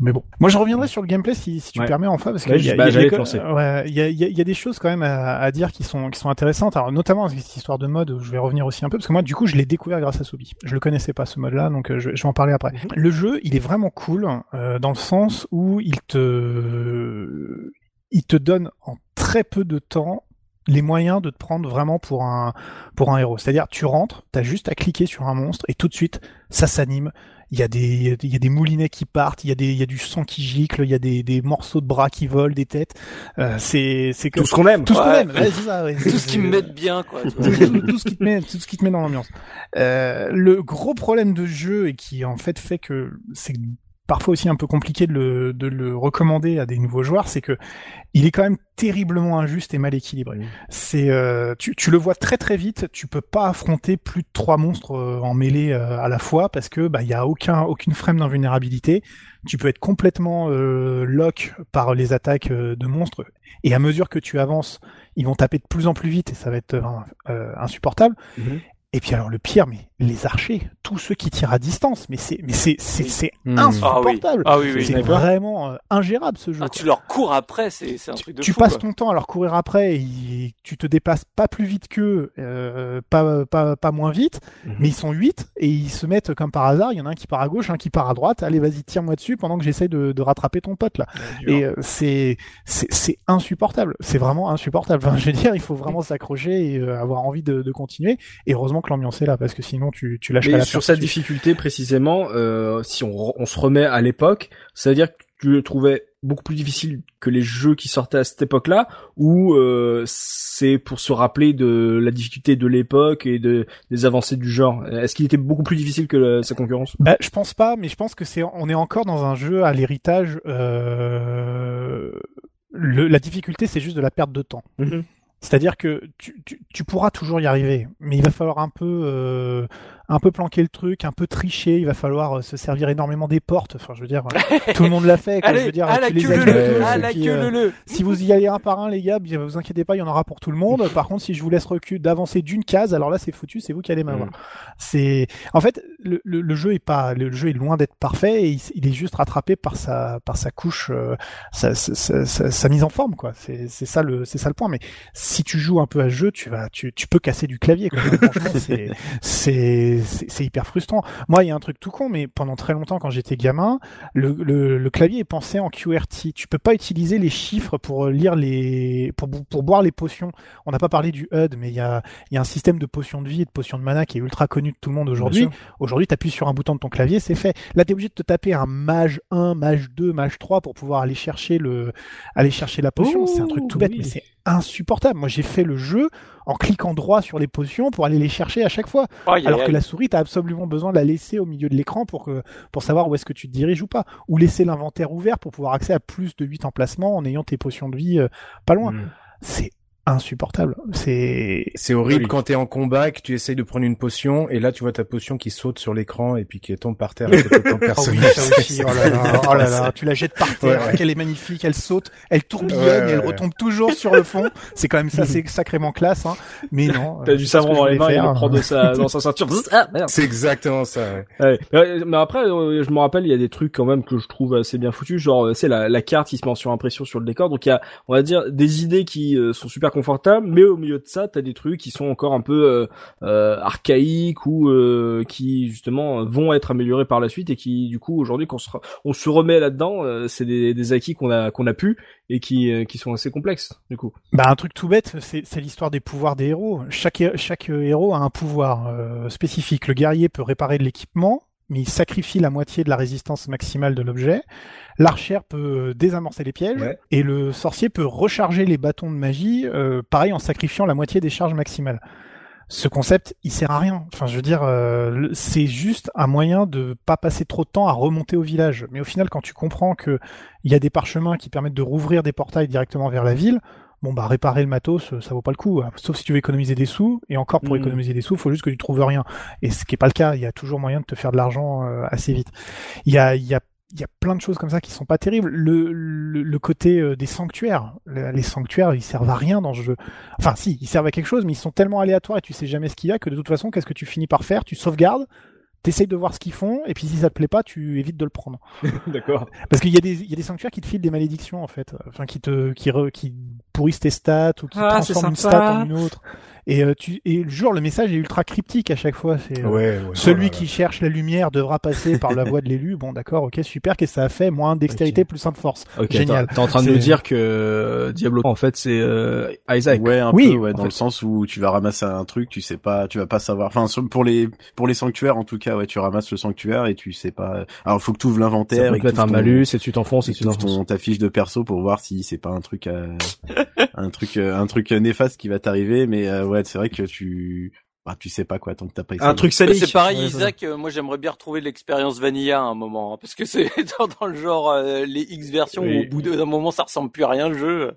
Mais bon, moi je reviendrai sur le gameplay si si tu Ouais. permets enfin parce que Ouais, il y a, bah, y a ouais, y a y a des choses quand même à, à dire qui sont qui sont intéressantes. Alors notamment cette histoire de mode, où je vais revenir aussi un peu parce que moi du coup je l'ai découvert grâce à Sobi. Je le connaissais pas ce mode-là donc euh, je, je vais en parler après. Mhm. Le jeu, il est vraiment cool euh, dans le sens où il te il te donne en très peu de temps les moyens de te prendre vraiment pour un pour un héros. C'est-à-dire tu rentres, t'as juste à cliquer sur un monstre et tout de suite ça s'anime. Il y a des il y a des moulinets qui partent, il y a des il y a du sang qui gicle, il y a des, des morceaux de bras qui volent, des têtes. Euh, c'est c'est que Tout ce qu'on aime. tout ce qu'on aime. Ouais, c'est ça, ouais. tout ce qui me met bien, quoi. tout ce qui te met tout ce qui te met dans l'ambiance. Euh, le gros problème de jeu et qui en fait fait que c'est parfois aussi un peu compliqué de le, de le recommander à des nouveaux joueurs, c'est que il est quand même terriblement injuste et mal équilibré. C'est, euh, tu, tu, le vois très très vite. Tu peux pas affronter plus de trois monstres euh, en mêlée euh, à la fois parce que bah il y a aucun aucune frame d'invulnérabilité. Tu peux être complètement lock par les attaques de monstres et à mesure que tu avances, ils vont taper de plus en plus vite et ça va être insupportable. Mhm. Et puis alors le pire, mais les archers, tous ceux qui tirent à distance, mais c'est mais c'est c'est c'est hmm. insupportable. Ah oui. Ah c'est vraiment euh, ingérable ce jeu. Ah, tu leur cours après, c'est c'est un truc de Tu passes ton temps à leur courir après et tu te déplaces pas plus vite qu'eux, euh, pas pas pas moins vite, mhm. mais ils sont huit et ils se mettent comme par hasard, il y en a un qui part à gauche, un qui part à droite. Allez, vas-y, tire-moi dessus pendant que j'essaie de, de rattraper ton pote là. et euh, c'est c'est c'est insupportable. C'est vraiment insupportable. Enfin, je veux dire, il faut vraiment s'accrocher et euh, avoir envie de, de continuer. Et heureusement que l'ambiance est là parce que sinon tu, tu lâches Mais sur cette difficulté précisément, euh, si on, on, se remet à l'époque, ça veut dire que tu le trouvais beaucoup plus difficile que les jeux qui sortaient à cette époque-là, ou euh, c'est pour se rappeler de la difficulté de l'époque et de des avancées du genre? Est-ce qu'il était beaucoup plus difficile que sa concurrence? Bah, je pense pas, mais je pense que c'est on est encore dans un jeu à l'héritage. Euh... la difficulté, c'est juste de la perte de temps. Mm-hmm. C'est-à-dire que tu, tu, tu, pourras toujours y arriver, mais il va falloir un peu euh, un peu planquer le truc, un peu tricher. Il va falloir euh, se servir énormément des portes. Enfin, je veux dire, euh, tout le monde l'a fait. Allez, je veux dire, à la queue le la queue le Si vous y allez un par un, les gars, vous inquiétez pas, il y en aura pour tout le monde. Par contre, si je vous laisse recul d'avancer d'une case, alors là, c'est foutu. C'est vous qui allez m'avoir. Mm. C'est, en fait, le, le, le, jeu est pas, le jeu est loin d'être parfait et il, est juste rattrapé par sa, par sa couche, euh, sa, sa, sa, sa, mise en forme, quoi. C'est, c'est ça le, c'est ça le point. Mais si tu joues un peu à ce jeu, tu vas, tu, tu peux casser du clavier. Quoi. Franchement, c'est, c'est hyper frustrant. Moi, il y a un truc tout con, mais pendant très longtemps, quand j'étais gamin, le, le, le, clavier est pensé en QRT. Tu peux pas utiliser les chiffres pour euh, lire les, pour, pour boire les potions. On n'a pas parlé du HUD, mais il y a, y a un système de potions de vie et de potions de mana qui est ultra connu de tout le monde aujourd'hui. Aujourd'hui, tu appuies sur un bouton de ton clavier, c'est fait. Là, tu es obligé de te taper un mage 1, mage 2, mage 3 pour pouvoir aller chercher le, aller chercher la potion. c'est un truc tout bête, mais c'est insupportable. Moi, j'ai fait le jeu en cliquant droit sur les potions pour aller les chercher à chaque fois. alors que la souris, t'as absolument besoin de la laisser au milieu de l'écran pour que, pour savoir où est-ce que tu te diriges ou pas. Ou laisser l'inventaire ouvert pour pouvoir accéder à plus de 8 emplacements en ayant tes potions de vie euh, pas loin. Hmm. C'est insupportable. C'est c'est horrible quand t'es en combat que tu essayes de prendre une potion et là tu vois ta potion qui saute sur l'écran et puis qui tombe par terre. Et oh, là là, oh là là, tu la jettes par terre. Elle est magnifique, elle saute, elle tourbillonne et elle retombe toujours sur le fond. C'est quand même ça, c'est sacrément classe. Hein. Mais non. T'as du savon dans les mains, il le prend de sa dans sa ceinture. Ah, c'est exactement ça. Ouais. Mais après, euh, je me rappelle, il y a des trucs quand même que je trouve assez bien foutus. Genre, c'est la, la carte qui se met sur impression sur le décor. Donc il y a, on va dire, des idées qui euh, sont super mais au milieu de ça, t'as des trucs qui sont encore un peu euh, euh archaïques ou euh, qui justement vont être améliorés par la suite et qui du coup aujourd'hui quand on se, remet là-dedans, c'est des, acquis qu'on a qu'on pu et qui sont assez complexes du coup. Bah un truc tout bête, c'est l'histoire des pouvoirs des héros. Chaque héros a un pouvoir spécifique. Le guerrier peut réparer de l'équipement, mais il sacrifie la moitié de la résistance maximale de l'objet. L'archère peut désamorcer les pièges et le sorcier peut recharger les bâtons de magie, euh, pareil en sacrifiant la moitié des charges maximales. Ce concept, il sert à rien. Enfin, je veux dire, euh, c'est juste un moyen de pas passer trop de temps à remonter au village. Mais au final, quand tu comprends que il y a des parchemins qui permettent de rouvrir des portails directement vers la ville, bon bah réparer le matos ça vaut pas le coup hein. sauf si tu veux économiser des sous et encore pour mm. économiser des sous il faut juste que tu trouves rien et ce qui est pas le cas il y a toujours moyen de te faire de l'argent euh, assez vite il y a il y a il y a plein de choses comme ça qui sont pas terribles. Le, le, côté euh, des sanctuaires, les sanctuaires, ils servent à rien dans ce jeu. Enfin, si, ils servent à quelque chose, mais ils sont tellement aléatoires et tu sais jamais ce qu'il y a que de toute façon, qu'est-ce que tu finis par faire? Tu sauvegardes, t'essayes de voir ce qu'ils font, et puis si ça te plaît pas, tu évites de le prendre. D'accord. Parce qu'il y a des, il y a des sanctuaires qui te filent des malédictions, en fait. Enfin, qui te, qui, qui pourrissent tes stats, ou qui ah, transforment une stat en une autre. Et euh, tu et le jour le message est ultra cryptique à chaque fois. C'est euh, celui qui cherche la lumière devra passer par la voie de l'élu. Bon, d'accord, ok, super. Qu'est-ce que ça a fait? Moins dextérité, plus un de force. Génial. T'es en train de nous dire que euh, Diablo en fait c'est Isaac. Ouais, un oui, peu, ouais, dans le sens où tu vas ramasser un truc, tu sais pas, tu vas pas savoir. Enfin, pour les pour les sanctuaires en tout cas, ouais, tu ramasses le sanctuaire et tu sais pas. Alors, faut que tu ouvres l'inventaire. et que un malus et tu t'enfonces et tu ton ta fiche de perso pour voir si c'est pas un truc un truc un truc néfaste qui va t'arriver. Mais ouais, c'est vrai que tu bah, tu sais pas quoi tant que t'as pas Un truc salé. C'est pareil, Ouais. Isaac. euh, moi, j'aimerais bien retrouver l'expérience Vanilla à un moment, hein, parce que c'est dans, dans le genre euh, les X versions Oui. où au bout d'un moment, ça ressemble plus à rien le jeu.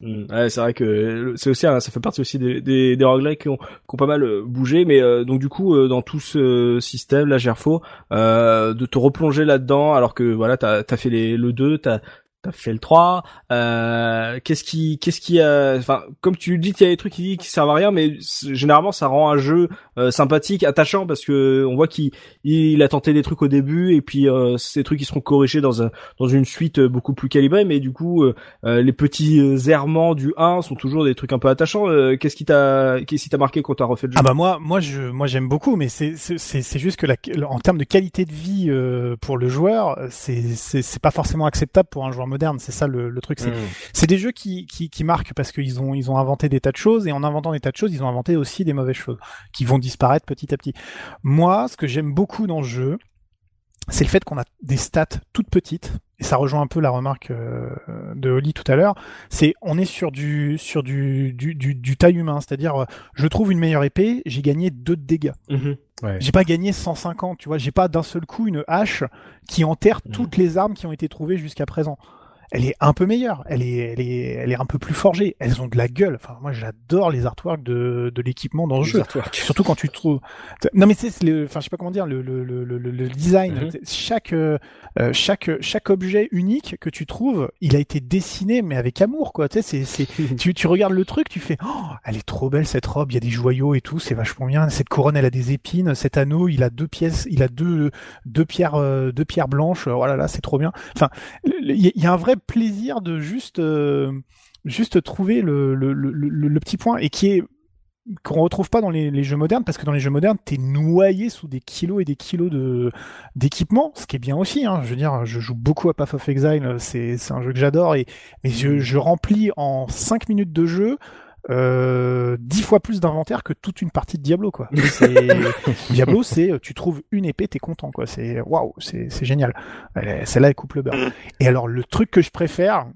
Mm. Ouais, c'est vrai que c'est aussi, un- ça fait partie aussi des, des, des roguelikes qui ont, qui ont pas mal euh, bougé, mais euh, donc du coup, euh, dans tout ce système, là, Gerfo, euh, de te replonger là-dedans, alors que voilà, t'as as fait les, le 2, t'as t'as fait le 3, euh, qu'est-ce qui, qu'est-ce qui a, enfin, comme tu dis, il y a des trucs qui, qui servent à rien, mais généralement, ça rend un jeu euh, sympathique, attachant, parce que on voit qu'il il a tenté des trucs au début, et puis euh, ces trucs qui seront corrigés dans un, dans une suite euh, beaucoup plus calibrée, mais du coup, euh, euh, les petits errements du 1 sont toujours des trucs un peu attachants. Euh, qu'est-ce qui t'a, qu'est-ce qui t'a marqué quand t'as refait le jeu? Ah bah moi, moi je, moi j'aime beaucoup, mais c'est c'est juste que la, en termes de qualité de vie euh, pour le joueur, c'est c'est c'est pas forcément acceptable pour un joueur moderne. C'est ça le, le truc. C'est c'est des jeux qui qui qui marquent parce qu'ils ont ils ont inventé des tas de choses et en inventant des tas de choses, ils ont inventé aussi des mauvaises choses qui vont disparaître petit à petit. Moi, ce que j'aime beaucoup dans le jeu, c'est le fait qu'on a des stats toutes petites. Et ça rejoint un peu la remarque euh, de Oli tout à l'heure. C'est on est sur du sur du du du, du taille humain, c'est-à-dire euh, je trouve une meilleure épée, j'ai gagné 2 de dégâts. Mhm. Ouais. J'ai pas gagné 150, tu vois, j'ai pas d'un seul coup une hache qui enterre Mhm. toutes les armes qui ont été trouvées jusqu'à présent. Elle est un peu meilleure, elle est, elle est, elle est un peu plus forgée. Elles ont de la gueule. Enfin, moi, j'adore les artworks de, de l'équipement dans le Les jeu. artworks. Surtout quand tu trouves. Non, mais c'est, le, enfin, je sais pas comment dire, le, le, le, le, le design. Mhm. Chaque, euh, euh, chaque, chaque objet unique que tu trouves, il a été dessiné, mais avec amour, quoi. Tu sais, c'est, c'est, tu, tu regardes le truc, tu fais, oh, elle est trop belle cette robe. Il y a des joyaux et tout, c'est vachement bien. Cette couronne, elle a des épines. Cet anneau, il a deux pièces, il a deux, deux pierres, euh, deux pierres blanches. Voilà, là, c'est trop bien. Enfin, il y, a- il y a un vrai plaisir de juste, euh, juste trouver le, le, le, petit point et qui est qu'on retrouve pas dans les, jeux modernes parce que dans les jeux modernes t'es noyé sous des kilos et des kilos de d'équipement ce qui est bien aussi hein. je veux dire je joue beaucoup à Path of Exile c'est c'est un jeu que j'adore et mais je, je remplis en 5 minutes de jeu euh, 10 fois plus d'inventaire que toute une partie de Diablo quoi Diablo c'est tu trouves une épée t'es content quoi c'est waouh c'est c'est génial est- celle-là elle coupe le beurre et alors le truc que je préfère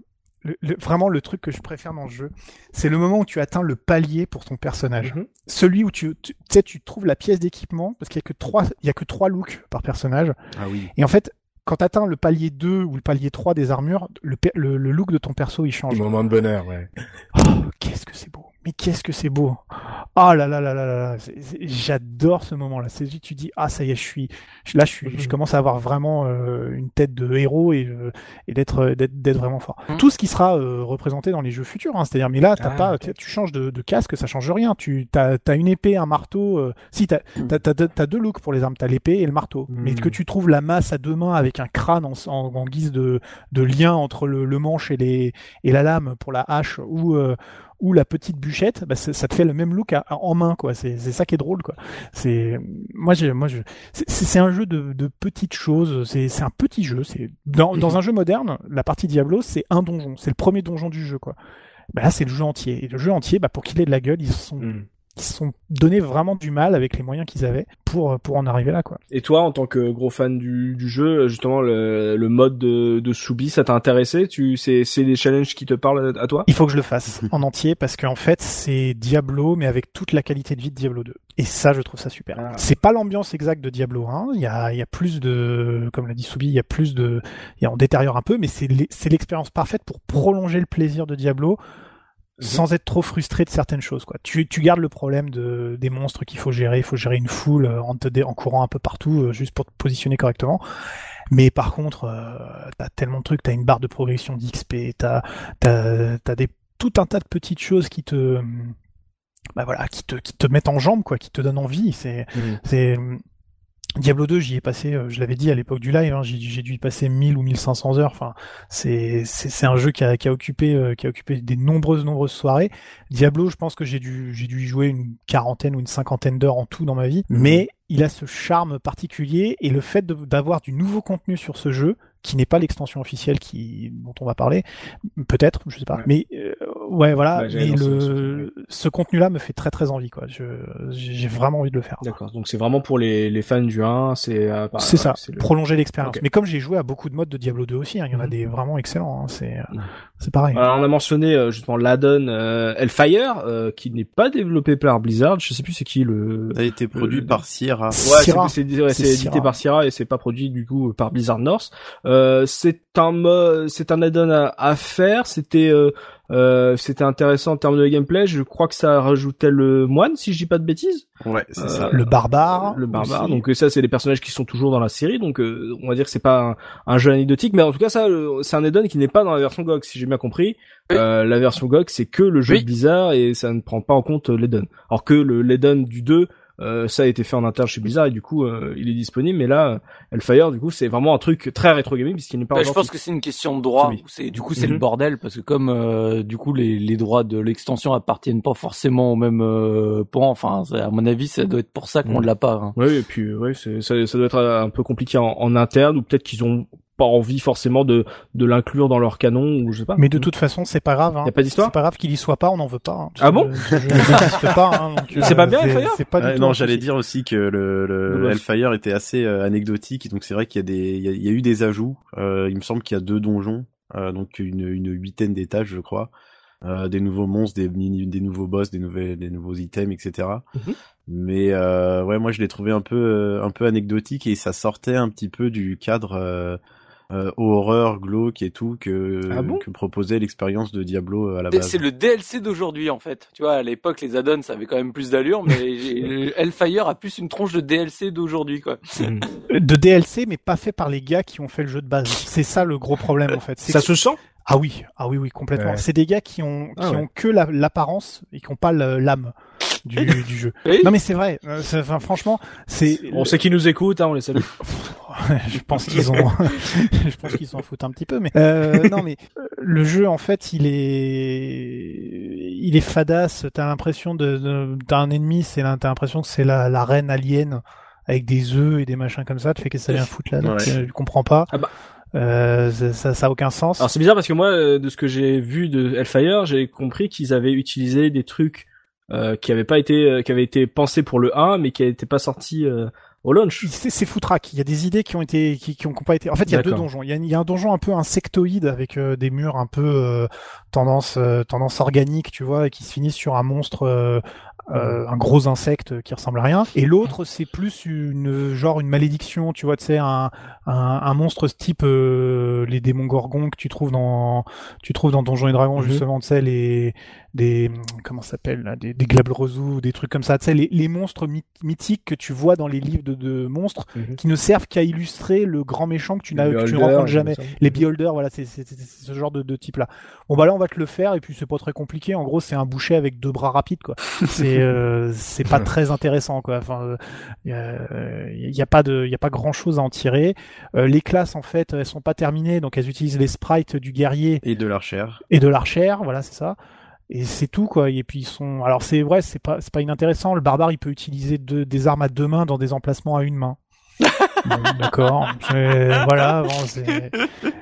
le- le- vraiment le truc que je préfère dans le jeu, c'est le moment où tu atteins le palier pour ton personnage. Mhm. Celui où tu, tu tu sais, tu trouves la pièce d'équipement parce qu'il y a que trois, il y a que trois looks par personnage. Ah oui. Et en fait, quand tu atteins le palier 2 ou le palier 3 des armures, le, le, le look de ton perso il change. Des moments de bonheur, ouais. Oh, qu'est-ce que c'est beau. Mais qu'est-ce que c'est beau. Oh là là là là là là. J'adore ce moment-là. C'est tu dis ah ça y est, je suis là je suis je commence à avoir vraiment euh, une tête de héros et euh, et d'être d'être d'être vraiment fort. Mhm. Tout ce qui sera euh, représenté dans les jeux futurs, hein. c'est-à-dire mais là t'as Ah, pas tu changes de, de casque, ça change rien. Tu t'as as une épée, un marteau. euh, si t'as t'as t'as deux- t'as deux looks pour les armes, t'as l'épée et le marteau. Mhm. Mais que tu trouves la masse à deux mains avec un crâne en, en, en guise de de lien entre le, le manche et les et la lame pour la hache ou euh, ou la petite bûchette, bah, ça te fait le même look à- à- en main quoi. C'est ça qui est drôle quoi. C'est moi j'ai moi je c'est- un jeu de, de petites choses. C'est un petit jeu. C'est dans dans un jeu moderne, la partie Diablo c'est un donjon. C'est le premier donjon du jeu quoi. Bah là c'est le jeu entier. Et le jeu entier, bah pour qu'il ait de la gueule, ils se sont Mm. Se sont donné vraiment du mal avec les moyens qu'ils avaient pour pour en arriver là quoi. Et toi, en tant que gros fan du, du jeu, justement, le, le mode de, de Soubi, ça t'a intéressé? Tu, c'est, c'est des challenges qui te parlent à toi? Il faut que je le fasse en entier parce qu'en fait c'est Diablo mais avec toute la qualité de vie de Diablo 2. Et ça je trouve ça super. Ah. C'est pas l'ambiance exacte de Diablo 1, il y a, il y a plus de comme l'a dit Soubi, il y a plus de il y a, on détériore un peu mais c'est l'expérience parfaite pour prolonger le plaisir de Diablo sans être trop frustré de certaines choses quoi. Tu, tu gardes le problème de des monstres qu'il faut gérer, il faut gérer une foule euh, en, te dé- en courant un peu partout euh, juste pour te positionner correctement. Mais par contre, euh, t'as tellement de trucs, t'as une barre de progression d'XP, t'as t'as t'as des tout un tas de petites choses qui te bah voilà, qui te qui te mettent en jambe quoi, qui te donnent envie. C'est Mhm. c'est Diablo 2, j'y ai passé, euh, je l'avais dit à l'époque du live, hein, j'ai dû y passer 1000 ou 1500 heures. Enfin, c'est un jeu qui a qui a occupé euh, qui a occupé des nombreuses nombreuses soirées. Diablo, je pense que j'ai dû j'ai dû y jouer une quarantaine ou une cinquantaine d'heures en tout dans ma vie, mais il a ce charme particulier et le fait d'avoir du nouveau contenu sur ce jeu qui n'est pas l'extension officielle qui dont on va parler, peut-être, je sais pas. Mais euh, ouais, voilà. Bah, mais le, ce contenu-là me fait très très envie, quoi. Je, j'ai vraiment envie de le faire. D'accord. Donc c'est vraiment pour les, les fans du 1, c'est euh, bah, c'est ça, le- prolonger l'expérience. Mais comme j'ai joué à beaucoup de modes de Diablo 2 aussi, hein, il y en a Mhm. des vraiment excellents. hein, c'est Mhm. c'est pareil. Alors, on a mentionné euh, justement l'addon euh, Hellfire euh, qui n'est pas développé par Blizzard. Je sais plus c'est qui le. Ça a été produit le- par Sierra. Ouais, c'est ouais, édité par Sierra et c'est pas produit du coup par Blizzard North. Euh, c'est un mo- c'est un add-on à, à faire. C'était euh, euh, c'était intéressant en termes de gameplay. Je crois que ça rajoutait le moine si je dis pas de bêtises. Ouais, c'est Euh, ça. le barbare. Le barbare. aussi. Donc euh, ça c'est des personnages qui sont toujours dans la série. Donc euh, on va dire que c'est pas un, un jeu anecdotique, mais en tout cas ça euh, c'est un add-on qui n'est pas dans la version GOG si j'ai bien compris. Oui. Euh, la version GOG c'est que le jeu Oui. de Blizzard et ça ne prend pas en compte euh, l'add-on. Alors que le l'add-on du 2 euh, ça a été fait en interne chez Blizzard et du coup euh, il est disponible mais là euh, Hellfire du coup c'est vraiment un truc très rétro gaming puisqu'il n'est pas Bah, je pense que c'est une question de droit. Oui. C'est du coup c'est Mhm. le bordel parce que comme euh, du coup les, les droits de l'extension appartiennent pas forcément au même euh, pan. Enfin, à mon avis, ça doit être pour ça qu'on Mhm. l'a pas. hein. Oui, et puis c'est- ça, ça doit être un peu compliqué en, en interne ou peut-être qu'ils ont pas envie forcément de de l'inclure dans leur canon ou je sais pas. Mais de toute façon, c'est pas grave. Hein. Y a pas d'histoire C'est pas grave qu'il y soit pas, on n'en veut pas. hein. Ah bon pas. Hein, donc, C'est pas bien, c'est- Hellfire C'est pas du Ouais, tout non, j'allais dire aussi que le, le. Hellfire était assez euh, anecdotique, donc c'est vrai qu'il y a des, il y a, il y a eu des ajouts. Euh, il me semble qu'il y a deux donjons, euh, donc une, une huitaine d'étages, je crois, euh, des nouveaux monstres, des, des nouveaux boss, des nouvelles, des nouveaux items, etc. Mhm. Mais euh, ouais, moi je l'ai trouvé un peu, euh, un peu anecdotique et ça sortait un petit peu du cadre euh, euh, horreur, glauque et tout que Ah bon que proposait l'expérience de Diablo euh, à la base. C'est le DLC d'aujourd'hui en fait. Tu vois, à l'époque les add-ons ça avait quand même plus d'allure, mais Hellfire a plus une tronche de DLC d'aujourd'hui quoi. De DLC, mais pas fait par les gars qui ont fait le jeu de base. C'est ça le gros problème en fait. Ça que- se sent? Ah oui, ah oui, oui, complètement. Ouais. C'est des gars qui ont qui Ah ouais. ont que la- l'apparence et qui ont pas l'âme du, du jeu. Non mais c'est vrai. Euh, Enfin, franchement, c'est. On sait qui nous écoute, hein, on les salue. je pense qu'ils ont, je pense qu'ils s'en foutent un petit peu, mais euh, non, mais le jeu en fait, il est, il est fadasse. T'as l'impression de, de- t'as un ennemi, c'est là, t'as l'impression que c'est la, la reine alien avec des œufs et des machins comme ça. Tu fais que ça vient foutre là, donc, Ouais. euh, je comprends pas. Ah bah. Euh, ça, ça, a aucun sens. Alors c'est bizarre parce que moi, euh, de ce que j'ai vu de Hellfire, j'ai compris qu'ils avaient utilisé des trucs qui avaient pas été, euh, qui avaient été pensés pour le 1, mais qui n'étaient pas sortis euh, au launch. c'est c'est foutraque. Il y a des idées qui ont été, qui, qui ont pas été. En fait, il y a deux donjons. Il y a, il y a un donjon un peu insectoïde avec euh, des murs un peu euh, tendance, euh, tendance organique, tu vois, et qui se finissent sur un monstre, euh, euh, un gros insecte qui ressemble à rien. Et l'autre, c'est plus une genre une malédiction, tu vois, tu sais, un, un, un monstre type euh, les démons gorgons que tu trouves dans, tu trouves dans Donjons et Dragons Mhm. justement, tu sais, les des comment ça s'appelle des, des glabrezous, des trucs comme ça, tu sais, les, les monstres myth- mythiques que tu vois dans les livres de, de monstres Mhm. qui ne servent qu'à illustrer le grand méchant que tu n'as que tu ne rencontres jamais. Les beholders, voilà, c'est ce genre de, de type là. Bon bah là on va te le faire et puis c'est pas très compliqué. En gros c'est un boucher avec deux bras rapides quoi. C'est euh, c'est pas très intéressant quoi. Enfin il y, a pas de y a pas grand chose à en tirer. Euh, les classes en fait elles sont pas terminées donc elles utilisent les sprites du guerrier Et de l'archère. et de l'archère, voilà, c'est ça. Et c'est tout quoi. Et puis ils sont. Alors c'est vrai, c'est pas c'est pas inintéressant. Le barbare, il peut utiliser des armes à deux mains dans des emplacements à une main. D'accord. Voilà. Bon, c'est-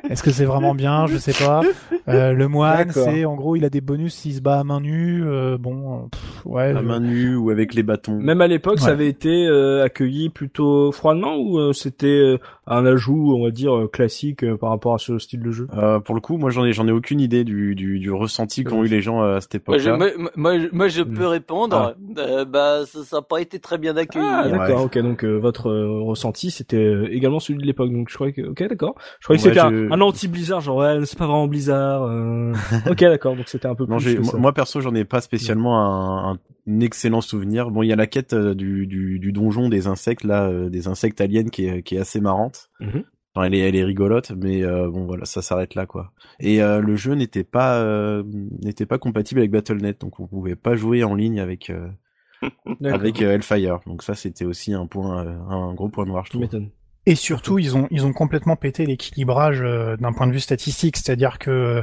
Est-ce que c'est vraiment bien? Je sais pas. Euh, le moine, c'est en gros, il a des bonus s'il se bat à main nue. Euh, bon, pff, ouais. à main nue ou avec les bâtons. Même à l'époque, ça avait été euh, accueilli plutôt froidement ou euh, c'était euh, un ajout, on va dire, euh, classique euh, par rapport à ce style de jeu? Euh, pour le coup, moi j'en ai j'en ai aucune idée du du, du ressenti qu'ont eu les gens euh, à cette époque-là. moi, moi, moi, je Mm. peux répondre. Euh, bah, ça, ça a pas été très bien accueilli. Ah d'accord, ok, donc euh, votre euh, ressenti c'était euh, également celui de l'époque, donc je croyais que, ok d'accord, je croyais que c'était un, je- un anti-Blizzard, genre ouais, c'est pas vraiment Blizzard, euh... ok d'accord, donc c'était un peu Non, plus j'ai, que moi, perso, j'en ai pas spécialement un, un excellent souvenir. Bon, il y a la quête euh, du, du, du donjon des insectes là, euh, des insectes aliens qui est, qui est assez marrante. Enfin, elle est, elle est rigolote, mais euh, bon voilà, ça s'arrête là quoi. Et euh, le jeu n'était pas euh, n'était pas compatible avec Battle.net, donc on pouvait pas jouer en ligne avec euh. Avec euh, Hellfire. Donc ça, c'était aussi un point, euh, un gros point noir, je trouve. m'étonnes. Et surtout, ils ont ils ont complètement pété l'équilibrage euh, d'un point de vue statistique, c'est-à-dire que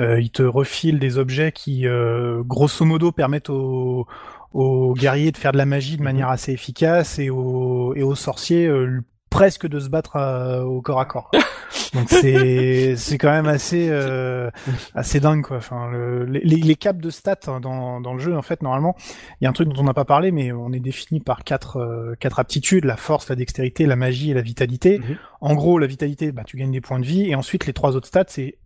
euh, ils te refilent des objets qui, euh, grosso modo, permettent aux aux guerriers de faire de la magie de manière assez efficace et aux et aux sorciers euh, presque de se battre euh, au corps à corps. Donc c'est c'est quand même assez euh, assez dingue quoi. Enfin le, les, les caps de stats hein, dans dans le jeu en fait normalement il y a un truc dont on n'a pas parlé mais on est défini par quatre euh, quatre aptitudes la force, la dextérité, la magie et la vitalité. Mhm. En gros la vitalité bah tu gagnes des points de vie et ensuite les trois autres stats c'est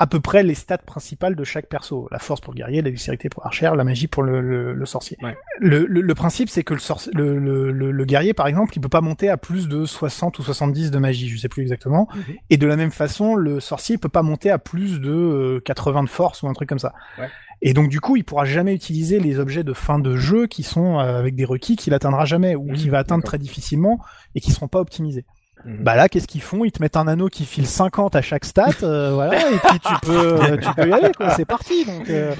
à peu près les stats principales de chaque perso. La force pour le guerrier, la dextérité pour l'archère, la magie pour le, le, le sorcier. Ouais. Le, le, le principe, c'est que le, sorci- le, le, le, le guerrier, par exemple, il peut pas monter à plus de 60 ou 70 de magie, je sais plus exactement. Mhm. Et de la même façon, le sorcier peut pas monter à plus de euh, 80 de force ou un truc comme ça. Ouais. Et donc du coup, il pourra jamais utiliser les objets de fin de jeu qui sont euh, avec des requis qu'il atteindra jamais ou Mhm, qu'il va atteindre très difficilement et qui seront pas optimisés. Mhm. Bah là, qu'est-ce qu'ils font? Ils te mettent un anneau qui file 50 à chaque stat, euh, voilà, et puis tu peux, euh, tu peux y aller, quoi. C'est parti. Donc, euh,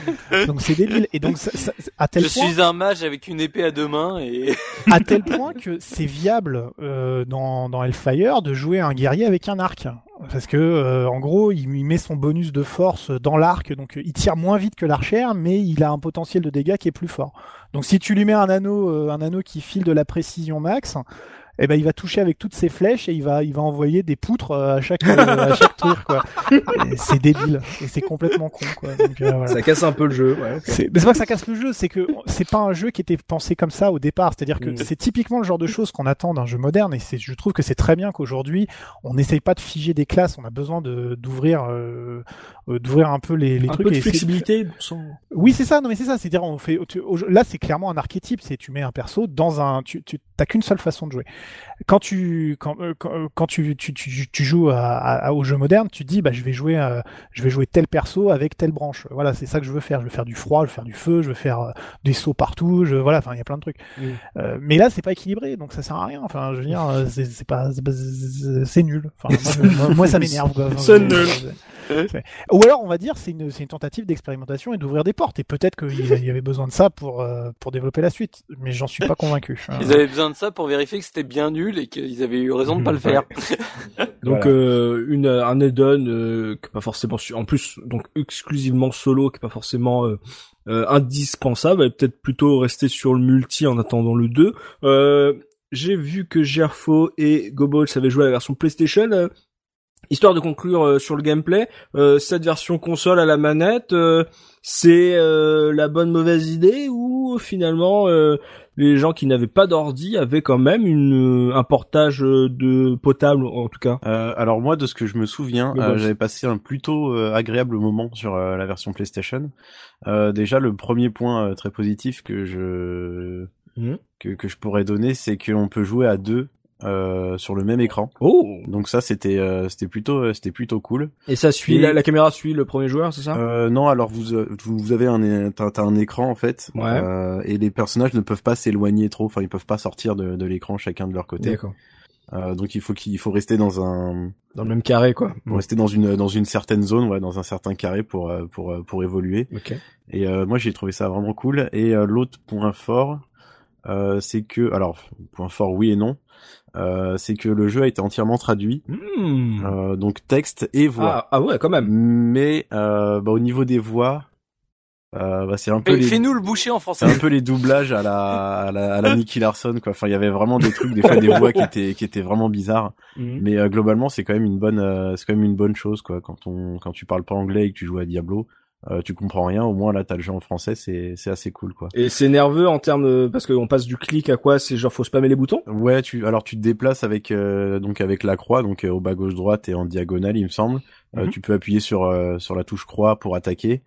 donc c'est débile. Et donc, ça- ça- à tel Je point, suis un mage avec une épée à deux mains et à tel point que c'est viable euh, dans, dans Hellfire de jouer un guerrier avec un arc. Parce que euh, en gros, il, il met son bonus de force dans l'arc, donc il tire moins vite que l'archère, mais il a un potentiel de dégâts qui est plus fort. Donc si tu lui mets un anneau, euh, un anneau qui file de la précision max, eh ben il va toucher avec toutes ses flèches et il va, il va envoyer des poutres euh, à chaque, euh, à chaque tour quoi. Et C'est débile et c'est complètement con quoi. Donc, euh, voilà. Ça casse un peu le jeu. Ouais. C'est mais c'est pas que ça casse le jeu, c'est que c'est pas un jeu qui était pensé comme ça au départ. C'est-à-dire que Mm. c'est typiquement le genre de choses qu'on attend d'un jeu moderne et c'est, je trouve que c'est très bien qu'aujourd'hui on n'essaye pas de figer des classes. On a besoin de d'ouvrir euh, d'ouvrir un peu les, les un trucs. peu de et flexibilité. Oui, c'est ça. Non, mais c'est ça. C'est-à-dire on fait tu- au- là c'est clairement un archétype. C'est tu mets un perso dans un tu tu t'as qu'une seule façon de jouer. Quand tu quand euh, quand, euh, quand tu, tu, tu, tu joues à, à- au jeu moderne, tu dis bah je vais jouer euh, je vais jouer tel perso avec telle branche. Voilà, c'est ça que je veux faire. Je veux faire du froid, je veux faire du feu, je veux faire euh, des sauts partout. Je voilà, enfin il y a plein de trucs. Mm. Euh, mais là c'est pas équilibré, donc ça sert à rien. Enfin je veux dire c'est pas c'est pas- c'est- c'est nul. Enfin moi, je- moi, moi, ça m'énerve. Enfin, C'est je- nul. Ou alors on va dire c'est une c'est une tentative d'expérimentation et d'ouvrir des portes. Et peut-être qu'il y avait besoin de ça pour euh, pour développer la suite. Mais j'en suis pas convaincu. Enfin, ils avaient besoin de ça pour vérifier que c'était bien nul et qu'ils avaient eu raison de pas le faire. Donc Voilà. euh, une un add-on euh, qui est pas forcément en plus donc exclusivement solo qui est pas forcément euh, euh, indispensable, et peut-être plutôt rester sur le multi en attendant le 2. Euh, j'ai vu que Gerfo et Goballs avaient joué à la version PlayStation. Histoire de conclure euh, sur le gameplay, euh, cette version console à la manette, euh, c'est euh, la bonne mauvaise idée ou finalement euh, les gens qui n'avaient pas d'ordi avaient quand même une, un portage de potable en tout cas? Euh, alors moi, de ce que je me souviens, euh, j'avais passé un plutôt euh, agréable moment sur euh, la version PlayStation. Euh, déjà, le premier point euh, très positif que je Mhm. que, que je pourrais donner, c'est qu'on peut jouer à deux euh, sur le même écran. Oh Donc ça, c'était euh, c'était plutôt euh, c'était plutôt cool. Et ça suit Et- la, la caméra suit le premier joueur, c'est ça? Euh, non, alors vous euh, vous vous avez un t'as, t'as un écran en fait, Ouais. euh, et les personnages ne peuvent pas s'éloigner trop. Enfin, ils peuvent pas sortir de, de l'écran chacun de leur côté. D'accord. Euh, donc il faut qu'il il faut rester dans un Dans le même carré quoi. pour rester dans une dans une certaine zone, ouais, dans un certain carré pour pour pour évoluer. Ok. Et euh, moi j'ai trouvé ça vraiment cool. Et euh, l'autre point fort, euh, c'est que alors point fort oui et non, euh, c'est que le jeu a été entièrement traduit, Hmm. euh, donc texte et voix. Ah, ah ouais quand même. Mais euh, bah, au niveau des voix, euh, bah, c'est un peu les Fais-nous le boucher en c'est français. un peu les doublages à la à la, à la Nicky Larson quoi. Enfin il y avait vraiment des trucs, des fois des voix qui étaient qui étaient vraiment bizarres. Mhm. Mais euh, globalement, c'est quand même une bonne, euh, c'est quand même une bonne chose quoi. Quand on, quand tu parles pas anglais et que tu joues à Diablo, euh, tu comprends rien. Au moins là, t'as le jeu en français, c'est, c'est assez cool quoi. Et c'est nerveux en termes de... parce qu'on passe du clic à quoi C'est genre faut spammer les boutons? Ouais, tu, alors tu te déplaces avec, euh, donc avec la croix, donc euh, au bas gauche droite et en diagonale, il me semble. Euh, Mhm. tu peux appuyer sur euh, sur la touche croix pour attaquer.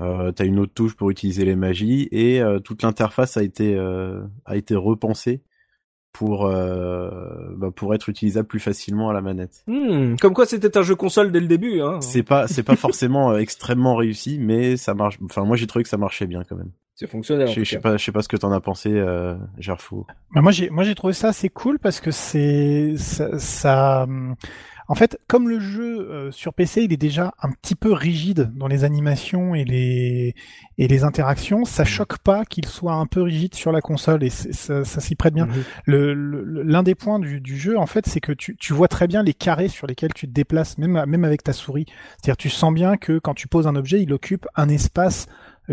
Euh, t'as une autre touche pour utiliser les magies et euh, toute l'interface a été euh, a été repensée pour euh, bah, pour être utilisable plus facilement à la manette. Hmm. Comme quoi c'était un jeu console dès le début. Hein. C'est pas c'est pas forcément euh, extrêmement réussi, mais ça marche. Enfin, moi j'ai trouvé que ça marchait bien quand même. C'est fonctionnel. Je sais pas, je sais pas ce que t'en as pensé, euh, Gerfo. Bah, moi j'ai moi j'ai trouvé ça assez cool parce que c'est ça, ça, en fait comme le jeu euh, sur PC il est déjà un petit peu rigide dans les animations et les et les interactions ça choque pas qu'il soit un peu rigide sur la console et ça, ça s'y prête bien Mhm. le le- l'un des points du, du jeu en fait c'est que tu, tu vois très bien les carrés sur lesquels tu te déplaces même même avec ta souris c'est-à-dire tu sens bien que quand tu poses un objet il occupe un espace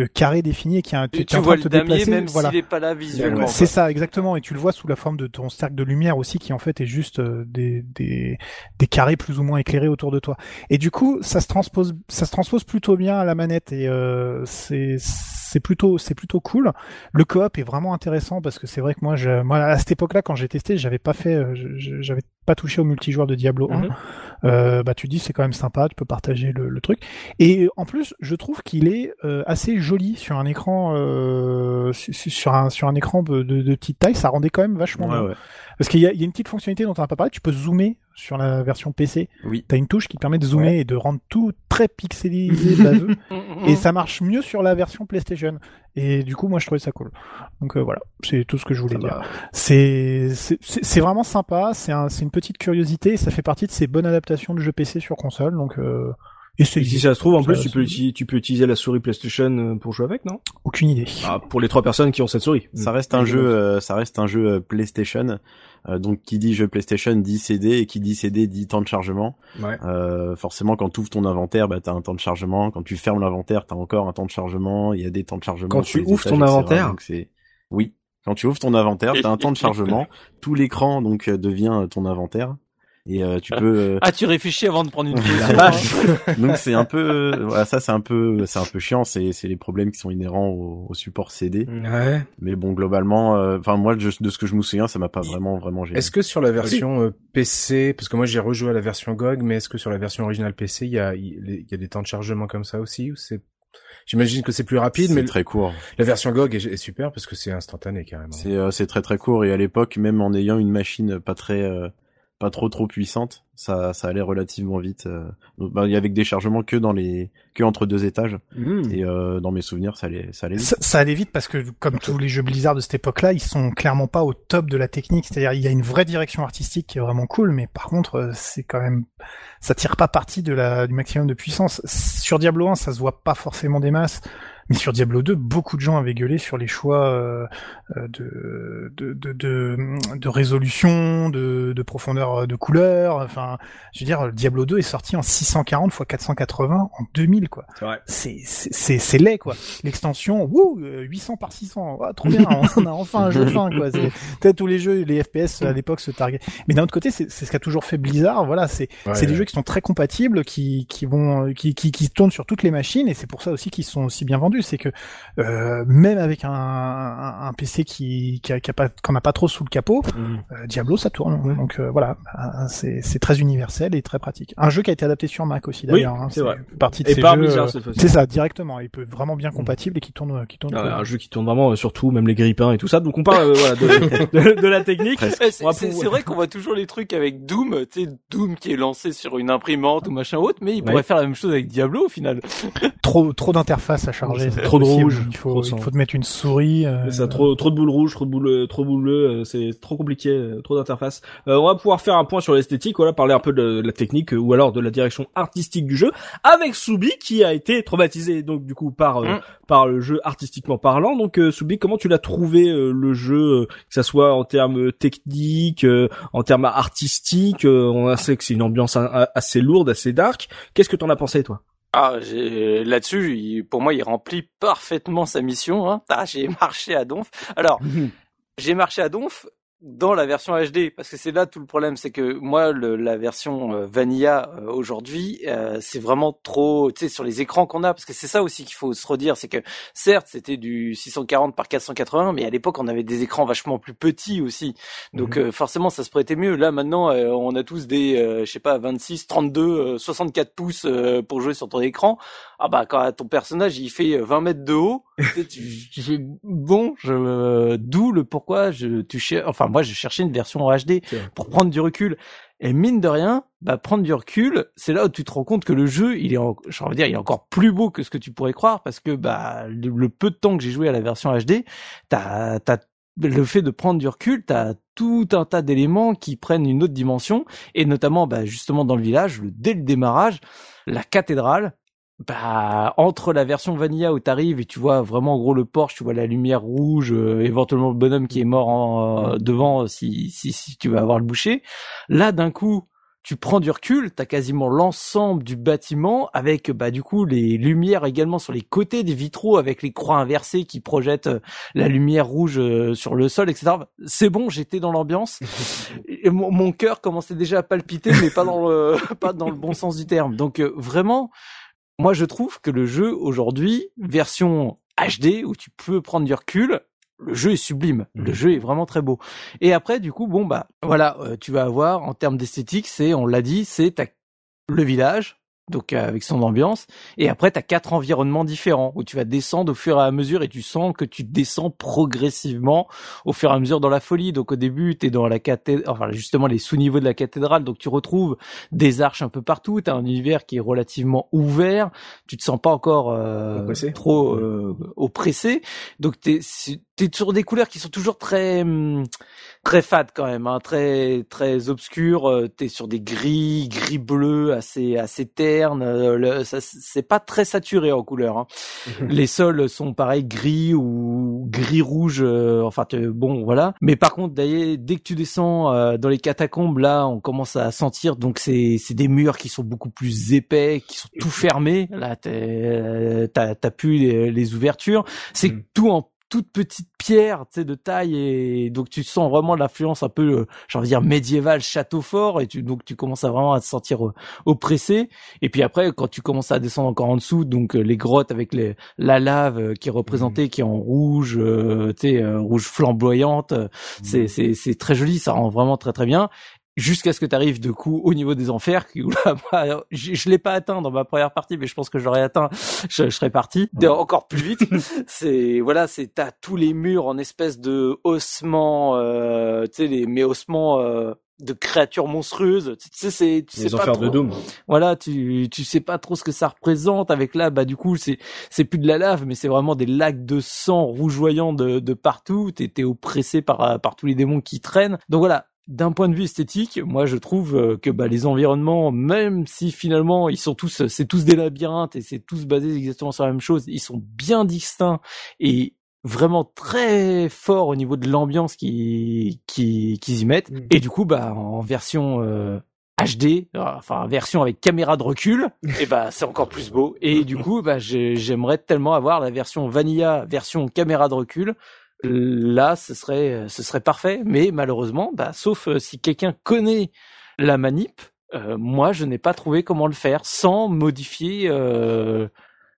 carré défini et qui a un tu, tu vois le damier même s'il est pas là visuellement. C'est ça exactement et tu le vois sous la forme de ton cercle de lumière aussi qui en fait est juste des, des des carrés plus ou moins éclairés autour de toi. Et du coup, ça se transpose ça se transpose plutôt bien à la manette et c'est c'est plutôt c'est plutôt cool. Le coop est vraiment intéressant parce que c'est vrai que moi je moi à cette époque-là quand j'ai testé, j'avais pas fait j'avais pas touché au multijoueur de Diablo 1. Mhm. Euh, bah tu dis c'est quand même sympa, tu peux partager le, truc. Et en plus, je trouve qu'il est euh, assez joli sur un écran euh, sur un sur un écran de, de, petite taille, ça rendait quand même vachement bien. Parce qu'il y, y a, une petite fonctionnalité dont on n'a pas parlé, tu peux zoomer sur la version PC. Oui. T'as une touche qui te permet de zoomer et de rendre tout très pixelisé, et ça marche mieux sur la version PlayStation. Et du coup, moi, je trouvais ça cool. Donc euh, voilà, c'est tout ce que je voulais dire. C'est c'est vraiment sympa. C'est un, une petite curiosité. ça fait partie de ces bonnes adaptations de jeux PC sur console. Donc euh, et, si ça se trouve, en plus, tu peux, utiliser, tu peux utiliser la souris PlayStation euh, pour jouer avec, non? Aucune idée. Ah, pour les trois personnes qui ont cette souris. Ça reste un jeu, euh, ça reste un jeu euh, donc, qui dit jeu PlayStation dit CD et qui dit CD dit temps de chargement. Ouais. forcément, quand tu ouvres ton inventaire, bah t'as un temps de chargement. Quand tu fermes l'inventaire, t'as encore un temps de chargement. Il y a des temps de chargement. Quand tu ouvres ton inventaire, c'est oui. Quand tu ouvres ton inventaire, t'as un temps de chargement. Tout l'écran donc devient ton inventaire et euh, tu peux euh, ah tu réfléchis avant de prendre une pause. Donc c'est un peu voilà ça c'est un peu c'est un peu chiant. C'est c'est les problèmes qui sont inhérents au, support CD ouais. mais bon globalement euh, enfin moi de ce que je me souviens ça m'a pas vraiment vraiment gêné. est-ce que sur la version PC parce que moi j'ai rejoué à la version GOG mais est-ce que sur la version originale PC il y a il y a des temps de chargement comme ça aussi ou c'est J'imagine que c'est plus rapide, mais très court. La version GOG est, super parce que c'est instantané carrément. C'est c'est très très court. Et à l'époque, même en ayant une machine pas très pas trop trop puissante, ça ça allait relativement vite. Euh. bah, il y avait des chargements que dans les que entre deux étages mmh. et euh, dans mes souvenirs ça allait ça allait vite. Ça, allait vite parce que comme tous les jeux Blizzard de cette époque-là, ils sont clairement pas au top de la technique. C'est-à-dire il y a une vraie direction artistique qui est vraiment cool, mais par contre euh, c'est quand même ça tire pas parti de la du maximum de puissance. Sur Diablo 1, ça se voit pas forcément des masses. Mais sur Diablo 2, beaucoup de gens avaient gueulé sur les choix euh, euh, de, de, de, de, de résolution, de, de profondeur de couleur. Enfin, je veux dire, Diablo 2 est sorti en 640 x 480 en 2000, quoi. C'est c'est c'est laid, quoi. L'extension, wouh, 800 par 600, trop bien. on a enfin un jeu fin, quoi. Peut-être tous les jeux, les FPS à l'époque se targuaient. Mais d'un autre côté, c'est ce qu'a toujours fait Blizzard. Voilà, c'est c'est des jeux qui sont très compatibles, qui qui vont qui qui, qui tournent sur toutes les machines, et c'est pour ça aussi qu'ils sont aussi bien vendus c'est que euh, même avec un, un, PC qui qui a, pas qu'on a pas trop sous le capot, mm. euh, Diablo ça tourne. Donc euh, voilà, c'est c'est très universel et très pratique. Un jeu qui a été adapté sur Mac aussi d'ailleurs. Oui, hein, c'est vrai. Partie de et ces jeux. C'est ça directement. Il peut vraiment bien compatible et qui tourne qui tourne. un jeu qui tourne vraiment sur tout, même les grippins et tout ça. Donc on parle voilà, de, de, la technique. C'est vrai qu'on voit toujours les trucs avec Doom, tu sais Doom qui est lancé sur une imprimante ou machin autre, mais il pourrait faire la même chose avec Diablo au final. trop trop d'interfaces à charger trop de rouge. Il faut, il faut te mettre une souris. Euh... Ça, trop, trop de boules rouges, trop de boules, euh, trop de boules bleues, euh, c'est trop compliqué, euh, trop d'interfaces. on va pouvoir faire un point sur l'esthétique, voilà, parler un peu de, la technique ou alors de la direction artistique du jeu avec Soubi qui a été traumatisé donc du coup par mm. par le jeu artistiquement parlant. Donc Soubi, comment tu l'as trouvé le jeu, que ça soit en termes techniques, en termes artistiques, on sait que c'est une ambiance assez lourde, assez dark. Qu'est-ce que t'en as pensé toi? Ah, là-dessus, pour moi, il remplit parfaitement sa mission. Hein. Ah, j'ai marché à Donf. Alors, j'ai marché à Donf dans la version HD parce que c'est là tout le problème c'est que moi le, la version euh, vanilla euh, aujourd'hui euh, c'est vraiment trop tu sais sur les écrans qu'on a parce que c'est ça aussi qu'il faut se redire c'est que certes c'était du 640 par 480 mais à l'époque on avait des écrans vachement plus petits aussi. Donc mhm. forcément ça se prêtait mieux. Là maintenant on a tous des je sais pas 26 32 64 pouces pour jouer sur ton écran. Ah bah quand ton personnage il fait 20 mètres de haut tu, fais bon je d'où le pourquoi je tu enfin moi, je cherchais une version en HD pour prendre du recul. Et mine de rien, bah, prendre du recul, c'est là où tu te rends compte que le jeu, il est, j'ai envie de dire, il est encore plus beau que ce que tu pourrais croire parce que, bah, le, peu de temps que j'ai joué à la version HD, t'as, t'as le fait de prendre du recul, t'as tout un tas d'éléments qui prennent une autre dimension et notamment, bah, justement dans le village, dès le démarrage, la cathédrale, bah entre la version vanilla où t'arrives et tu vois vraiment en gros le Porsche, tu vois la lumière rouge, euh, éventuellement le bonhomme qui est mort en, euh, devant si, si si tu vas avoir le boucher. Là d'un coup, tu prends du recul, t'as quasiment l'ensemble du bâtiment avec bah du coup les lumières également sur les côtés des vitraux avec les croix inversées qui projettent euh, la lumière rouge euh, sur le sol, etc. C'est bon, j'étais dans l'ambiance. Et mon, mon cœur commençait déjà à palpiter, mais pas dans le pas dans le bon sens du terme. Donc euh, vraiment, moi je trouve que le jeu aujourd'hui, version HD où tu peux prendre du recul, le jeu est sublime, le jeu est vraiment très beau. Et après, du coup, bon bah voilà, euh, tu vas avoir en termes d'esthétique, c'est, on l'a dit, c'est ta- le village, donc euh, avec son ambiance. Et après, tu as quatre environnements différents où tu vas descendre au fur et à mesure et tu sens que tu descends progressivement au fur et à mesure dans la folie. Donc au début, tu es dans la cathédrale, enfin justement les sous-niveaux de la cathédrale, donc tu retrouves des arches un peu partout, tu as un univers qui est relativement ouvert, tu te sens pas encore euh, Oppressé. trop euh, oppressé. Donc tu es sur des couleurs qui sont toujours très hum, très fades quand même, hein, très très obscures. Euh, T'es sur des gris, gris bleu, assez assez ternes. euh, le- ça, c'est pas très saturé en couleur. Hein. Les sols sont pareil gris ou gris rouge. euh, enfin bon voilà. Mais par contre d'ailleurs, dès que tu descends euh, dans les catacombes, là on commence à sentir donc c'est c'est des murs qui sont beaucoup plus épais, qui sont tout fermés. Là t'es- euh, t'as t'as plus les, les ouvertures. C'est Mhm. tout en toute petite pierre, tu sais, de taille et donc tu sens vraiment l'influence un peu, euh, j'ai envie de dire médiévale, château fort et tu donc tu commences à vraiment à te sentir euh, oppressé. Et puis après, quand tu commences à descendre encore en dessous, donc euh, les grottes avec les la lave qui est représentée, qui est en rouge, euh, tu sais, euh, rouge flamboyante, c'est c'est c'est très joli, ça rend vraiment très très bien. Jusqu'à ce que tu arrives de coup au niveau des enfers, qui où là, moi, je, je l'ai pas atteint dans ma première partie, mais je pense que j'aurais atteint, je, je serais parti de- encore plus vite. c'est voilà, c'est t'as tous les murs en espèce de ossements, euh, tu sais les mais ossements euh, de créatures monstrueuses. Tu sais, c'est tu sais Les pas enfers trop- de Doom. voilà, tu tu sais pas trop ce que ça représente avec là bah du coup c'est c'est plus de la lave mais c'est vraiment des lacs de sang rougeoyant de de partout, t'es t'es oppressé par par tous les démons qui traînent. Donc voilà, d'un point de vue esthétique, moi je trouve euh, que bah les environnements même si finalement ils sont tous c'est tous des labyrinthes et c'est tous basés exactement sur la même chose, ils sont bien distincts et vraiment très fort au niveau de l'ambiance qui qui qu'ils y mettent Mm. et du coup bah en version euh, HD, euh, enfin version avec caméra de recul, et bah c'est encore plus beau. Et du coup, bah j'ai- j'aimerais tellement avoir la version vanilla, version caméra de recul. Là, ce serait ce serait parfait. Mais malheureusement, bah sauf euh, si quelqu'un connaît la manip, euh, moi je n'ai pas trouvé comment le faire sans modifier. Euh,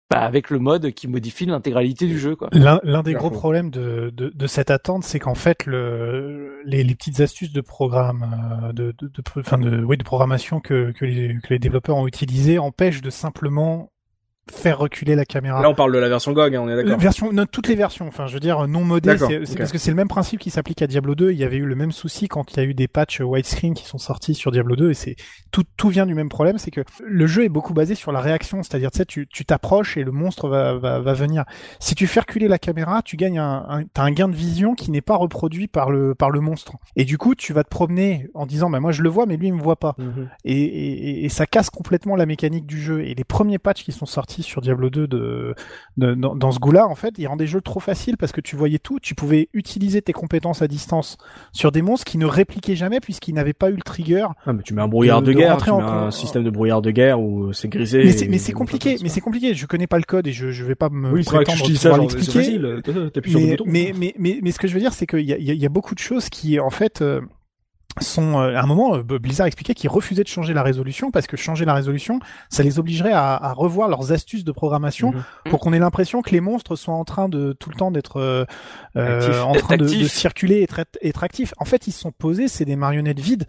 bah, avec le mode qui modifie l'intégralité du jeu, quoi. L'un des gros problèmes de, de, de cette attente, c'est qu'en fait, le, les, les petites astuces de programme, euh, de, de, de, enfin de, oui, de programmation que, que, les, que les développeurs ont utilisées empêchent de simplement faire reculer la caméra. Là, on parle de la version GOG, hein, on est d'accord. version, non, toutes les versions, enfin, je veux dire, non modées, D'accord, c'est parce que c'est le même principe qui s'applique à Diablo 2. Il y avait eu le même souci quand il y a eu des patchs widescreen qui sont sortis sur Diablo 2 et c'est tout, tout vient du même problème, c'est que le jeu est beaucoup basé sur la réaction, c'est-à-dire, tu sais, tu tu t'approches et le monstre va, va, va venir. Si tu fais reculer la caméra, tu gagnes un, un t'as un gain de vision qui n'est pas reproduit par le, par le monstre. Et du coup, tu vas te promener en disant, bah, moi, je le vois, mais lui, il me voit pas Mhm. et, et, et ça casse complètement la mécanique du jeu. Et les premiers patchs qui sont sortis sur Diablo 2 de, de- dans, dans ce goût-là, en fait, ils rendaient le jeu trop facile parce que tu voyais tout, tu pouvais utiliser tes compétences à distance sur des monstres qui ne répliquaient jamais puisqu'ils n'avaient pas eu le trigger. Ah, mais tu mets un brouillard de- de, de guerre, tu mets un système de brouillard de guerre où c'est grisé. Mais c'est, mais compliqué, mais c'est compliqué. Je connais pas le code et je, je vais pas me Oui, c'est vrai que prétendre je dis ça, pouvoir genre, c'est l'expliquer. facile. t'as- T'appuies sur le mais, mais, mais, mais, mais ce que je veux dire, c'est qu'il y a, il y, a, il y a beaucoup de choses qui, en fait, euh, sont euh, à un moment euh, Blizzard expliquait qu'ils refusaient de changer la résolution parce que changer la résolution ça les obligerait à, à revoir leurs astuces de programmation Mhm. pour qu'on ait l'impression que les monstres soient en train de tout le temps d'être euh, euh, en train de, circuler et être, être actifs. En fait ils se sont posés c'est des marionnettes vides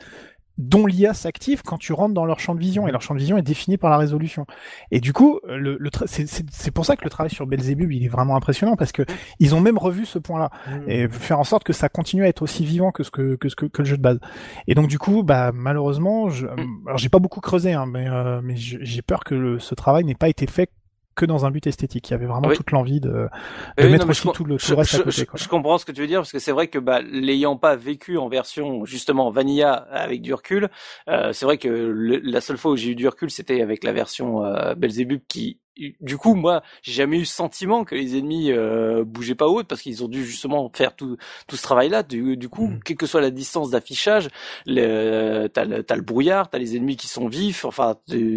dont l'IA s'active quand tu rentres dans leur champ de vision et leur champ de vision est défini par la résolution. Et du coup, le, le tra- c'est- pour ça que le travail sur Belzebub il est vraiment impressionnant parce que ils ont même revu ce point-là et faire en sorte que ça continue à être aussi vivant que ce que que ce que, que le jeu de base. Et donc du coup, bah malheureusement, je, alors j'ai pas beaucoup creusé, hein, mais euh, mais j'ai j'ai peur que le- ce travail n'ait pas été fait que dans un but esthétique. Il y avait vraiment Oui. toute l'envie de, de Oui, mettre non, aussi je- tout le, tout je, reste à côté. quoi. je comprends ce que tu veux dire parce que c'est vrai que bah, l'ayant pas vécu en version justement vanilla avec du recul, euh, c'est vrai que le- la seule fois où j'ai eu du recul c'était avec la version euh, Belzebub qui du coup, moi, j'ai jamais eu ce sentiment que les ennemis euh, bougeaient pas haut parce qu'ils ont dû justement faire tout tout ce travail-là. Du, du, coup, mm. quelle que soit la distance d'affichage, t'as le, as le brouillard, t'as les ennemis qui sont vifs. Enfin,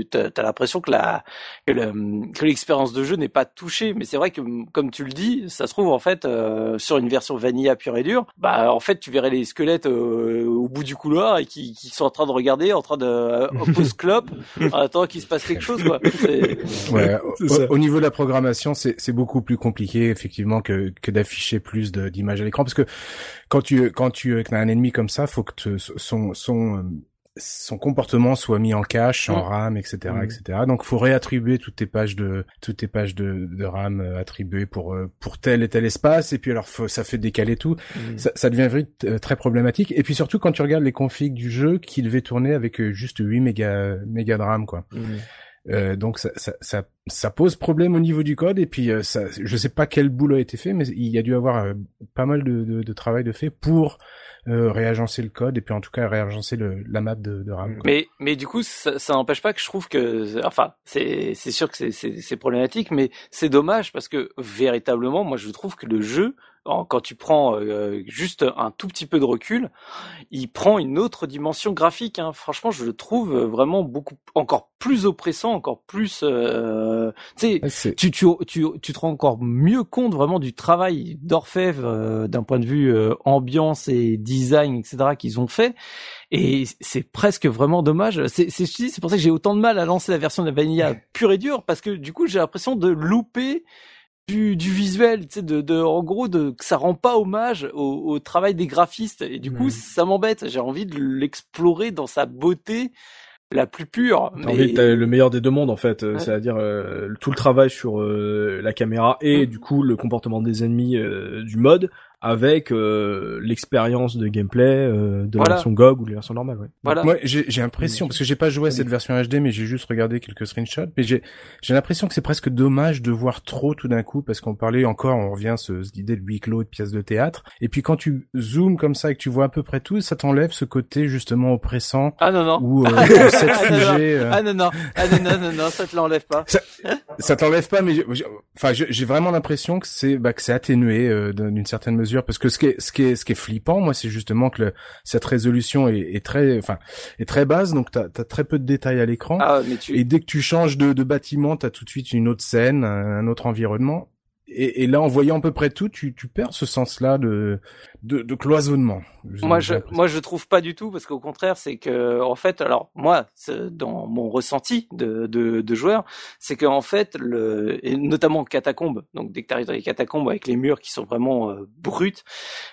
t'as as, l'impression que la que l'expérience de jeu n'est pas touchée. Mais c'est vrai que, comme tu le dis, ça se trouve en fait euh, sur une version vanilla pure et dure. Bah, en fait, tu verrais les squelettes euh, au bout du couloir et qui, qui sont en train de regarder, en train de euh, pause clope, en attendant qu'il se passe quelque chose. Quoi. Ouais, au, niveau de la programmation, c'est beaucoup plus compliqué effectivement que, que d'afficher plus d'images à l'écran parce que quand tu quand tu as un ennemi comme ça, faut que son son son comportement soit mis en cache, en mm. RAM, etc., mm. etc. Donc, faut réattribuer toutes tes pages de toutes tes pages de, de RAM euh, attribuées pour euh, pour tel et tel espace. Et puis alors, ça fait décaler tout. Mm. Ça, ça, devient vite euh, très problématique. Et puis surtout quand tu regardes les configs du jeu, qui devait tourner avec juste 8 mégas mégas de RAM, quoi. Euh, donc ça, ça, ça, ça, pose problème au niveau du code et puis euh, ça, je sais pas quel boulot a été fait, mais il y a dû avoir euh, pas mal de, de, de, travail de fait pour réagencer le code et puis en tout cas réagencer le, la map de, de RAM. Mais mais du coup ça, ça n'empêche pas que je trouve que enfin c'est c'est sûr que c'est problématique, mais c'est dommage parce que véritablement moi je trouve que le jeu quand tu prends euh, juste un tout petit peu de recul, il prend une autre dimension graphique. Hein. Franchement, je le trouve vraiment beaucoup encore plus oppressant, encore plus. Euh, tu tu, tu, tu te rends encore mieux compte vraiment du travail d'Orfèvre euh, d'un point de vue euh, ambiance et design, etc. qu'ils ont fait. Et c'est presque vraiment dommage. C'est c'est pour ça que j'ai autant de mal à lancer la version de la Vanilla pure et dure parce que du coup j'ai l'impression de louper du, du visuel, tu sais, de, de, en gros, de, que ça rend pas hommage au, au travail des graphistes. Et du coup, ça m'embête. J'ai envie de l'explorer dans sa beauté la plus pure. Mais... le meilleur des deux mondes en fait, c'est-à-dire euh, tout le travail sur euh, la caméra et du coup le comportement des ennemis euh, du mode avec euh, l'expérience de gameplay euh, de la version GOG ou de la version normale. Ouais. Voilà. Moi, j'ai l'impression parce que j'ai pas joué à cette version HD, mais j'ai juste regardé quelques screenshots. Mais j'ai j'ai l'impression que c'est presque dommage de voir trop tout d'un coup parce qu'on parlait encore, on revient ce, cette idée de huis clos de pièces de théâtre. Et puis quand tu zoomes comme ça et que tu vois à peu près tout, ça t'enlève ce côté justement oppressant. Ah non non. Ou euh, cette ah, figée, euh. ah non non. Ah non non non non, ça te l'enlève pas. Ça, ça t'enlève pas, mais enfin j'ai vraiment l'impression que c'est bah, que c'est atténué d'une certaine mesure parce que ce qui est ce qui est ce qui est flippant moi c'est justement que cette résolution est, est, très enfin est très basse donc t'as as très peu de détails à l'écran. Ah, et dès que tu changes de, de bâtiment t'as tout de suite une autre scène un autre environnement et, et, là, en voyant à peu près tout, tu, tu perds ce sens-là de, de, de, cloisonnement. Moi, je, moi, je trouve pas du tout parce qu'au contraire, c'est que, en fait, alors moi, dans mon ressenti de, de, de joueur, c'est qu'en fait, le, et notamment catacombe. Donc, dès que tu arrives dans les catacombes avec les murs qui sont vraiment euh, bruts,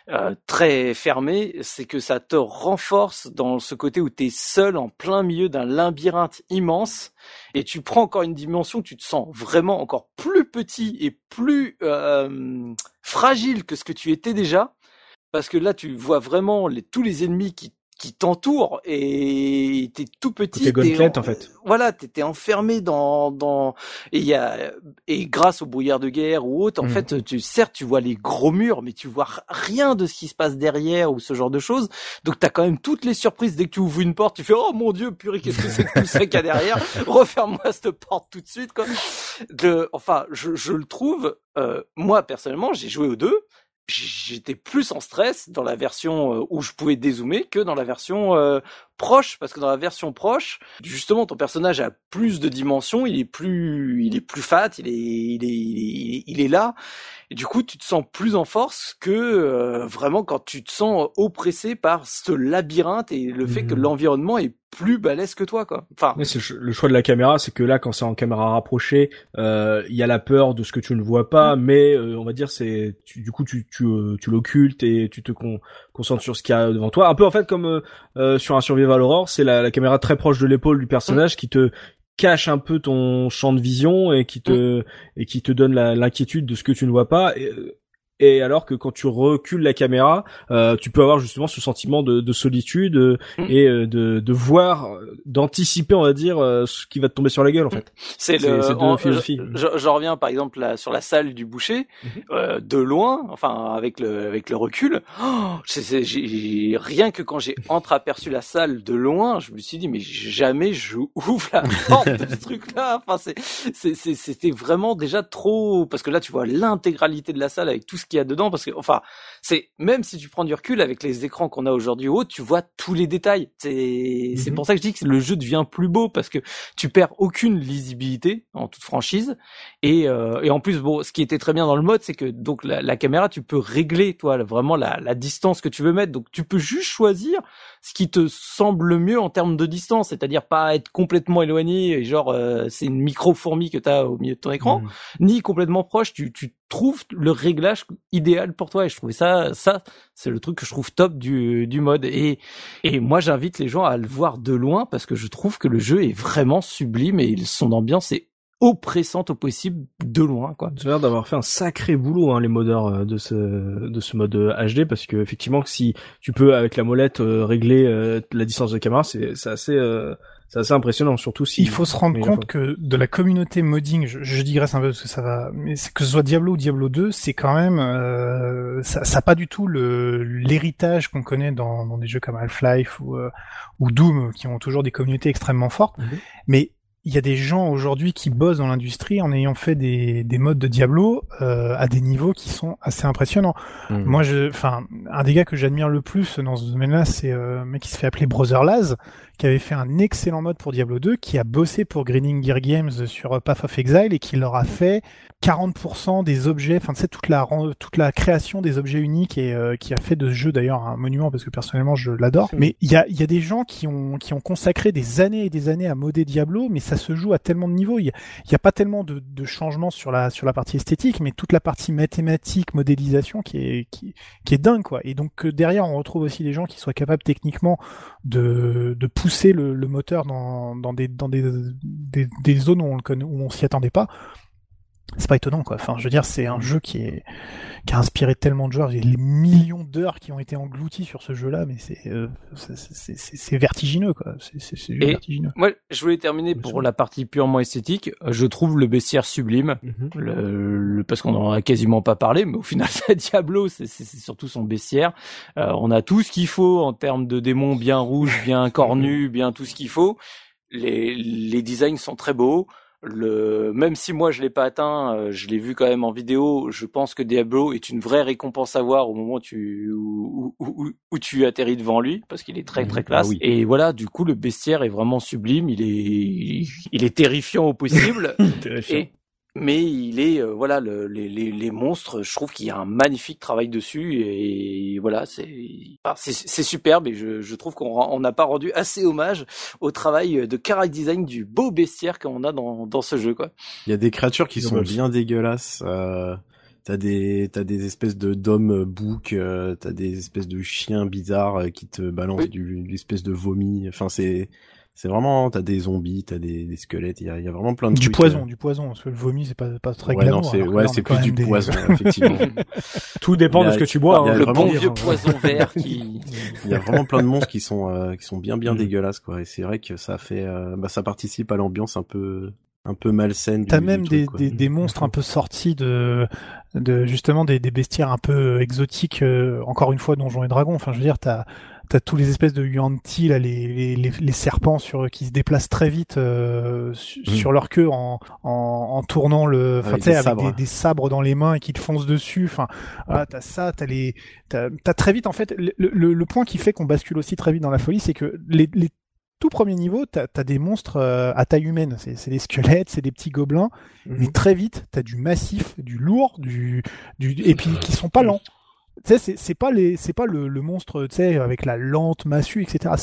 euh, très fermés, c'est que ça te renforce dans ce côté où tu es seul en plein milieu d'un labyrinthe immense et tu prends encore une dimension, tu te sens vraiment encore plus petit et plus euh, fragile que ce que tu étais déjà, parce que là tu vois vraiment tous les ennemis qui qui t'entoure et t'es tout petit. T'es en, fait. Voilà, t'es enfermé dans dans et il y a et grâce au brouillard de guerre ou autre, en mm. fait, tu certes tu vois les gros murs, mais tu vois rien de ce qui se passe derrière ou ce genre de choses. Donc t'as quand même toutes les surprises dès que tu ouvres une porte, tu fais oh mon dieu purée qu'est-ce que c'est que tout ça qu'il y a derrière? Referme-moi cette porte tout de suite quoi. De, enfin, je, je le trouve. Euh, moi personnellement, j'ai joué aux deux j'étais plus en stress dans la version euh, où je pouvais dézoomer que dans la version euh, proche parce que dans la version proche justement ton personnage a plus de dimensions il est plus il est plus fat il est il est il est, il est là et du coup tu te sens plus en force que euh, vraiment quand tu te sens oppressé par ce labyrinthe et le fait que mhm. l'environnement est plus balèze que toi quoi. Enfin, c'est le choix de la caméra, c'est que là quand c'est en caméra rapprochée, euh, il y a la peur de ce que tu ne vois pas, mm. mais euh, on va dire c'est du coup tu tu, euh, tu l'occultes et tu te concentres sur ce qu'il y a devant toi. Un peu en fait comme sur un survival horror, c'est la, la, caméra très proche de l'épaule du personnage qui te cache un peu ton champ de vision et qui te mm. et qui te donne l'inquiétude de ce que tu ne vois pas. Et, et alors que quand tu recules la caméra, euh, tu peux avoir justement ce sentiment de, de solitude euh, Mm. et euh, de, de voir, euh, d'anticiper, on va dire, euh, ce qui va te tomber sur la gueule en fait. C'est le. c'est deux en- philosophies. je, je- reviens par exemple là, sur la salle du boucher, Mhm. euh, de loin, enfin avec le avec le recul. Oh, c'est- c'est- j'ai- rien que quand j'ai entreaperçu la salle de loin, je me suis dit mais jamais je ouvre la porte de ce truc-là. Enfin c'est- c'était vraiment déjà trop parce que là tu vois l'intégralité de la salle avec tout ce qu'il y a dedans parce que enfin c'est même si tu prends du recul avec les écrans qu'on a aujourd'hui haut, tu vois tous les détails. C'est c'est Mhm. pour ça que je dis que le jeu devient plus beau parce que tu perds aucune lisibilité en toute franchise et euh, et en plus bon ce qui était très bien dans le mode c'est que donc la, la caméra tu peux régler toi vraiment la, la distance que tu veux mettre donc tu peux juste choisir ce qui te semble le mieux en termes de distance c'est-à-dire pas être complètement éloigné et genre euh, c'est une micro fourmi que tu as au milieu de ton écran Mhm. ni complètement proche tu tu trouves le réglage idéal pour toi et je trouvais ça ça c'est le truc que je trouve top du du mode et et moi j'invite les gens à le voir de loin parce que je trouve que le jeu est vraiment sublime et son ambiance est oppressante au possible de loin quoi. As l'air d'avoir fait un sacré boulot hein, les modeurs euh, de ce de ce mode euh, HD parce que effectivement si tu peux avec la molette euh, régler euh, la distance de caméra c'est c'est assez euh, c'est assez impressionnant surtout si Il faut se rendre compte que de la communauté modding, je, je digresse un peu parce que ça va, mais c'est- que ce soit Diablo ou Diablo 2, c'est quand même, euh, ça, ça a pas du tout le l'héritage qu'on connaît dans, dans des jeux comme Half-Life ou euh, ou Doom, qui ont toujours des communautés extrêmement fortes. Mhm. Mais il y a des gens aujourd'hui qui bossent dans l'industrie en ayant fait des, des modes de Diablo euh, à des niveaux qui sont assez impressionnants. Mhm. Moi, je, enfin, un des gars que j'admire le plus dans ce domaine-là, c'est euh, un mec qui se fait appeler Brother Laz, qui avait fait un excellent mode pour Diablo 2, qui a bossé pour Greening Gear Games sur Path of Exile et qui leur a fait 40% des objets, enfin, sais, toute la, toute la création des objets uniques et euh, qui a fait de ce jeu d'ailleurs un monument parce que personnellement je l'adore. Mais il y a, y a des gens qui ont, qui ont consacré des années et des années à modder Diablo, mais ça se joue à tellement de niveaux. Il y y a pas tellement de, de changements sur la, sur la partie esthétique, mais toute la partie mathématique, modélisation qui est, qui, qui est dingue, quoi. Et donc, euh, derrière, on retrouve aussi des gens qui soient capables techniquement de, de pousser le, le moteur dans, des, des, zones où on on s'y attendait pas. C'est pas étonnant, quoi. Enfin, je veux dire, c'est un jeu qui est, qui a inspiré tellement de joueurs. Il y a les millions d'heures qui ont été engloutis sur ce jeu-là, mais c'est, euh, c'est- c'est c'est- c'est vertigineux, quoi. C'est vertigineux. Moi, je voulais terminer pour sûr. la partie purement esthétique. Je trouve le bestiaire sublime. Mhm. Le, le- parce qu'on en a quasiment pas parlé, mais au final, c'est Diablo, c'est c'est- c'est surtout son bestiaire. Euh, on a tout ce qu'il faut en termes de démons bien rouges, bien cornus, bien tout ce qu'il faut. Les, les designs sont très beaux. Le, même si moi je l'ai pas atteint, euh, je l'ai vu quand même en vidéo. Je pense que Diablo est une vraie récompense à voir au moment où tu où, où, où- où tu atterris devant lui, parce qu'il est très très Ah classe. oui. Et voilà, du coup le bestiaire est vraiment sublime. Il est il est terrifiant au possible. Terrifiant. Et mais il est euh, voilà le- les, les, les monstres je trouve qu'il y a un magnifique travail dessus et voilà c'est enfin, c'est c'est superbe et je, je trouve qu'on n'a pas rendu assez hommage au travail de character design du beau bestiaire qu'on a dans dans ce jeu quoi Il y a des créatures qui sont ont- bien dégueulasses. Euh, t'as des t'as des espèces de d'hommes boucs, euh, t'as des espèces de chiens bizarres euh, qui te balancent Oui. du une espèce de vomi. Enfin c'est c'est vraiment t'as des zombies, t'as des, des squelettes. Il y a, il y a vraiment plein de Du trucs, poison, euh. du poison, parce que le vomi, c'est pas, pas très Ouais non glamour, c'est ouais c'est plus du des- poison effectivement. tout dépend a- de ce que tu bois il y a hein, le bon vieux poison vert qui Il y a vraiment plein de monstres qui sont euh, qui sont bien bien Mm. dégueulasses quoi. Et c'est vrai que ça fait euh, bah ça participe à l'ambiance un peu un peu malsaine. T'as même des, des, des monstres un peu sortis de, de justement des, des bestiaires un peu exotiques, euh, encore une fois Donjons et Dragons. Enfin, je veux dire, t'as t'as tous les espèces de Yuan-Ti, là, les, les, les, serpents sur qui se déplacent très vite euh, su- Mm. sur leur queue en, en, en tournant le, enfin, Avec tu sais, des avec sabres. des, des sabres dans les mains et qui te foncent dessus. Enfin, voilà, t'as ça, t'as les, t'as t'as très vite en fait le, le, le point qui fait qu'on bascule aussi très vite dans la folie, c'est que les, les tout premiers niveaux, t'as as des monstres euh, à taille humaine. C'est c'est des squelettes, c'est des petits gobelins. Mhm. Mais très vite, t'as du massif, du lourd, du, du et puis qui sont pas lents. Tu sais, c'est- c'est pas les, c'est pas le, le monstre, tu sais, avec la lente massue, etc.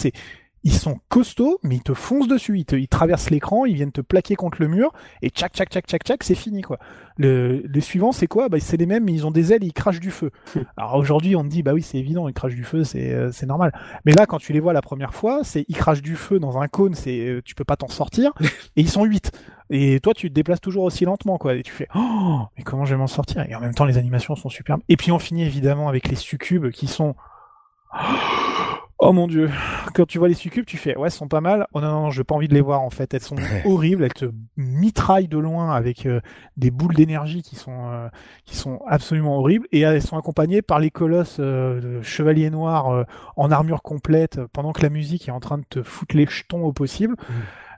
Ils sont costauds, mais ils te foncent dessus, ils, te, ils traversent l'écran, ils viennent te plaquer contre le mur, et tchac, tchac, tchac, tchac, tchac, c'est fini, quoi. Le, les suivants, c'est quoi? Bah, C'est les mêmes, mais ils ont des ailes, ils crachent du feu. Alors aujourd'hui, on te dit, bah oui, c'est évident, ils crachent du feu, c'est euh, c'est normal. Mais là, quand tu les vois la première fois, c'est ils crachent du feu dans un cône, c'est euh, tu peux pas t'en sortir, et ils sont huit. Et toi, tu te déplaces toujours aussi lentement, quoi. Et tu fais, oh, mais comment je vais m'en sortir? Et en même temps, les animations sont superbes. Et puis on finit évidemment avec les succubes qui sont Oh mon dieu, quand tu vois les succubes, tu fais ouais, elles sont pas mal. Oh non non, non j'ai pas envie de les voir en fait. Elles sont horribles, elles te mitraillent de loin avec euh, des boules d'énergie qui sont euh, qui sont absolument horribles et elles sont accompagnées par les colosses euh, chevaliers noirs en armure complète pendant que la musique est en train de te foutre les jetons au possible. Mmh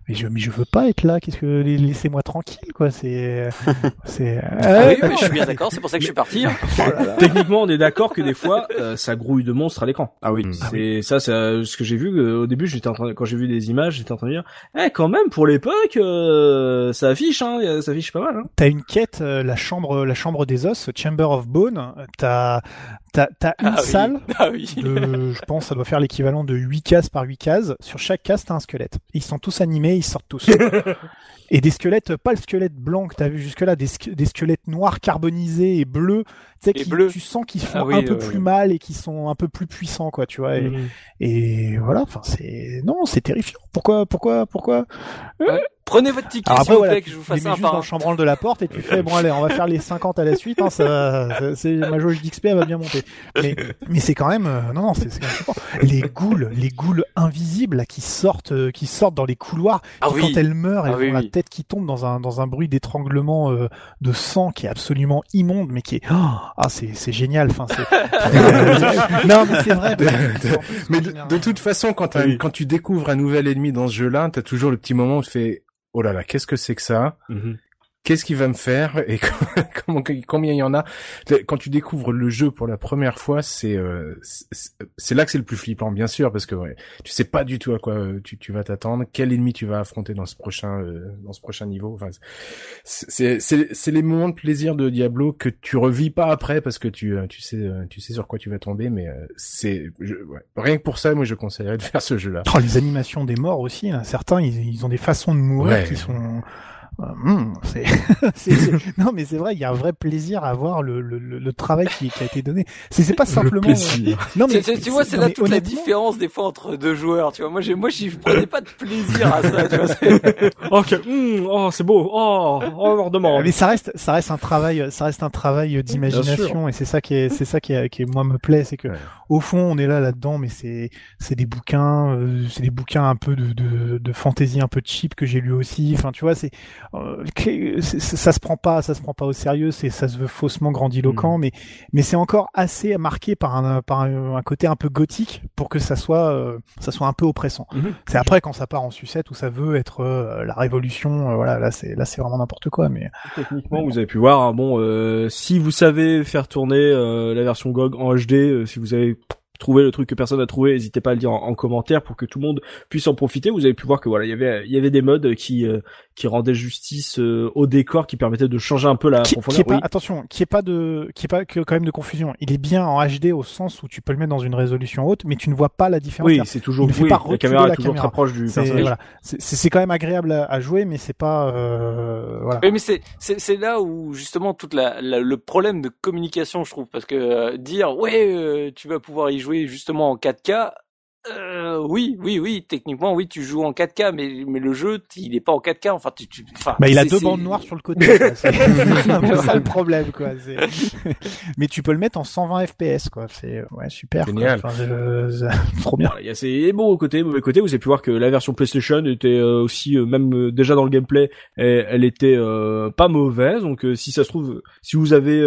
mais je mais je veux pas être là qu'est-ce que laissez-moi tranquille quoi c'est c'est ah oui, je suis bien d'accord c'est pour ça que je suis parti hein. oh techniquement on est d'accord que des fois euh, ça grouille de monstres à l'écran ah oui c'est ça c'est euh, ce que j'ai vu euh, au début j'étais en train quand j'ai vu des images j'étais en train de dire eh quand même pour l'époque euh, ça affiche hein ça affiche pas mal hein. t'as une quête la chambre la chambre des os Chamber of Bone t'as T'as as une ah salle, ah oui. de, je pense, ça doit faire l'équivalent de 8 cases par 8 cases. Sur chaque case, t'as un squelette. Ils sont tous animés, ils sortent tous. et des squelettes, pas le squelette blanc que t'as vu jusque-là, des, des, squelettes noirs carbonisés et bleus, tu sais, tu sens qu'ils font ah un peu plus mal et qui sont un peu plus puissants, quoi, tu vois. Et, mm. et voilà, enfin, c'est, non, c'est terrifiant. Pourquoi, pourquoi, pourquoi? Ouais. Prenez votre ticket, s'il vous plaît, que je vous fasse un par dans le chambranle de la porte et tu fais, bon, allez, on va faire les 50 à la suite, hein, ça, ça c'est, ma jauge d'XP, va bien monter. Mais, mais c'est quand même, euh, non, non, c'est, c'est quand même Les ghouls, les ghouls invisibles, là, qui sortent, euh, qui sortent dans les couloirs, ah, qui, oui. quand elles meurent, elles ah, oui, ont la oui. tête qui tombe dans un, dans un bruit d'étranglement, euh, de sang qui est absolument immonde, mais qui est, oh, ah, c'est, c'est génial, enfin, c'est, non, mais c'est vrai. mais de, de, toute façon, quand, oui. quand tu découvres un nouvel ennemi dans ce jeu-là, t'as toujours le petit moment où tu fais, oh là là, qu'est-ce que c'est que ça? Mm -hmm. Qu'est-ce qu'il va me faire et comment, combien il y en a? Quand tu découvres le jeu pour la première fois, c'est euh, c'est là que c'est le plus flippant, bien sûr, parce que ouais, tu sais pas du tout à quoi euh, tu, tu vas t'attendre, quel ennemi tu vas affronter dans ce prochain euh, dans ce prochain niveau? Enfin, c'est c'est les moments de plaisir de Diablo que tu revis pas après parce que tu tu sais tu sais sur quoi tu vas tomber, mais c'est ouais. rien que pour ça, moi je conseillerais de faire ce jeu-là. Oh, les animations des morts aussi, hein. certains ils, ils ont des façons de mourir ouais. qui sont Mmh, c'est, non mais c'est vrai, il y a un vrai plaisir à voir le, le, le travail qui, qui, a été donné. C'est, c'est pas simplement. Non mais tu vois, c'est là toute la différence des fois entre deux joueurs. Tu vois, moi j'ai, moi j'y prenais pas de plaisir à ça. Tu vois, ok, mmh, oh c'est beau, oh, oh demande. Mais ça reste, ça reste un travail, ça reste un travail d'imagination et c'est ça qui est, c'est ça qui, est, qui moi me plaît, c'est que ouais. au fond on est là là-dedans, mais c'est, c'est des bouquins, euh, c'est des bouquins un peu de, de, de fantaisie un peu cheap que j'ai lu aussi. Enfin tu vois, c'est euh, ça se prend pas, ça se prend pas au sérieux, c'est ça se veut faussement grandiloquent, mmh. mais mais c'est encore assez marqué par un par un, un, côté un peu gothique pour que ça soit euh, ça soit un peu oppressant. Mmh. C'est après quand ça part en sucette où ça veut être euh, la révolution, euh, voilà là c'est là c'est vraiment n'importe quoi. Mais techniquement vous avez pu voir, hein, bon euh, si vous savez faire tourner la version GOG en HD, si vous avez trouver le truc que personne n'a trouvé, n'hésitez pas à le dire en, en, commentaire pour que tout le monde puisse en profiter. Vous avez pu voir que voilà, il y avait il y avait des modes qui euh, qui rendaient justice euh, au décor, qui permettaient de changer un peu la qui, profondeur. Qui est pas, oui. Attention, qui est pas de qui est pas que, quand même de confusion. Il est bien en HD au sens où tu peux le mettre dans une résolution haute, mais tu ne vois pas la différence. Oui, c'est toujours oui, la caméra est toujours très proche du personnage. Voilà. C'est quand même agréable à, à, jouer, mais c'est pas euh, voilà. Oui, mais c'est c'est là où justement toute la, la, le problème de communication, je trouve, parce que euh, dire ouais, tu vas pouvoir y jouer justement en 4K, euh, oui, oui, oui, techniquement, oui, tu joues en 4K, mais, mais le jeu, il est pas en 4K. Enfin, tu, tu enfin, bah, il a deux bandes noires sur le côté. C'est un peu ça le problème, quoi. mais tu peux le mettre en 120 FPS, quoi. C'est ouais, super. Génial. Enfin, euh, trop bien. Il y a ces bons côtés, mauvais côtés. Vous avez pu voir que la version PlayStation était euh, aussi, euh, même euh, déjà dans le gameplay, elle, elle était euh, pas mauvaise. Donc, si ça se trouve, si vous avez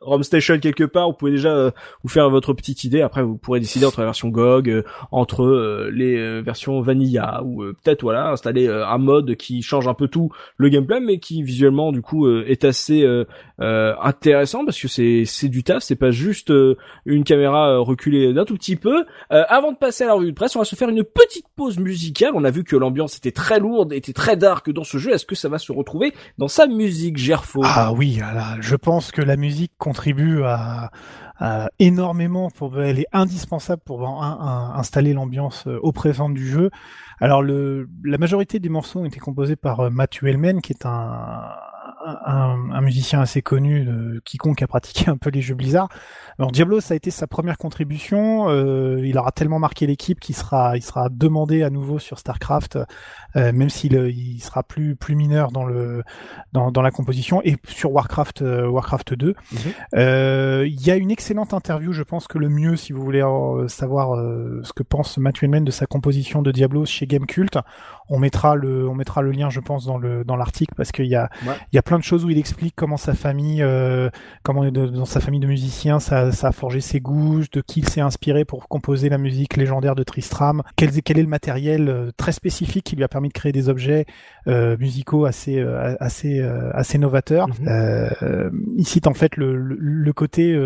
ROM Station quelque part, vous pouvez déjà vous faire votre petite idée. Après, vous pourrez décider entre la version GOG entre euh, les euh, versions vanilla ou euh, peut-être voilà installer un mode qui change un peu tout le gameplay mais qui visuellement du coup est assez intéressant parce que c'est c'est du taf c'est pas juste une caméra reculée d'un tout petit peu. Avant de passer à la revue de presse on va se faire une petite pause musicale. On a vu que l'ambiance était très lourde était très dark dans ce jeu. Est-ce que ça va se retrouver dans sa musique Gerfo? Ah oui je pense que la musique contribue à euh, énormément pour elle est indispensable pour installer l'ambiance oppressante du jeu. Alors le la majorité des morceaux ont été composés par Matthew Hellman qui est un un, un, musicien assez connu, de, quiconque a pratiqué un peu les jeux Blizzard. Alors Diablo, ça a été sa première contribution. Euh, il aura tellement marqué l'équipe qu'il sera, il sera demandé à nouveau sur Starcraft, euh, même s'il il sera plus plus mineur dans le dans, dans la composition et sur Warcraft euh, Warcraft 2. Mhm. Euh, il y a une excellente interview. Je pense que le mieux, si vous voulez savoir ce que pense Matthew Hellman de sa composition de Diablo chez Gamecult, on mettra le on mettra le lien, je pense, dans le dans l'article parce qu'il y a il y a plein de choses où il explique comment sa famille, euh, comment dans sa famille de musiciens, ça, ça a forgé ses goûts, de qui il s'est inspiré pour composer la musique légendaire de Tristram, quel, quel est le matériel euh, très spécifique qui lui a permis de créer des objets euh, musicaux assez euh, assez assez novateurs. Mm il cite en fait le, le, le côté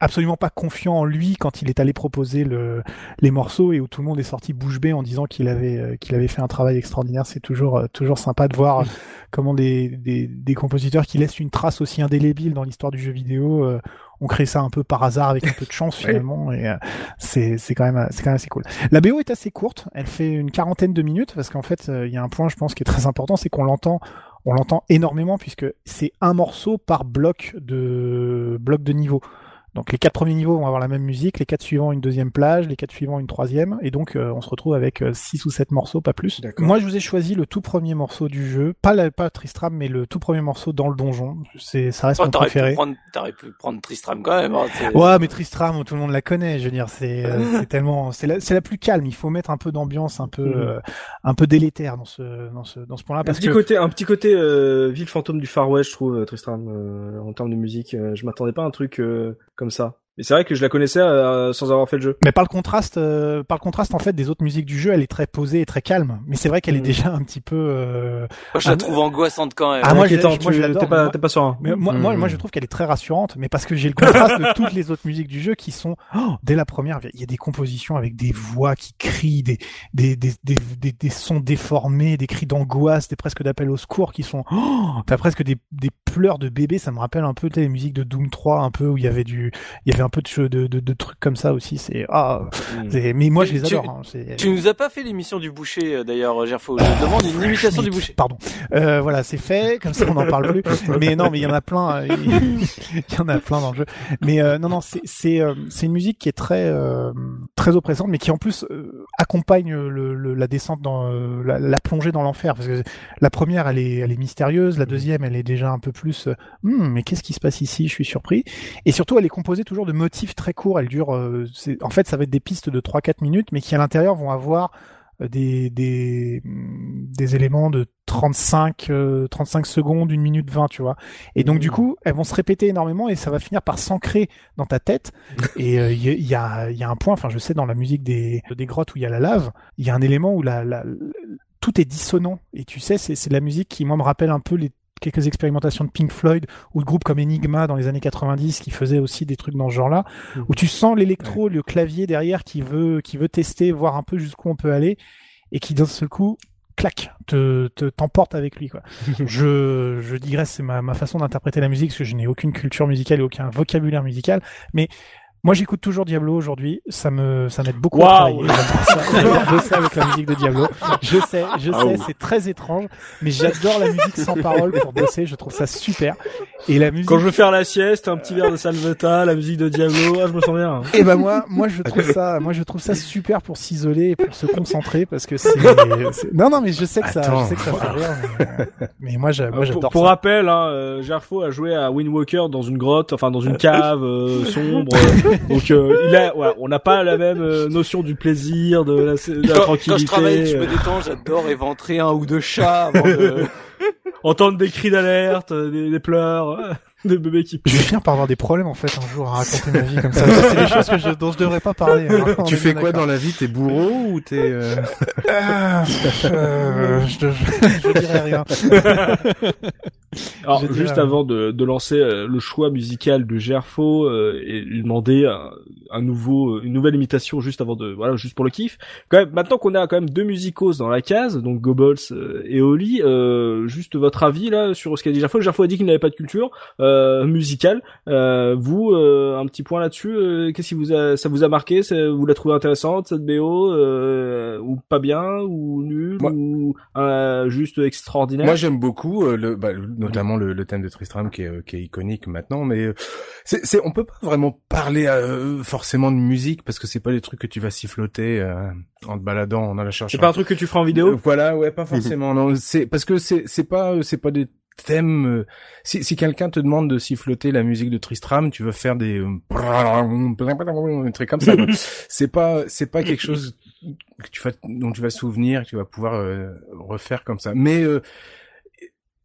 absolument pas confiant en lui quand il est allé proposer le, les morceaux et où tout le monde est sorti bouche bée en disant qu'il avait euh, qu'il avait fait un travail extraordinaire. C'est toujours euh, toujours sympa de voir comment des, des, des, compositeurs qui laissent une trace aussi indélébile dans l'histoire du jeu vidéo euh, ont créé ça un peu par hasard avec un peu de chance finalement et c'est c'est quand même c'est quand même assez cool. La BO est assez courte, elle fait une quarantaine de minutes parce qu'en fait il y a un point je pense qui est très important, c'est qu'on l'entend on l'entend énormément puisque c'est un morceau par bloc de bloc de niveau. Donc les quatre premiers niveaux vont avoir la même musique, les quatre suivants une deuxième plage, les quatre suivants une troisième, et donc euh, on se retrouve avec euh, six ou sept morceaux, pas plus. Moi je vous ai choisi le tout premier morceau du jeu, pas la, pas Tristram, mais le tout premier morceau dans le donjon. C'est ça reste oh, mon préféré. T'aurais pu prendre Tristram quand même. Hein, ouais, mais Tristram, tout le monde la connaît. Je veux dire, c'est euh, tellement, c'est la, c'est la plus calme. Il faut mettre un peu d'ambiance, un peu mm. un peu délétère dans ce dans ce dans ce point-là. Un petit côté, un petit côté ville fantôme du Far West, je trouve Tristram en termes de musique. je m'attendais pas à un truc comme ça. Et c'est vrai que je la connaissais euh, sans avoir fait le jeu. Mais par le contraste, euh, par le contraste en fait des autres musiques du jeu, elle est très posée et très calme. Mais c'est vrai qu'elle est mm. déjà un petit peu. Euh... Moi, je la trouve angoissante quand même. Ah moi, je, moi, je t'es pas, t'es pas sûr. Mais moi, moi, moi, mm. je trouve qu'elle est très rassurante. Mais parce que j'ai le contraste de toutes les autres musiques du jeu qui sont oh, dès la première, il y a des compositions avec des voix qui crient, des des des des, des, sons déformés, des cris d'angoisse, des presque d'appel au secours qui sont. Oh, T'as presque des des pleurs de bébé. Ça me rappelle un peu les musiques de Doom 3, un peu où il y avait du, il y avait un peu de, de, de, de trucs comme ça aussi. C'est ah, hmm. mais moi je les adore. Hein, tu nous as pas fait l'émission du boucher euh, d'ailleurs, Gerfo. Je demande une imitation du boucher. Pardon. Euh, voilà, c'est fait. Comme ça, on n'en parle plus. Mais non, mais il y en a plein. Euh, il y en a plein dans le jeu. Mais euh, non, non, c'est c'est euh, c'est une musique qui est très très oppressante, mais qui en plus accompagne le, le, la descente dans la, la, plongée dans l'enfer. Parce que la première, elle est elle est mystérieuse. La deuxième, elle est déjà un peu plus. Hmm, mais qu'est-ce qui se passe ici? Je suis surpris. Et surtout, elle est composée toujours de motifs très courts. Elle dure, euh, en fait, ça va être des pistes de 3-4 minutes, mais qui à l'intérieur vont avoir euh, des, des, des éléments de 35 35 euh, secondes, une minute 20, tu vois. Et donc du mmh. coup, elles vont se répéter énormément et ça va finir par s'ancrer dans ta tête. et il y, a, y a un point, enfin je sais dans la musique des, des grottes où il y a la lave, il y a un élément où la, la, tout est dissonant. Et tu sais, c'est de la musique qui moi me rappelle un peu les quelques expérimentations de Pink Floyd ou de groupes comme Enigma dans les années 90 qui faisaient aussi des trucs dans ce genre-là, mmh. où tu sens l'électro, le clavier derrière qui veut, qui veut tester, voir un peu jusqu'où on peut aller, et qui d'un seul coup, clac, te, t'emporte avec lui quoi. je, je digresse, c'est ma, ma façon d'interpréter la musique parce que je n'ai aucune culture musicale et aucun vocabulaire musical, mais moi, j'écoute toujours Diablo aujourd'hui. Ça me, ça m'aide beaucoup à travailler. bosser avec la musique de Diablo. Je sais, je sais, c'est très étrange, mais j'adore la musique sans parole pour bosser. Je trouve ça super. Et la musique. Quand je veux faire la sieste, un petit verre de Salvetta, la musique de Diablo, ah, je me sens bien. Et ben moi, moi je trouve ça, moi je trouve ça super pour s'isoler et pour se concentrer parce que c'est, non non mais je sais que ça, je sais que ça fait rire, mais, moi j'adore. Pour, pour rappel, hein, euh, Gerfo a joué à Wind Walker dans une grotte, enfin dans une cave euh, sombre. Donc euh, il a, ouais, on n'a pas la même euh, notion du plaisir, de la, de la tranquillité. Quand je travaille, je me détends, j'adore éventrer un ou deux chats avant de... entendre des cris d'alerte, des, des pleurs des bébés qui Je vais finir par avoir des problèmes en fait un jour à raconter ma vie comme ça. C'est des choses que je, dont je devrais pas parler. Hein. tu fais quoi dans la vie? T'es bourreau ou t'es euh... euh, euh je, je, je, dirais rien. Alors juste avant de, de lancer euh, le choix musical de Gerfo euh, et lui demander un nouveau, une nouvelle imitation juste avant de, voilà, juste pour le kiff. Quand même, maintenant qu'on a quand même deux musicos dans la case, donc Goebbels et Oli, juste votre avis là sur ce qu'a dit Gerfo. Gerfo a dit qu'il n'avait pas de culture musicale. vous, un petit point là-dessus. Qu'est-ce qui vous a, ça vous a marqué Vous la trouvez intéressante cette BO ou pas bien ou nul ou juste extraordinaire? Moi, j'aime beaucoup le, bah, notamment le, le, thème de Tristram qui est, qui est iconique maintenant, mais c'est, c'est, on peut pas vraiment parler euh, forcément de musique parce que c'est pas des trucs que tu vas siffloter euh, en te baladant, en allant chercher. C'est pas un truc que tu feras en vidéo? Euh, voilà, ouais, pas forcément. non, c'est parce que c'est, c'est pas, c'est pas des thèmes. si, si quelqu'un te demande de siffloter la musique de Tristram, tu vas faire des, des trucs comme ça. c'est pas, c'est pas quelque chose que tu vas, dont tu vas souvenir, que tu vas pouvoir refaire comme ça. Mais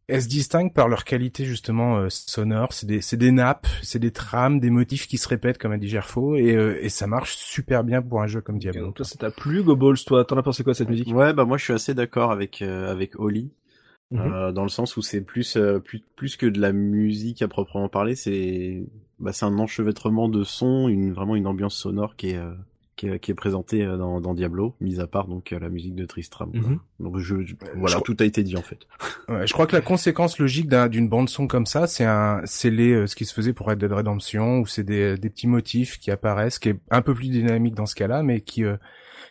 elles se distinguent par leur qualité justement euh, sonore. C'est des, c'est des nappes, c'est des trames, des motifs qui se répètent comme a dit Gerfo, et, euh, et ça marche super bien pour un jeu comme Diablo. donc toi, ça t'a plu, Goballs Toi, t'en as pensé quoi cette musique? Ouais, bah moi je suis assez d'accord avec euh, avec Oli. Mhm. dans le sens où c'est plus, plus plus que de la musique à proprement parler, c'est bah, c'est un enchevêtrement de sons, une vraiment une ambiance sonore qui est qui est, qui est présenté euh, dans, dans, Diablo, mis à part donc euh, la musique de Tristram. Mhm. Donc je, voilà, tout a été dit en fait. Ouais, je crois que la conséquence logique d'une bande son comme ça, c'est un, c'est les euh, ce qui se faisait pour Red Dead Redemption, où c'est des, des petits motifs qui apparaissent, qui est un peu plus dynamique dans ce cas-là, mais qui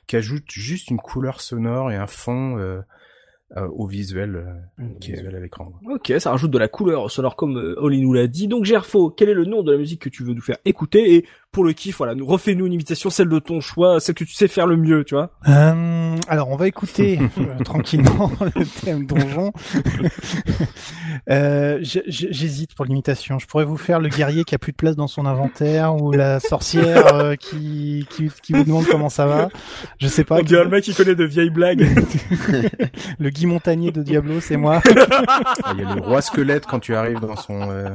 qui ajoute juste une couleur sonore et un fond euh, au visuel, euh, visuel à l'écran. Ok, ça rajoute de la couleur sonore comme euh, Oli nous l'a dit. Donc Gerfo, quel est le nom de la musique que tu veux nous faire écouter et pour le kiff, voilà, nous refais-nous une imitation, celle de ton choix, celle que tu sais faire le mieux, tu vois. Euh, alors on va écouter tranquillement le thème donjon. J'hésite pour l'imitation. Je pourrais vous faire le guerrier qui a plus de place dans son inventaire ou la sorcière qui, qui, qui vous demande comment ça va. Je sais pas. On dirait le mec qui connaît de vieilles blagues. le Guy Montagnier de Diablo, c'est moi. Ah, il y a le roi squelette quand tu arrives dans son euh,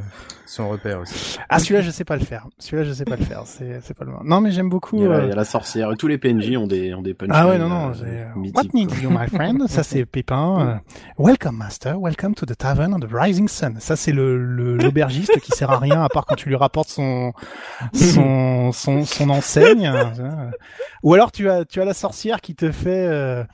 son repère aussi. Ah celui-là je sais pas le faire. Celui-là je sais pas le faire. C'est c'est pas le Non mais j'aime beaucoup. Il y, a, euh, la sorcière. Tous les PNJ ont des ont des punchlines. Ah ouais non non. Euh, What needs you my friend? Ça c'est Pépin. welcome master. Welcome to the tavern of the rising sun. Ça c'est le l'aubergiste qui sert à rien à part quand tu lui rapportes son son son son enseigne. Ou alors tu as tu as la sorcière qui te fait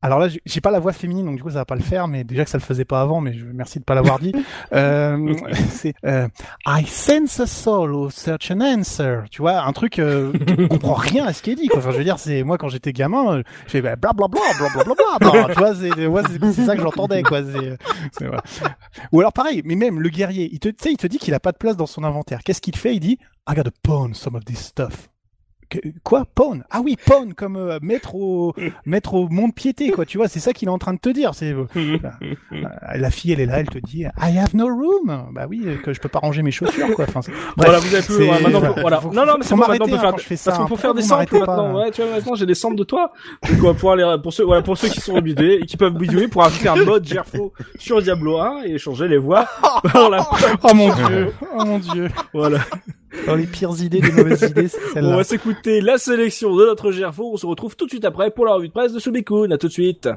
alors là, j'ai pas la voix féminine, donc du coup ça va pas le faire, mais déjà que ça le faisait pas avant, mais je merci de pas l'avoir dit. euh, c'est euh, I sense a soul or search an answer. Tu vois, un truc, euh, on comprend rien à ce qui est dit. Quoi. Enfin, je veux dire, c'est moi quand j'étais gamin, je fais bla bla bla bla bla bla bla. tu vois, c'est c'est ça que j'entendais quoi. C'est. Ou alors pareil, mais même le guerrier, il te, tu sais, il te dit qu'il a pas de place dans son inventaire. Qu'est-ce qu'il fait? Il dit I gotta pawn some of this stuff quoi pawn? Ah oui pawn comme euh, mettre au mettre au mont de piété quoi tu vois c'est ça qu'il est en train de te dire c'est euh, euh, la fille elle est là elle te dit I have no room bah oui que je peux pas ranger mes chaussures quoi enfin voilà vous avez plus maintenant voilà. non non mais c'est bon maintenant on peut faire hein, ça, parce qu'on peut faire des samples maintenant ouais tu vois maintenant j'ai des samples de toi. Donc on va pouvoir les pour ceux voilà pour ceux qui sont obligés et qui peuvent bidouiller pour ajouter un mode Gerfo sur Diablo 1 et changer les voix oh mon dieu oh mon dieu. Voilà dans les pires idées, les mauvaises idées, c'est celle-là. On va s'écouter la sélection de notre GRFO. On se retrouve tout de suite après pour la revue de presse de Subikun. À tout de suite.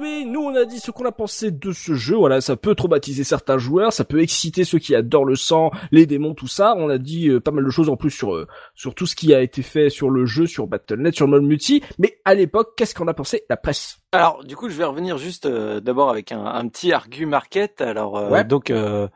Nous on a dit ce qu'on a pensé de ce jeu. Voilà, ça peut traumatiser certains joueurs, ça peut exciter ceux qui adorent le sang, les démons, tout ça. On a dit euh, pas mal de choses en plus sur euh, sur tout ce qui a été fait sur le jeu, sur Battle.net, sur mode multi. Mais à l'époque, qu'est-ce qu'on a pensé la presse? Alors, du coup, je vais revenir juste euh, d'abord avec un, un, petit argu market. Alors, ouais. donc le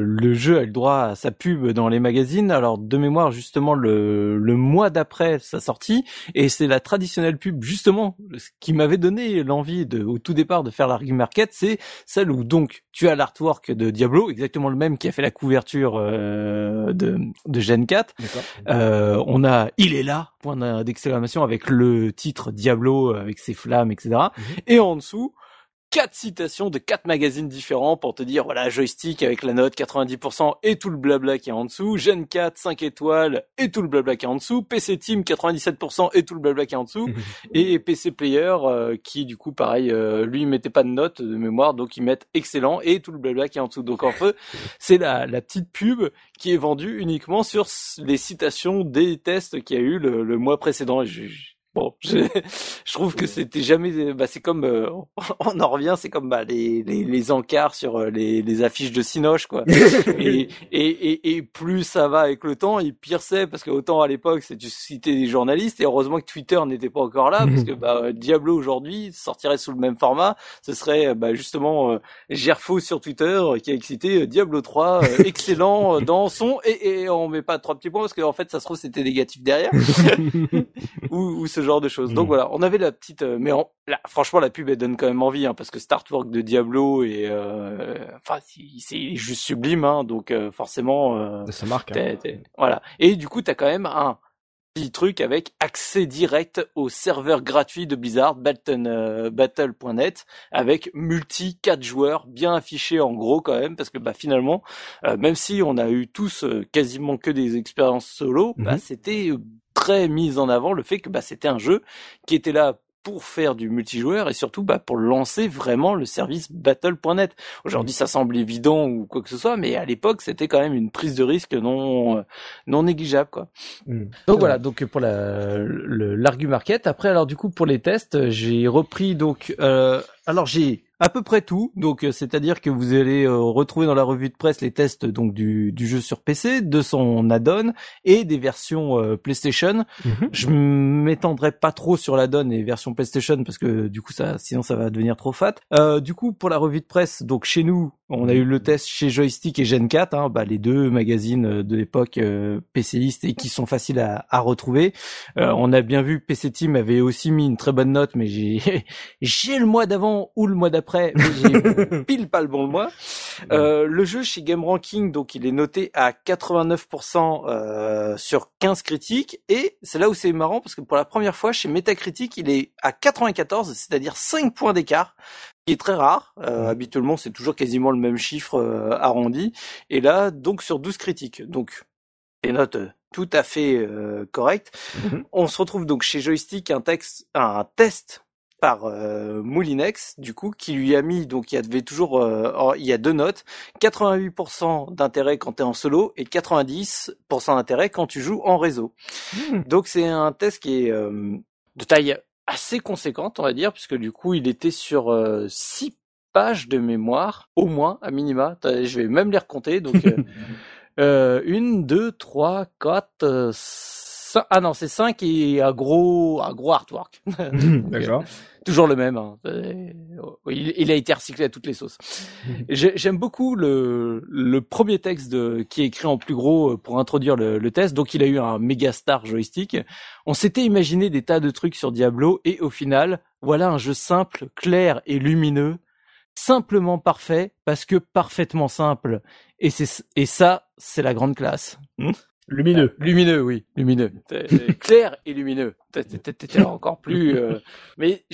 le jeu a le droit à sa pub dans les magazines. Alors, de mémoire, justement, le le mois d'après sa sortie, et c'est la traditionnelle pub justement ce qui m'avait donné l'envie de au tout départ de faire l'argu market, c'est celle où donc tu as l'artwork de Diablo, exactement le même qui a fait la couverture euh, de de Gen 4. Euh, on a il est là point d'exclamation avec le titre Diablo avec ses flammes etc. -hmm. Et en dessous quatre citations de quatre magazines différents pour te dire voilà joystick avec la note 90% et tout le blabla qui est en dessous, Gen 4 5 étoiles et tout le blabla qui est en dessous, PC Team 97% et tout le blabla qui est en dessous et PC Player euh, qui du coup pareil euh, lui mettait pas de note de mémoire donc ils mettent excellent et tout le blabla qui est en dessous. Donc en fait, c'est la, la petite pub qui est vendue uniquement sur les citations des tests qu'il y a eu le, le mois précédent. Bon, je, je, trouve que c'était jamais. Bah, c'est comme euh, on en revient, c'est comme bah, les, les, les encarts sur les, les affiches de Cinoche, quoi. et, et, et, et, plus ça va avec le temps, et pire c'est parce que autant à l'époque, c'est tu citais des journalistes, et heureusement que Twitter n'était pas encore là, parce que bah, Diablo aujourd'hui sortirait sous le même format, ce serait bah, justement euh, Gerfo sur Twitter qui a excité Diablo 3, euh, excellent dans son, et, et on met pas trois petits points parce qu'en fait ça se trouve c'était négatif derrière, ou, ou ce genre de choses. Donc mmh. voilà, on avait la petite, euh, mais en, là, franchement la pub elle donne quand même envie, hein, parce que Startwork de Diablo et euh, enfin c'est juste sublime, hein, donc euh, forcément ça marque. Hein. T es, t es, voilà. Et du coup t'as quand même un petit truc avec accès direct au serveur gratuit de Blizzard, Battle.net, Battle avec multi 4 joueurs bien affiché en gros quand même, parce que bah finalement, même si on a eu tous quasiment que des expériences solo, mmh. bah c'était très mis en avant le fait que bah c'était un jeu qui était là pour faire du multijoueur et surtout bah, pour lancer vraiment le service Battle.net. Aujourd'hui, ça semble évident ou quoi que ce soit, mais à l'époque, c'était quand même une prise de risque non non négligeable quoi. Mmh. Donc voilà, donc pour la l'argu market. Après, alors du coup pour les tests, j'ai repris donc euh, alors j'ai à peu près tout. Donc, euh, c'est-à-dire que vous allez euh, retrouver dans la revue de presse les tests donc du, du jeu sur PC, de son add-on et des versions euh, PlayStation. Mm -hmm. Je m'étendrai pas trop sur l'add-on et version PlayStation parce que du coup ça, sinon ça va devenir trop fat. Euh, du coup, pour la revue de presse, donc chez nous, on a eu le test chez Joystick et Gen 4, hein, bah, les deux magazines de l'époque euh, PCiste et qui sont faciles à, à retrouver. Euh, on a bien vu PC Team avait aussi mis une très bonne note, mais j'ai j'ai le mois d'avant ou le mois d'après après, j'ai pile pas le bon mois. Euh, le jeu chez Game Ranking, donc il est noté à 89% euh, sur 15 critiques, et c'est là où c'est marrant parce que pour la première fois chez Metacritic, il est à 94, c'est-à-dire 5 points d'écart qui est très rare. Euh, habituellement, c'est toujours quasiment le même chiffre euh, arrondi. Et là, donc sur 12 critiques. Donc, des notes tout à fait euh, correctes. Mm -hmm. On se retrouve donc chez Joystick un texte, un test par euh, Moulinex, du coup, qui lui a mis, donc il y avait toujours, euh, il y a deux notes, 88% d'intérêt quand tu es en solo et 90% d'intérêt quand tu joues en réseau. Mmh. Donc c'est un test qui est euh, de taille assez conséquente, on va dire, puisque du coup il était sur euh, six pages de mémoire, au moins, à minima. Je vais même les recompter, donc une, deux, trois, quatre, ah non, c'est 5 et un gros, un gros artwork. D'accord. Toujours le même. Hein. Il, il, a été recyclé à toutes les sauces. J'aime beaucoup le, le premier texte de, qui est écrit en plus gros pour introduire le, le test. Donc il a eu un méga star joystick. On s'était imaginé des tas de trucs sur Diablo et au final, voilà un jeu simple, clair et lumineux, simplement parfait parce que parfaitement simple. Et c'est et ça, c'est la grande classe. Lumineux. Euh, lumineux, oui, lumineux. Clair et lumineux. T'étais encore plus. Euh... Mais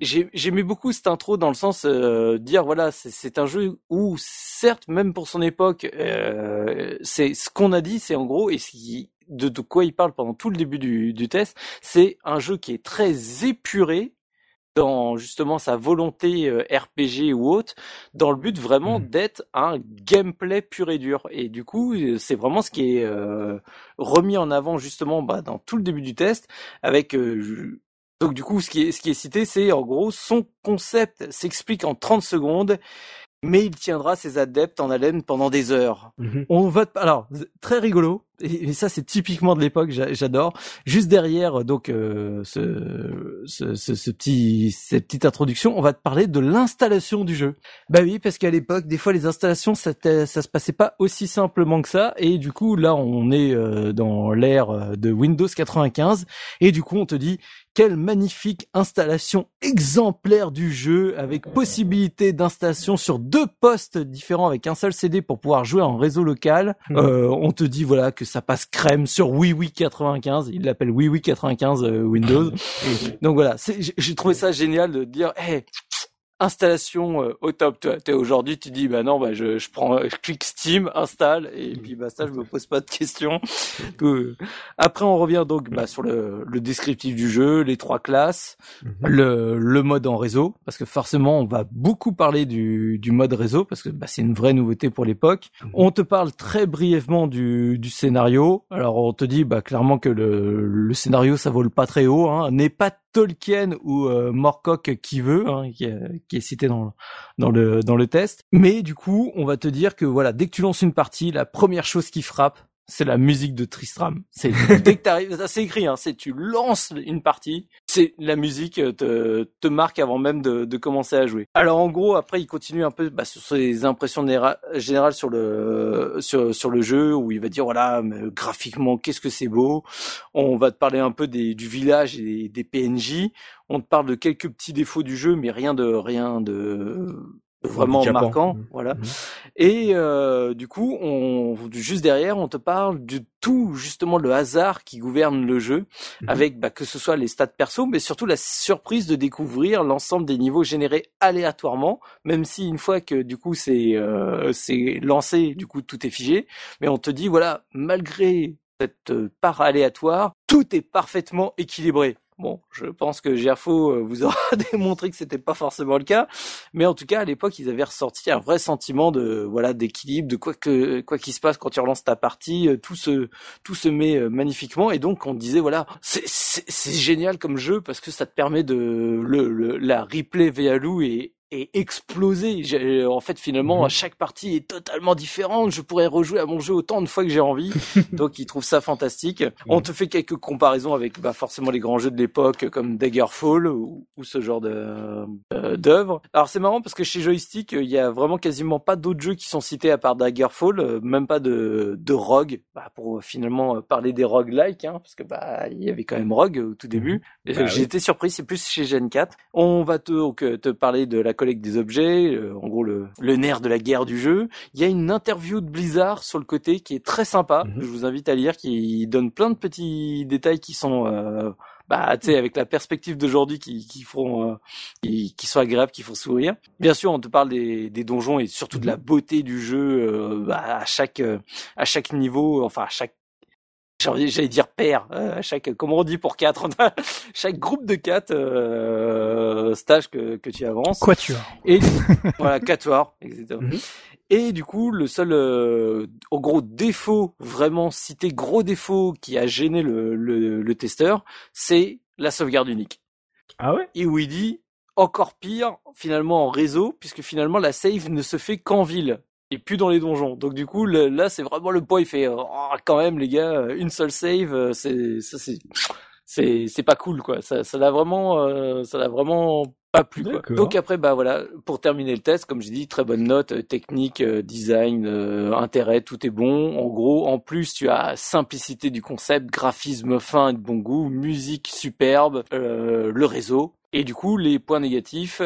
j'aimais beaucoup cette intro dans le sens euh, dire voilà, c'est un jeu où certes, même pour son époque, euh, c'est ce qu'on a dit, c'est en gros et ce de, de quoi il parle pendant tout le début du, du test, c'est un jeu qui est très épuré dans justement sa volonté euh, RPG ou autre, dans le but vraiment mmh. d'être un gameplay pur et dur. Et du coup, c'est vraiment ce qui est euh, remis en avant justement bah, dans tout le début du test, avec euh, Donc du coup, ce qui est, ce qui est cité, c'est en gros son concept s'explique en 30 secondes mais il tiendra ses adeptes en haleine pendant des heures. Mhm. On va alors très rigolo et, ça c'est typiquement de l'époque, j'adore. Juste derrière donc euh, ce, ce, ce, petit cette petite introduction, on va te parler de l'installation du jeu. Bah oui, parce qu'à l'époque, des fois les installations ça, ça se passait pas aussi simplement que ça et du coup là on est euh, dans l'ère euh, de Windows 95 et du coup on te dit quelle magnifique installation exemplaire du jeu avec possibilité d'installation sur deux postes différents avec un seul CD pour pouvoir jouer en réseau local. Euh, on te dit voilà que ça passe crème sur WiiWi 95. Il l'appelle WiiWi 95 euh, Windows. Donc voilà, j'ai trouvé ça génial de dire, hey, installation euh, au top. Toi, t'es aujourd'hui, tu dis bah non, bah je, je prends, je clique Steam, installe et puis bah ça, je me pose pas de questions. Après, on revient donc bah, sur le, le descriptif du jeu, les trois classes, mhm. le, le mode en réseau, parce que forcément, on va beaucoup parler du, du mode réseau parce que bah, c'est une vraie nouveauté pour l'époque. Mhm. On te parle très brièvement du, du scénario. Alors, on te dit bah clairement que le, le scénario ça vole pas très haut, hein, n'est pas Tolkien ou euh, Morcock qui veut, hein, qui, est cité dans, dans le dans le test. Mais du coup, on va te dire que voilà, dès que tu lances une partie, la première chose qui frappe, c'est la musique de Tristram. C'est dès que t'arrives, ça c'est écrit, hein, c'est tu lances une partie, c'est la musique euh, te, te marque avant même de, de, commencer à jouer. Alors en gros, après il continue un peu bah, sur ses impressions générales sur le sur sur le jeu où il va dire voilà graphiquement qu'est-ce que c'est beau. On va te parler un peu des, du village et des, des PNJ. On te parle de quelques petits défauts du jeu, mais rien de rien de vraiment marquant, mmh. voilà. Mmh. Et euh, du coup, on, juste derrière, on te parle du tout justement le hasard qui gouverne le jeu, mmh. avec bah, que ce soit les stats perso, mais surtout la surprise de découvrir l'ensemble des niveaux générés aléatoirement, même si une fois que du coup c'est euh, c'est lancé, du coup tout est figé, mais on te dit voilà, malgré cette part aléatoire, tout est parfaitement équilibré. Bon, je pense que Gerfo euh, vous aura démontré que c'était pas forcément le cas, mais en tout cas à l'époque ils avaient ressorti un vrai sentiment de voilà d'équilibre, de quoi que quoi qu'il se passe quand tu relances ta partie, euh, tout se tout se met euh, magnifiquement. Et donc on disait voilà c'est c'est génial comme jeu parce que ça te permet de le, le la replay et est explosé. En fait, finalement, mhm. chaque partie est totalement différente. Je pourrais rejouer à mon jeu autant de fois que j'ai envie. Donc, ils trouvent ça fantastique. On te fait quelques comparaisons avec bah, forcément les grands jeux de l'époque comme Daggerfall ou, ou ce genre de euh, d'œuvres. Alors, c'est marrant parce que chez Joystick, il y a vraiment quasiment pas d'autres jeux qui sont cités à part Daggerfall, euh, même pas de de Rogue, bah, pour finalement parler des roguelikes, hein, parce que bah il y avait quand même Rogue au tout début. Mhm. Bah j'ai été surpris, c'est plus chez Gen 4. On va te donc, te parler de la collecte des objets, euh, en gros le, le nerf de la guerre du jeu. Il y a une interview de Blizzard sur le côté qui est très sympa, mhm. je vous invite à lire, qui donne plein de petits détails qui sont euh, bah tu sais avec la perspective d'aujourd'hui qui qui font euh, qui, qui, sont agréables qui font sourire bien sûr on te parle des, des donjons et surtout de la mhm. beauté du jeu bah, à chaque à chaque niveau enfin à chaque j'allais dire paire, euh, chaque, comment on dit pour quatre, chaque groupe de quatre euh, stages que, que tu avances. Quatuor. Et voilà, quatuor, exactement. Mhm. Et du coup, le seul, euh, au gros défaut, vraiment cité gros défaut qui a gêné le, le, le testeur, c'est la sauvegarde unique. Ah ouais? Et où il dit encore pire finalement en réseau, puisque finalement la save ne se fait qu'en ville et plus dans les donjons. Donc du coup là c'est vraiment le point il fait oh, quand même les gars une seule save euh, c'est ça c'est c'est c'est pas cool quoi. Ça ça l'a vraiment euh, ça l'a vraiment pas plu quoi. Donc après bah voilà pour terminer le test comme j'ai dit très bonne note euh, technique design intérêt tout est bon. En gros en plus tu as simplicité du concept graphisme fin et de bon goût musique superbe le réseau et du coup, les points négatifs,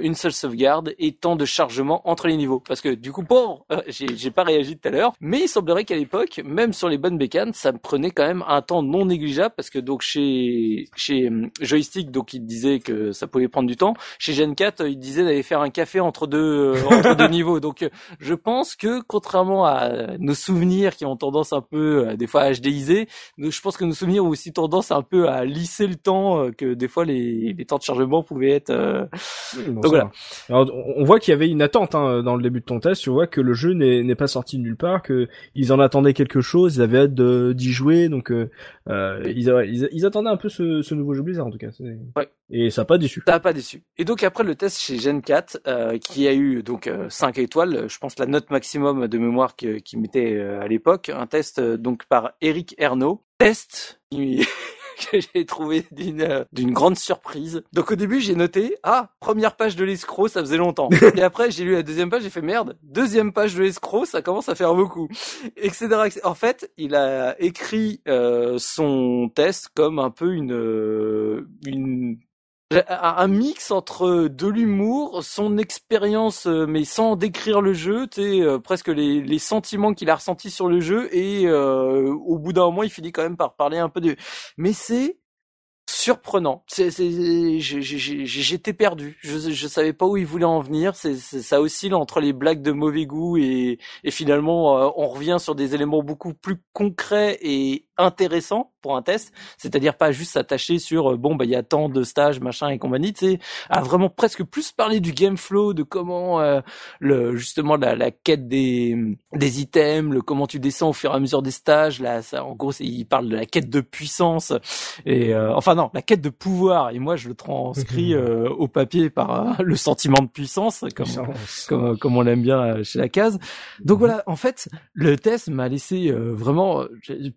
une seule sauvegarde et temps de chargement entre les niveaux. Parce que du coup, bon, euh, j'ai pas réagi tout à l'heure, mais il semblerait qu'à l'époque, même sur les bonnes bécanes, ça me prenait quand même un temps non négligeable parce que donc chez chez hum, joystick, donc il disait que ça pouvait prendre du temps. Chez Gen 4, il disait d'aller faire un café entre deux euh, entre deux niveaux. Donc je pense que contrairement à nos souvenirs qui ont tendance un peu euh, des fois à HDiser, je pense que nos souvenirs ont aussi tendance un peu à lisser le temps que des fois les, les temps de chargement pouvait être. Euh... donc voilà. Alors, on voit qu'il y avait une attente hein, dans le début de ton test. Tu vois que le jeu n'est pas sorti de nulle part, que ils en attendaient quelque chose, ils avaient hâte d'y jouer, donc euh, ils, ils, ils, attendaient un peu ce, ce nouveau jeu Blizzard en tout cas. Ouais. Et ça n'a pas déçu. Ça n'a pas déçu. Et donc après le test chez Gen 4, euh, qui a eu donc euh, 5 étoiles, je pense la note maximum de mémoire qui, qui mettait euh, à l'époque, un test euh, donc par Eric Ernaud. Test que j'ai trouvé d'une euh, d'une grande surprise. Donc au début j'ai noté ah première page de l'escroc ça faisait longtemps. Et après j'ai lu la deuxième page j'ai fait merde deuxième page de l'escroc ça commence à faire beaucoup etc. En fait il a écrit euh, son test comme un peu une une un mix entre de l'humour, son expérience, euh, mais sans décrire le jeu, tu euh, presque les, les sentiments qu'il a ressentis sur le jeu, et euh, au bout d'un moment, il finit quand même par parler un peu de. Mais c'est surprenant. J'étais perdu. Je, je savais pas où il voulait en venir. Ça oscille entre les blagues de mauvais goût et, et finalement, on revient sur des éléments beaucoup plus concrets et intéressant pour un test, c'est-à-dire pas juste s'attacher sur euh, bon bah il y a tant de stages machin et compagnie, tu sais, à vraiment presque plus parler du game flow, de comment euh, le justement la, la quête des des items, le comment tu descends au fur et à mesure des stages, là ça en gros il parle de la quête de puissance et euh, enfin non la quête de pouvoir. Et moi je le transcris au papier par le sentiment de puissance comme comme, comme on l'aime bien chez la case. Donc voilà en fait le test m'a laissé vraiment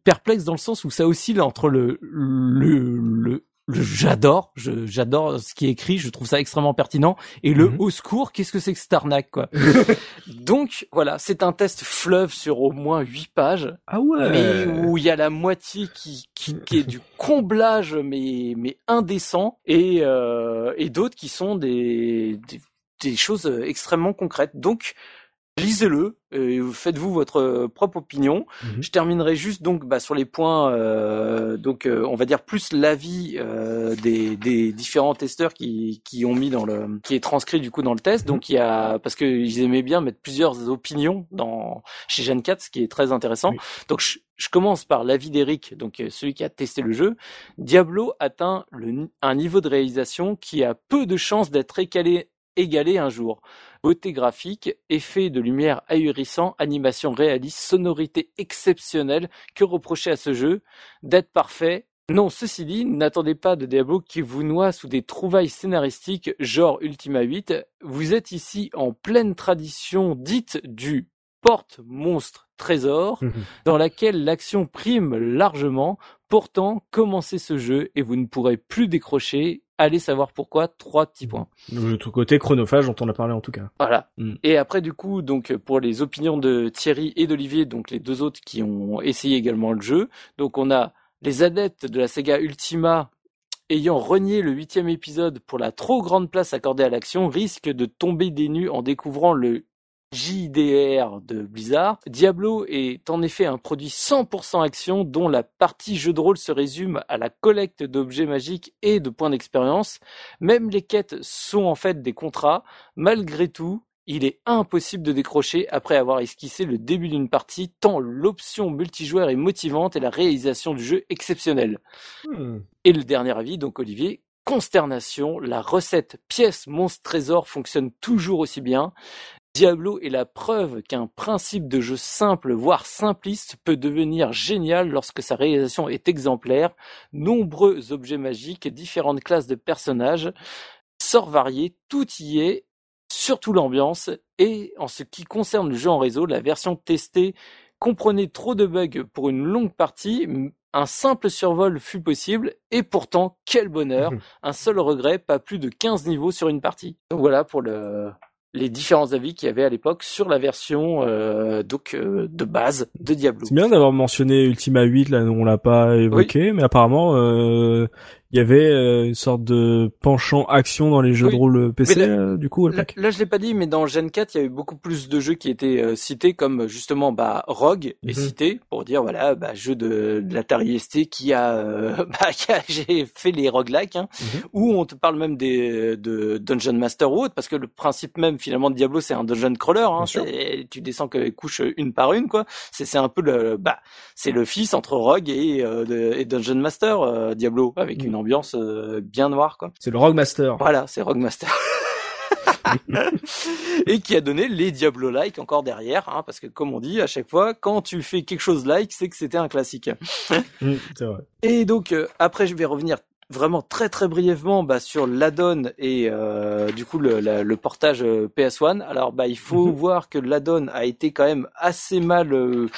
perplexe dans le sens où ça oscille entre le le, le j'adore, j'adore ce qui est écrit, je trouve ça extrêmement pertinent. Et le mhm. au secours, qu'est-ce que c'est que cette arnaque, quoi Donc voilà, c'est un test fleuve sur au moins huit pages. Ah ouais. Mais où il y a la moitié qui, qui, qui est du comblage, mais mais indécent, et euh, et d'autres qui sont des, des des choses extrêmement concrètes. Donc lisez-le, euh, faites-vous votre euh, propre opinion. Mhm. Je terminerai juste donc bah, sur les points, euh, donc euh, on va dire plus l'avis des, des, différents testeurs qui, qui ont mis dans le, qui est transcrit du coup dans le test. Mhm. Donc il y a parce qu'ils aimaient bien mettre plusieurs opinions dans chez Gen 4, ce qui est très intéressant. Donc je, je commence par l'avis d'Eric, donc celui qui a testé le jeu. Diablo atteint le, un niveau de réalisation qui a peu de chances d'être égalé, égalé un jour. Beauté graphique, effet de lumière ahurissant, animation réaliste, sonorité exceptionnelle, que reprocher à ce jeu D'être parfait? Non, ceci dit, n'attendez pas de Diablo qui vous noie sous des trouvailles scénaristiques genre Ultima 8. Vous êtes ici en pleine tradition dite du porte monstre trésor, mhm. dans laquelle l'action prime largement. Pourtant, commencez ce jeu et vous ne pourrez plus décrocher allez savoir pourquoi, trois petits points. Le tout côté chronophage dont on a parlé en tout cas. Voilà. Mm. Et après du coup, donc pour les opinions de Thierry et d'Olivier, donc les deux autres qui ont essayé également le jeu, donc on a les adeptes de la Sega Ultima ayant renié le huitième épisode pour la trop grande place accordée à l'action, risquent de tomber des nues en découvrant le JDR de Blizzard. Diablo est en effet un produit 100% action dont la partie jeu de rôle se résume à la collecte d'objets magiques et de points d'expérience. Même les quêtes sont en fait des contrats. Malgré tout, il est impossible de décrocher après avoir esquissé le début d'une partie tant l'option multijoueur est motivante et la réalisation du jeu exceptionnelle. Hmm. Et le dernier avis, donc Olivier, consternation, la recette pièce monstre trésor fonctionne toujours aussi bien. Diablo est la preuve qu'un principe de jeu simple, voire simpliste, peut devenir génial lorsque sa réalisation est exemplaire. Nombreux objets magiques, différentes classes de personnages, sorts variés, tout y est, surtout l'ambiance. Et en ce qui concerne le jeu en réseau, la version testée comprenait trop de bugs pour une longue partie, un simple survol fut possible, et pourtant, quel bonheur! Un seul regret, pas plus de 15 niveaux sur une partie. Donc voilà pour le, les différents avis qu'il y avait à l'époque sur la version euh, donc euh, de base de Diablo. C'est bien d'avoir mentionné Ultima 8 là on l'a pas évoqué mais apparemment euh, il y avait euh, une sorte de penchant action dans les jeux de rôle PC euh, du coup là, là, je l'ai pas dit mais dans Gen 4 il y avait beaucoup plus de jeux qui étaient euh, cités comme justement bah Rogue est mhm. cité pour dire voilà bah jeu de, de l'Atari ST qui a bah qui a j'ai fait les roguelikes hein, mhm. où on te parle même des de Dungeon Master ou autre parce que le principe même finalement de Diablo c'est un dungeon crawler hein, tu descends que couches une par une quoi. C'est c'est un peu le bah c'est le fils entre Rogue et, et Dungeon Master Diablo avec une ambiance euh, bien noire quoi. C'est le Rogue Master. Voilà, c'est Rogue Master. et qui a donné les Diablo like encore derrière, hein, parce que comme on dit à chaque fois, quand tu fais quelque chose like, c'est que c'était un classique. Vrai. Et donc euh, après, je vais revenir vraiment très très brièvement bah, sur l'addon et euh, du coup le, la- le portage euh, PS1. Alors bah il faut voir que l'addon a été quand même assez mal. euh,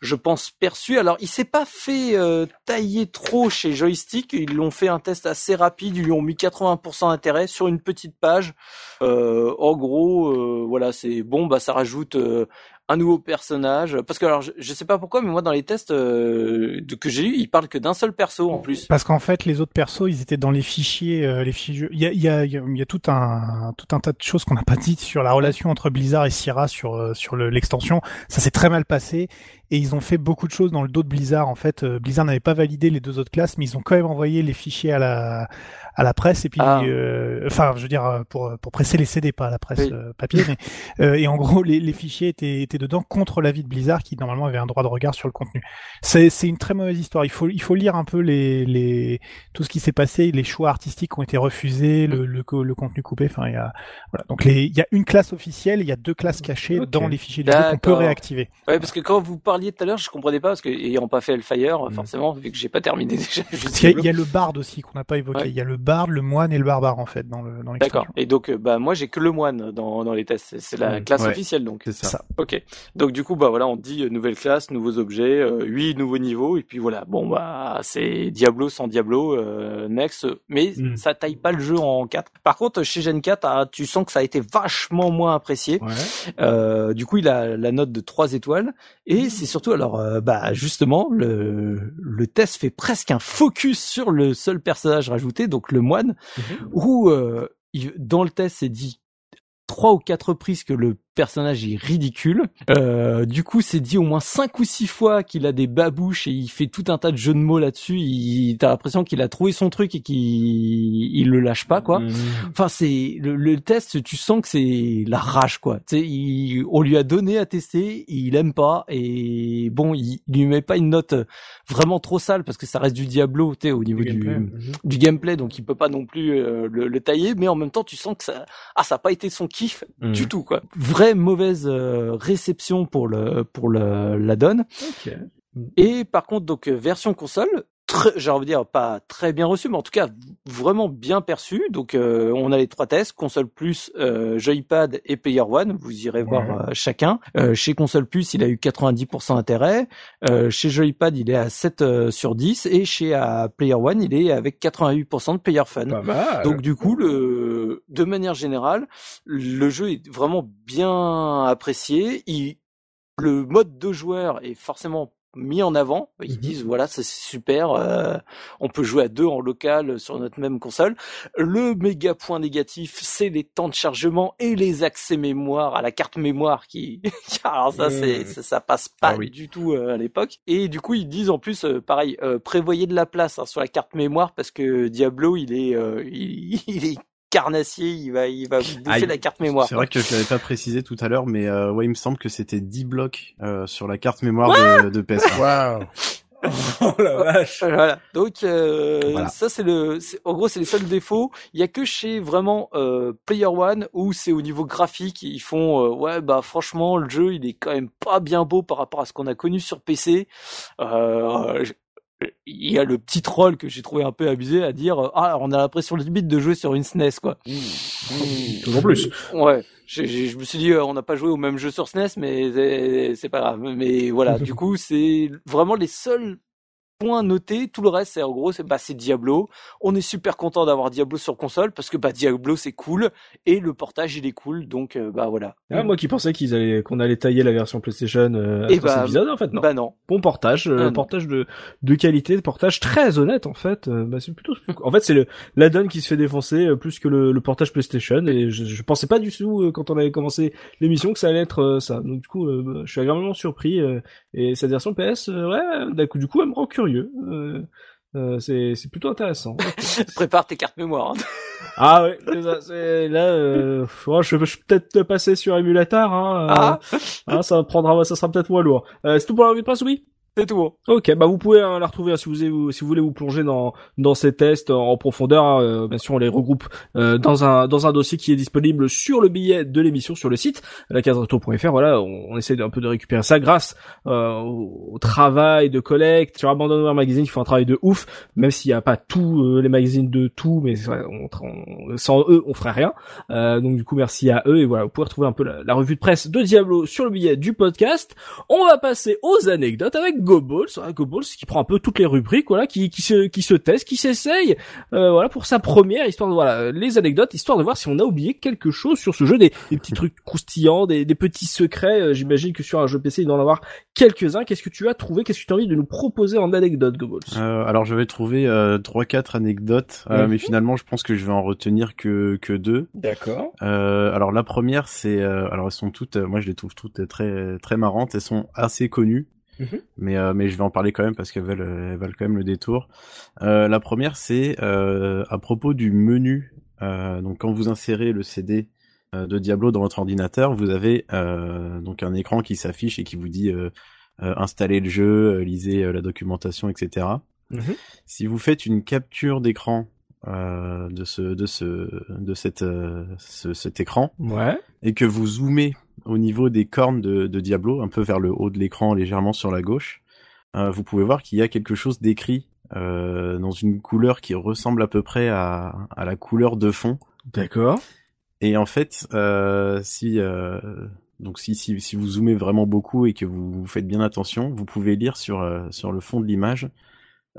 je pense perçu. Alors, il s'est pas fait euh, tailler trop chez Joystick. Ils l'ont fait un test assez rapide. Ils lui ont mis 80% d'intérêt sur une petite page. Euh, en gros, euh, voilà, c'est bon. Bah, ça rajoute euh, un nouveau personnage. Parce que alors, je, je sais pas pourquoi, mais moi dans les tests euh, que j'ai eu, ils parlent que d'un seul perso en plus. Parce qu'en fait, les autres persos, ils étaient dans les fichiers, euh, les fichiers. Il y a, il y a, y a, tout un, tout un tas de choses qu'on n'a pas dites sur la relation entre Blizzard et Sierra sur, euh, sur le- l'extension. Ça s'est très mal passé et ils ont fait beaucoup de choses dans le dos de Blizzard. En fait, euh, Blizzard n'avait pas validé les deux autres classes, mais ils ont quand même envoyé les fichiers à la, à la presse et puis, Ah. euh, enfin, je veux dire euh, pour pour presser les CD, pas à la presse Oui. euh, papier. Mais, euh, et en gros, les, les fichiers étaient, étaient dedans contre l'avis de Blizzard, qui normalement avait un droit de regard sur le contenu. C'est c'est une très mauvaise histoire. Il faut il faut lire un peu les les tout ce qui s'est passé, les choix artistiques ont été refusés, le, le, le contenu coupé. Enfin, il y a voilà. Donc les, il y a une classe officielle, il y a deux classes cachées dans les fichiers du jeu qu'on peut réactiver. Ouais, parce que quand vous parliez tout à l'heure, je comprenais pas parce que ayant pas fait Hellfire, Mm. forcément, vu que j'ai pas terminé déjà. y il y a le barde aussi qu'on n'a pas évoqué. Ouais. Il y a le barde, le moine et le barbare en fait dans le dans D'accord. Et donc, euh, bah moi, j'ai que le moine dans dans les tests. C'est- la Mm. classe Ouais. officielle donc. C'est ça. Ça. Ok. Donc du coup, bah voilà, on dit euh, nouvelle classe, nouveaux objets, euh, huit nouveaux niveaux, et puis voilà. Bon bah c'est Diablo sans Diablo, euh, next. Mais Mm. ça taille pas le jeu en 4. Par contre, chez Gen 4, ah, tu sens que ça a été vachement moins apprécié. Ouais. Euh, du coup, il a la note de 3 étoiles. Et c'est surtout, alors, euh, bah justement, le, le test fait presque un focus sur le seul personnage rajouté, donc le moine, où euh, dans le test, c'est dit trois ou quatre reprises que le personnage est ridicule. Euh, du coup, c'est dit au moins cinq ou six fois qu'il a des babouches et il fait tout un tas de jeux de mots là-dessus. Il, t'as l'impression qu'il a trouvé son truc et qu'il il le lâche pas, quoi. Mm. Enfin, c'est le, le test, tu sens que c'est la rage, quoi. Il- on lui a donné à tester, il aime pas, et bon, il, il lui met pas une note vraiment trop sale parce que ça reste du Diablo, tu sais, au niveau du, gameplay. Mhm. du gameplay, donc il peut pas non plus euh, le, le tailler, mais en même temps, tu sens que ça, ah, ça a pas été son kiff Mhm. du tout, quoi. Mauvaise euh, réception pour le pour le la donne. Et par contre, donc euh, version console, très, j'ai envie de dire pas très bien reçue, mais en tout cas vraiment bien perçue. Donc euh, on a les trois tests, console plus, euh, joypad et Player One. Vous irez voir euh, chacun. Euh, chez console plus, il a eu 90% d'intérêt. Euh, chez joypad, il est à 7 euh, sur 10 et chez euh, Player One, il est avec 88% de Player Fun. Pas mal. Donc du coup, le, de manière générale, le jeu est vraiment bien apprécié. Il, le mode de joueur est forcément mis en avant. Ils Mhm. disent voilà, ça, c'est super. euh, on peut jouer à deux en local sur notre même console. Le méga point négatif, c'est les temps de chargement et les accès mémoire à la carte mémoire qui. Alors ça, c'est Mhm. ça, ça passe pas Ah oui. du tout euh, à l'époque. Et du coup, ils disent en plus, euh, pareil, euh, prévoyez de la place hein, sur la carte mémoire parce que Diablo, il est, il, il est carnassier, il va, il va vous bouffer Aïe. la carte mémoire. C'est vrai que je l'avais pas précisé tout à l'heure, mais euh, ouais, il me semble que c'était 10 blocs euh, sur la carte mémoire de, de PS1. Waouh. oh la vache. Voilà. Donc euh, Voilà. ça c'est le, c'est- en gros c'est les seuls défauts. Il y a que chez vraiment euh, Player One où c'est au niveau graphique ils font euh, ouais bah franchement le jeu il est quand même pas bien beau par rapport à ce qu'on a connu sur PC. Il y a le petit troll que j'ai trouvé un peu abusé à dire euh, ah on a l'impression limite de jouer sur une SNES quoi. Toujours plus. Ouais, je me suis dit, euh, on n'a pas joué au même jeu sur SNES, mais c'est- c'est pas grave. Mais voilà, du coup, c'est vraiment les seuls points notés. Tout le reste, c'est en gros, c'est bah, c'est Diablo. On est super content d'avoir Diablo sur console parce que bah Diablo c'est cool et le portage il est cool. Donc euh, bah voilà. Ah, moi qui pensais qu'ils allaient, qu'on allait tailler la version PlayStation euh, Et après bah, épisode, en fait, non. Bah non. bon portage, euh, Ah, portage de, de qualité, portage très honnête, en fait. Euh, bah, c'est plutôt, en fait, c'est le, l'addon qui se fait défoncer euh, plus que le, le portage PlayStation et je, je pensais pas du tout, euh, quand on avait commencé l'émission, que ça allait être ça. Donc, du coup, euh, bah, je suis agréablement surpris, euh, et cette version PS, ouais, d'un coup, du coup, elle me rend curieux. Euh, euh, c'est, plutôt intéressant. Prépare tes cartes mémoire. hein. Ah ouais, ça, là, euh, je, je vais peut-être passer sur émulateur, hein, euh, Ah. hein, ça prendra, ça sera peut-être moins lourd. Euh, c'est tout pour la revue de presse, oui C'est tout. Ok, bah vous pouvez hein, la retrouver hein, si vous si vous voulez vous plonger dans dans ces tests en profondeur. Hein, euh, bien sûr, on les regroupe euh, dans un dans un dossier qui est disponible sur le billet de l'émission sur le site la Voilà, on, on, essaie un peu de récupérer ça grâce euh, au, travail de collecte sur Abandonware Magazine qui font un travail de ouf, même s'il n'y a pas tous les magazines de tout, mais on, sans eux on ferait rien. donc du coup, merci à eux et voilà, vous pouvez retrouver un peu la, la revue de presse de Diablo sur le billet du podcast. On va passer aux anecdotes avec GoBalls, hein, GoBalls qui prend un peu toutes les rubriques, voilà, qui, qui se qui se teste, qui s'essaye, euh, voilà, pour sa première histoire de voilà les anecdotes, histoire de voir si on a oublié quelque chose sur ce jeu, des, des petits trucs croustillants, des, des petits secrets. Euh, j'imagine que sur un jeu PC il doit en avoir quelques-uns. Qu'est-ce que tu as trouvé? Qu'est-ce que tu as envie de nous proposer en anecdote, GoBalls euh, Alors je vais trouver euh, trois quatre anecdotes, euh, mhm. mais finalement je pense que je vais en retenir que que deux. D'accord. alors la première c'est alors elles sont toutes, moi je les trouve toutes très très marrantes, elles sont assez connues. Mhm. Mais euh, mais je vais en parler quand même parce qu'elles veulent elles valent quand même le détour. Euh, la première c'est euh, à propos du menu. donc quand vous insérez le CD de Diablo dans votre ordinateur, vous avez donc un écran qui s'affiche et qui vous dit installer le jeu, lisez la documentation, etc. Mhm. Si vous faites une capture d'écran de ce de ce de cette ce, cet écran ouais. et que vous zoomez au niveau des cornes de, de, Diablo, un peu vers le haut de l'écran, légèrement sur la gauche, euh, vous pouvez voir qu'il y a quelque chose d'écrit euh, dans une couleur qui ressemble à peu près à, à la couleur de fond. D'accord. Et en fait, euh, si donc si, si, si vous zoomez vraiment beaucoup et que vous faites bien attention, vous pouvez lire sur sur le fond de l'image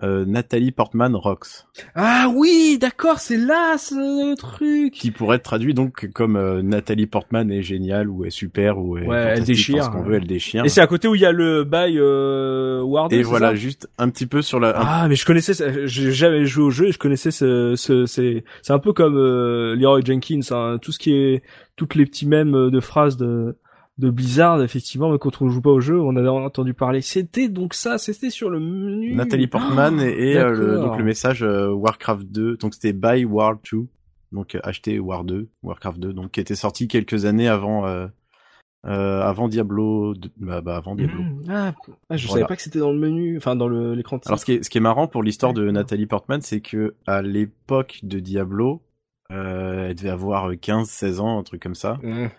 euh, Nathalie Portman Rocks. Ah oui, d'accord, c'est là ce truc. Qui pourrait être traduit donc comme euh, Nathalie Portman est géniale ou est super ou est ouais, elle déchire. Ce qu'on veut, elle déchire. Et c'est à côté où il y a le bail euh, Ward. Et voilà, juste un petit peu sur la. Ah, mais je connaissais, j'ai jamais joué au jeu et je connaissais ce, ce c'est, c'est un peu comme euh, Leroy Jenkins, hein, tout ce qui est, toutes les petits mèmes de phrases de de Blizzard, effectivement, mais quand on joue pas au jeu, on a entendu parler. C'était donc ça, c'était sur le menu. Nathalie Portman et, euh, le, donc le message euh, Warcraft 2, donc c'était Buy War 2, donc euh, acheter War 2, Warcraft 2, donc qui était sorti quelques années avant euh, avant Diablo, bah, bah, avant Diablo. Mmh, ah, ah, je savais pas que c'était dans le menu, enfin dans l'écran. Alors ce qui est ce qui est marrant pour l'histoire de Nathalie Portman, c'est que à l'époque de Diablo, elle devait avoir 15-16 ans, un truc comme ça. Mmh.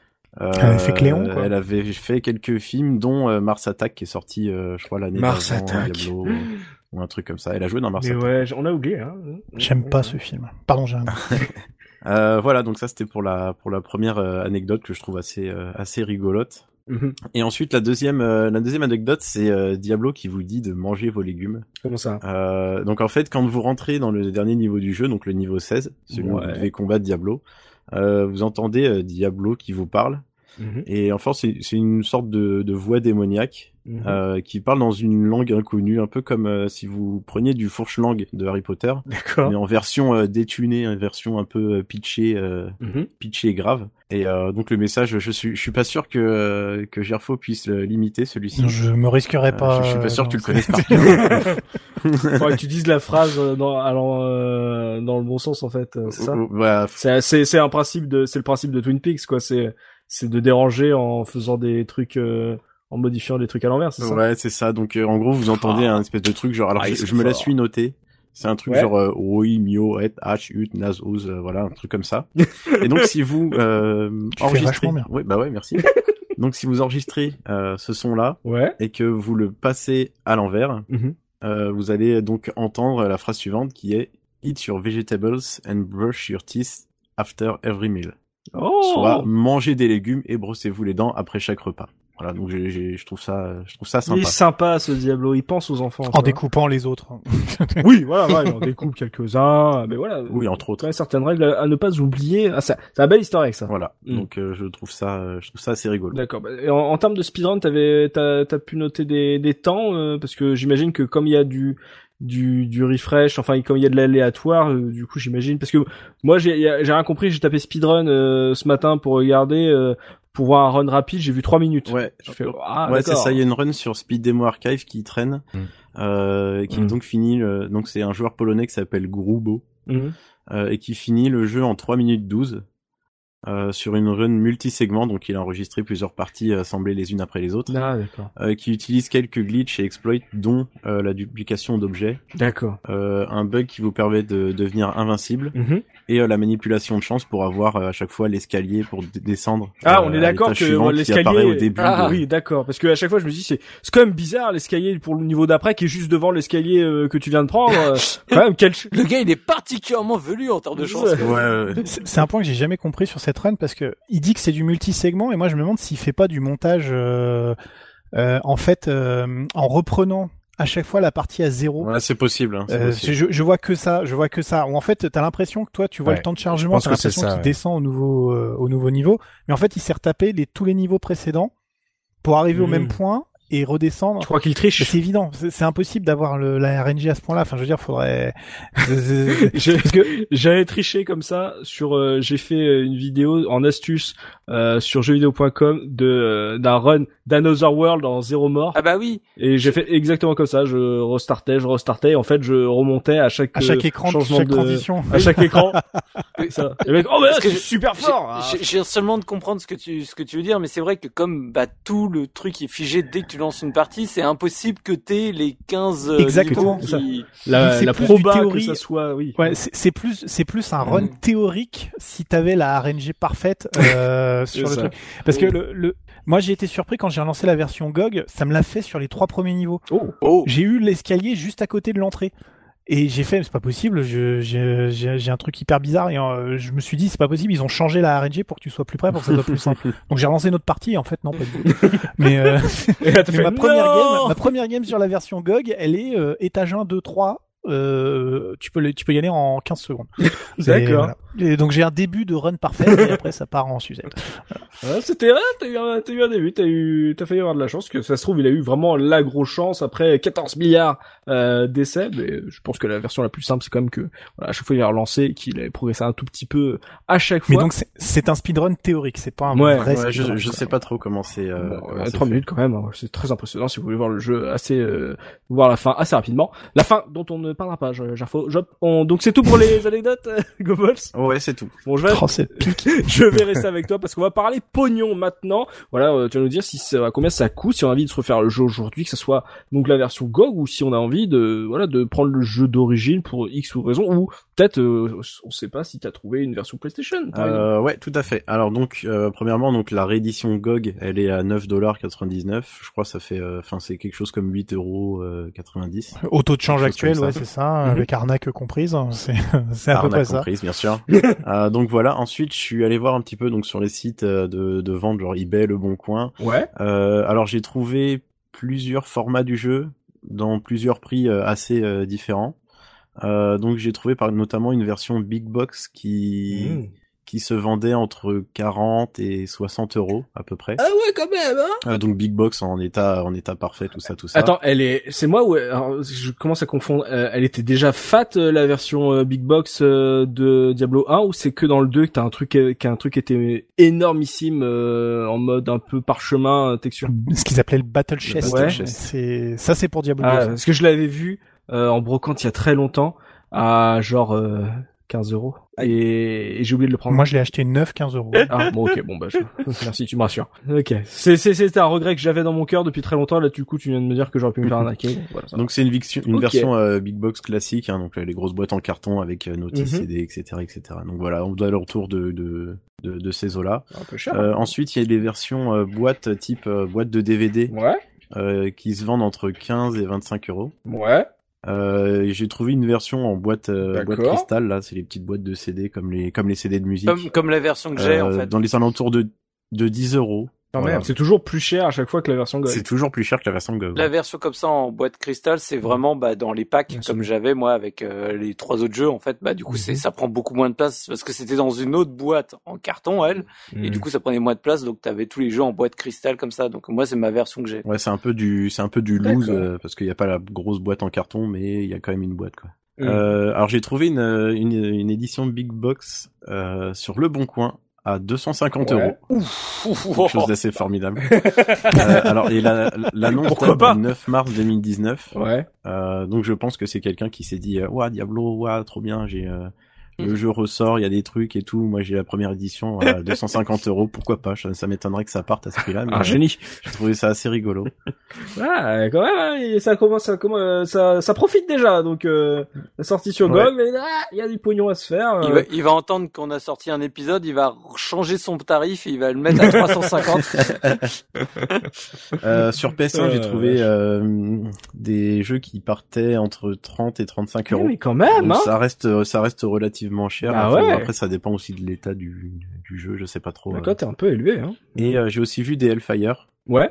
Euh, elle avait fait Cléon, quoi. Elle avait fait quelques films, dont euh, Mars Attack, qui est sorti, euh, je crois, l'année Mars Attack. Diablo, ou un truc comme ça. Elle a joué dans Mars Mais Attack. ouais, on a oublié. Hein. J'aime pas ce film. Pardon, j'aime. euh, voilà, donc ça c'était pour la pour la première anecdote que je trouve assez assez rigolote. Mhm. Et ensuite la deuxième la deuxième anecdote c'est Diablo qui vous dit de manger vos légumes. Comment ça? Donc en fait quand vous rentrez dans le dernier niveau du jeu, donc le niveau 16, celui où vous devez combattre Diablo, euh, vous entendez euh, Diablo qui vous parle. Mhm. Et enfin, c'est une sorte de, de voix démoniaque mhm. euh, qui parle dans une langue inconnue, un peu comme euh, si vous preniez du fourche-langue de Harry Potter, mais en version euh, détunée, en version un peu euh, pitchée, mhm. pitchée et grave. Et donc le message, je suis, je suis pas sûr que que Gerfo puisse l'imiter celui-ci. Je me risquerai pas. je, suis pas sûr que tu le connaisses Faudrait que tu dises la phrase dans allant dans le bon sens en fait, c'est ça. c'est c'est un principe de, c'est le principe de Twin Peaks quoi. C'est c'est de déranger en faisant des trucs euh, en modifiant des trucs à l'envers, c'est ça Ouais, c'est ça. Donc euh, en gros, vous entendez ah. un espèce de truc genre alors ah, je, me la suis noté. C'est un truc genre euh, oui, mio, et, h, ut, nas, ouz, voilà, un truc comme ça. et donc si vous enregistrez, ouais, bah ouais, merci. donc si vous enregistrez ce son-là ouais. et que vous le passez à l'envers, mm-hmm. Vous allez donc entendre la phrase suivante qui est Eat your vegetables and brush your teeth after every meal. Oh soit manger des légumes et brossez-vous les dents après chaque repas. Voilà, donc je trouve ça, je trouve ça sympa. Il est sympa ce Diablo, il pense aux enfants. En découpant les autres. oui, voilà, ouais, on découpe quelques-uns, mais voilà. Oui, entre autres. certaines règles à ne pas oublier. Ah, c'est un bel historique ça. Voilà, mm. donc euh, je trouve ça, je trouve ça assez rigolo. D'accord. Bah, en, en, termes de speedrun, t'avais, t'as, as pu noter des, des temps euh, parce que j'imagine que comme il y a du du, du refresh, enfin comme il y a de l'aléatoire, euh, du coup j'imagine parce que moi j'ai j'ai rien compris, j'ai tapé speedrun euh, ce matin pour regarder euh, pour voir un run rapide, j'ai vu 3 minutes. Ouais. Ah, ouais, c'est ça, il y a une run sur Speed Demo Archive qui traîne mm. euh, qui mm. donc finit donc c'est un joueur polonais qui s'appelle Grubo mm. et qui finit le jeu en 3 minutes 12. Euh, sur une run multi-segment, donc il a enregistré plusieurs parties assemblées les unes après les autres, Ah, d'accord. euh, qui utilise quelques glitches et exploits, dont euh, la duplication d'objets, D'accord. euh, un bug qui vous permet de devenir invincible, Mhm. et euh, la manipulation de chance pour avoir euh, à chaque fois l'escalier pour descendre. Ah, euh, on est d'accord que l'escalier. apparaît au début. Ah, de- oui, d'accord. Parce que à chaque fois, je me dis, c'est c'est quand même bizarre l'escalier pour le niveau d'après qui est juste devant l'escalier euh, que tu viens de prendre. euh, quand même, quel. ch- Le gars, il est particulièrement velu en termes de chance. Ouais. Ouais, c'est un point que j'ai jamais compris sur cette run parce que il dit que c'est du multi-segment et moi je me demande s'il fait pas du montage euh, euh, en fait euh, en reprenant à chaque fois la partie à zéro. Ouais, c'est possible. hein, Euh, possible. je, je vois que ça, je vois que ça. Ou en fait, t'as l'impression que toi, tu vois Ouais. le temps de chargement, t'as l'impression qu'il ouais. descend au nouveau, euh, au nouveau niveau. Mais en fait, il s'est retapé les, tous les niveaux précédents pour arriver au Mhm. même point et redescendre. Je crois qu'il triche. C'est évident, c'est impossible d'avoir le- la RNG à ce point-là. Enfin, je veux dire, faudrait. Parce que J'avais triché comme ça sur. euh, J'ai fait euh, une vidéo en astuce euh, sur jeuxvideo.com de euh, d'un run d'Another World en zéro mort Ah bah oui. et j'ai fait exactement comme ça. Je restartais, je restartais. Et en fait, je remontais à chaque à chaque euh, écran, changement chaque de transition. à chaque écran. ça. Et mec, oh que c'est super fort. J'ai- viens seulement de comprendre ce que tu ce que tu veux dire, mais c'est vrai que comme bah tout le truc est figé dès que tu lances une partie, c'est impossible que t'aies les 15 euh, Exactement, ça. qui... La, c'est la proba que ça soit, oui. Ouais, c'est plus, c'est plus un run Mm. théorique si t'avais la RNG parfaite euh, sur le ça. truc. Parce que le, le, moi j'ai été surpris quand j'ai relancé la version GOG, ça me l'a fait sur les trois premiers niveaux. Oh. Oh. J'ai eu l'escalier juste à côté de l'entrée. Et j'ai fait, c'est pas possible, j'ai un truc hyper bizarre et euh, je me suis dit, c'est pas possible, ils ont changé la RNG pour que tu sois plus près, pour que ça soit plus simple. Donc j'ai relancé notre partie, en fait, non, pas du tout. Mais, euh, Et là, t'as mais fait, ma première game, ma première game sur la version GOG, elle est euh, étage 1, 2, 3. Euh, tu peux tu peux y aller en 15 secondes. D'accord. Et donc j'ai un début de run parfait et après ça part en suzette. Ouais, c'était ouais, t'as eu, un- t'as eu un début, t'as eu, t'as failli avoir de la chance que ça se trouve il a eu vraiment la grosse chance après 14 milliards euh, d'essais. Mais je pense que la version la plus simple c'est quand même que voilà, à chaque fois il a relancé qu'il avait progressé un tout petit peu à chaque Mais fois. donc c'est- c'est un speedrun théorique, c'est pas un Ouais, vrai Ouais, je, je sais pas trop comment c'est. Euh, Bon, comment euh, c'est 3 fait. minutes quand même, hein. c'est très impressionnant si vous voulez voir le jeu assez, euh, voir la fin assez rapidement. La fin dont on ne parlera pas, Jarfo. Job. On- Donc c'est tout pour les anecdotes, euh, Goebbels. Ouais, c'est tout. Bon, je vais, Oh, cette pique. je vais rester avec toi parce qu'on va parler pognon maintenant. Voilà, euh, tu vas nous dire si ça, combien ça coûte, si on a envie de se refaire le jeu aujourd'hui, que ce soit donc la version GOG ou si on a envie de voilà de prendre le jeu d'origine pour X ou raison ou peut-être euh, on sait pas si t'as trouvé une version PlayStation. Par. Euh, ouais, tout à fait. Alors donc, euh, premièrement, donc la réédition GOG, elle est à 9,99$. Je crois que ça fait, euh, enfin, c'est quelque chose comme 8,90€. Au taux de change actuel, ouais, ça. c'est ça, Mhm. avec arnaque comprise. C'est c'est à peu Arnaque près ça. comprise, bien sûr. Euh, donc voilà. Ensuite, je suis allé voir un petit peu donc sur les sites euh, de, de vente, genre eBay, Le Bon Coin. Ouais. Euh, alors j'ai trouvé plusieurs formats du jeu dans plusieurs prix euh, assez euh, différents. Euh, donc j'ai trouvé par, notamment une version big box qui Mmh. Qui se vendait entre 40 et 60 euros à peu près. Ah ouais, quand même. Hein Euh, donc big box en état en état parfait, tout ça, tout ça. Attends, elle est, c'est moi ou alors, je commence à confondre. Euh, elle était déjà fat euh, la version euh, big box euh, de Diablo 1 ou c'est que dans le 2 que t'as un truc, euh, qu'un truc était énormissime euh, en mode un peu parchemin texture. Ce qu'ils appelaient le Battle Chest. Chest. C'est ça, c'est pour Diablo. Ah, 2. parce que je l'avais vu euh, en brocante il y a très longtemps à genre euh, 15 euros et, et j'ai oublié de le prendre. Moi, je l'ai acheté 9, 15 euros. Ah bon ok bon bah je... merci tu me rassures. Ok c'est c'est c'était un regret que j'avais dans mon cœur depuis très longtemps là du coup tu viens de me dire que j'aurais pu me faire arnaquer. Voilà. Donc c'est une, viction- une Ok. version euh, big box classique, hein, donc euh, les grosses boîtes en carton avec euh, notices Mhm. CD, etc., etc. Donc voilà, on doit aller autour de de de, de ces eaux-là. un peu cher. Euh, ensuite, il y a des versions euh, boîte type euh, boîte de DVD Ouais euh, qui se vendent entre 15 et 25 euros. ouais. Euh, J'ai trouvé une version en boîte euh, boîte cristal là, c'est les petites boîtes de CD comme les comme les CD de musique. Comme, comme la version que j'ai en Euh, fait. Dans les alentours de de 10 euros. Quand Voilà. même, c'est toujours plus cher à chaque fois que la version GOG. C'est toujours plus cher que la version GOG. La version comme ça en boîte cristal, c'est vraiment bah, dans les packs Bien comme j'avais moi avec euh, les trois autres jeux en fait. Bah du coup c'est Mhm. ça prend beaucoup moins de place parce que c'était dans une autre boîte en carton elle et du coup ça prenait moins de place donc t'avais tous les jeux en boîte cristal comme ça. Donc moi c'est ma version que j'ai. Ouais, c'est un peu du c'est un peu du loose euh, parce qu'il n'y a pas la grosse boîte en carton, mais il y a quand même une boîte quoi. Mm. Euh, alors j'ai trouvé une, euh, une une édition big box euh, sur le Bon Coin à 250 Ouais. euros. Ouf, ouf, Quelque chose d'assez formidable. euh, alors et la- l'annonce date pas du 9 mars 2019. Ouais. Euh, donc je pense que c'est quelqu'un qui s'est dit euh, ouah Diablo, ouah trop bien, j'ai euh, le jeu ressort, il y a des trucs et tout. Moi, j'ai la première édition à 250 euros. Pourquoi pas? Ça, ça m'étonnerait que ça parte à ce prix-là. mais, Un euh, génie. J'ai trouvé ça assez rigolo. Ah, quand même, hein, et ça commence, ça, commence- ça, ça profite déjà. Donc, euh, la sortie sur Ouais. GOG, mais ah, il y a du pognon à se faire. Il euh. va, il va entendre qu'on a sorti un épisode, il va changer son tarif et il va le mettre à 350. Euh, sur PS1, j'ai Euh, trouvé euh, des jeux qui partaient entre 30 et 35 Eh, euros. mais quand même, Donc hein. ça reste, ça reste relativement cher. Ah Après, ouais. après, ça dépend aussi de l'état du, du jeu, je sais pas trop. La cote est un peu élevée, hein. Et euh, j'ai aussi vu des Hellfire, Ouais.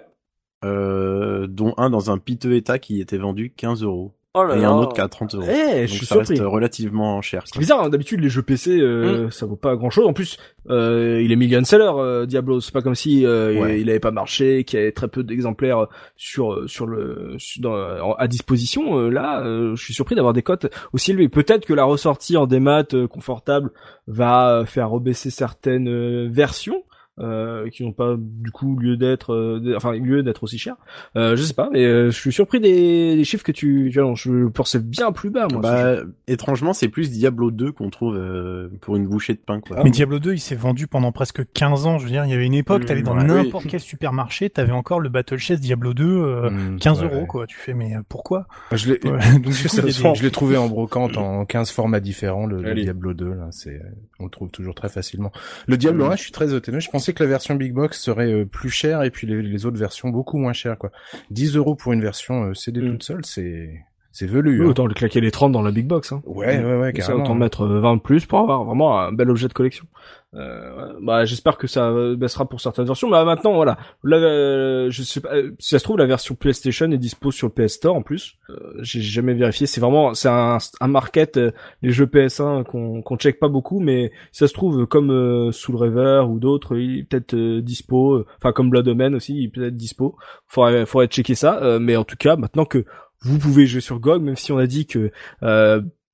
euh, dont un dans un piteux état qui était vendu 15 euros. Oh là Et là. un autre qui a 30 euros. Eh, Donc je suis ça surpris. reste relativement cher. C'est bizarre, hein, d'habitude les jeux PC euh, ça vaut pas grand chose. En plus, euh, il est million seller euh, Diablo, c'est pas comme si euh, Ouais. il, il avait pas marché, qu'il y avait très peu d'exemplaires sur sur le sur- dans- à disposition. Euh, là, euh, je suis surpris d'avoir des cotes aussi élevées. Peut-être que la ressortie en démat euh, confortable va faire rebaisser certaines euh, versions. Euh, qui n'ont pas du coup lieu d'être, euh, enfin lieu d'être aussi cher. Euh, je sais pas, mais euh, je suis surpris des, des chiffres que tu, tu annonces. Je pensais bien plus bas moi. ce. Bah, étrangement, c'est plus Diablo 2 qu'on trouve euh, pour une bouchée de pain, quoi. Ah Mais Diablo 2, il s'est vendu pendant presque 15 ans. Je veux dire, il y avait une époque, Mmh, t'allais dans ouais, n'importe oui. quel supermarché, t'avais encore le Battle Chess Diablo 2, euh, Mm, 15 ouais, euros, quoi. Tu fais, mais euh, pourquoi? Je l'ai, Donc, coup, Ça des- vend. je l'ai trouvé en brocante en 15 formats différents, le, le. Diablo 2, là, c'est, on le trouve toujours très facilement. Le Diablo 1, je suis très étonné. Je pensais que la version Big Box serait euh, plus chère et puis les, les autres versions beaucoup moins chères, quoi. 10 euros pour une version euh, CD Mm. toute seule, c'est, c'est velu. Oui, hein. autant le claquer les 30 dans la big box. Hein. Ouais, ouais, ouais, Ça, carrément. autant mettre euh, 20 de plus pour avoir vraiment un bel objet de collection. Euh, bah, j'espère que ça baissera pour certaines versions. Mais maintenant, voilà. Là, euh, je sais pas. euh, Si ça se trouve, la version PlayStation est dispo sur le PS Store en plus. Euh, J'ai jamais vérifié. C'est vraiment, c'est un, un market euh, les jeux PS1 qu'on qu'on check pas beaucoup, mais si ça se trouve comme Soul River ou d'autres, il est peut-être dispo. Enfin, comme Blood Omen aussi, il est peut-être dispo. Faudrait, faudrait checker ça. mais en tout cas, maintenant que vous pouvez jouer sur GOG, même si on a dit que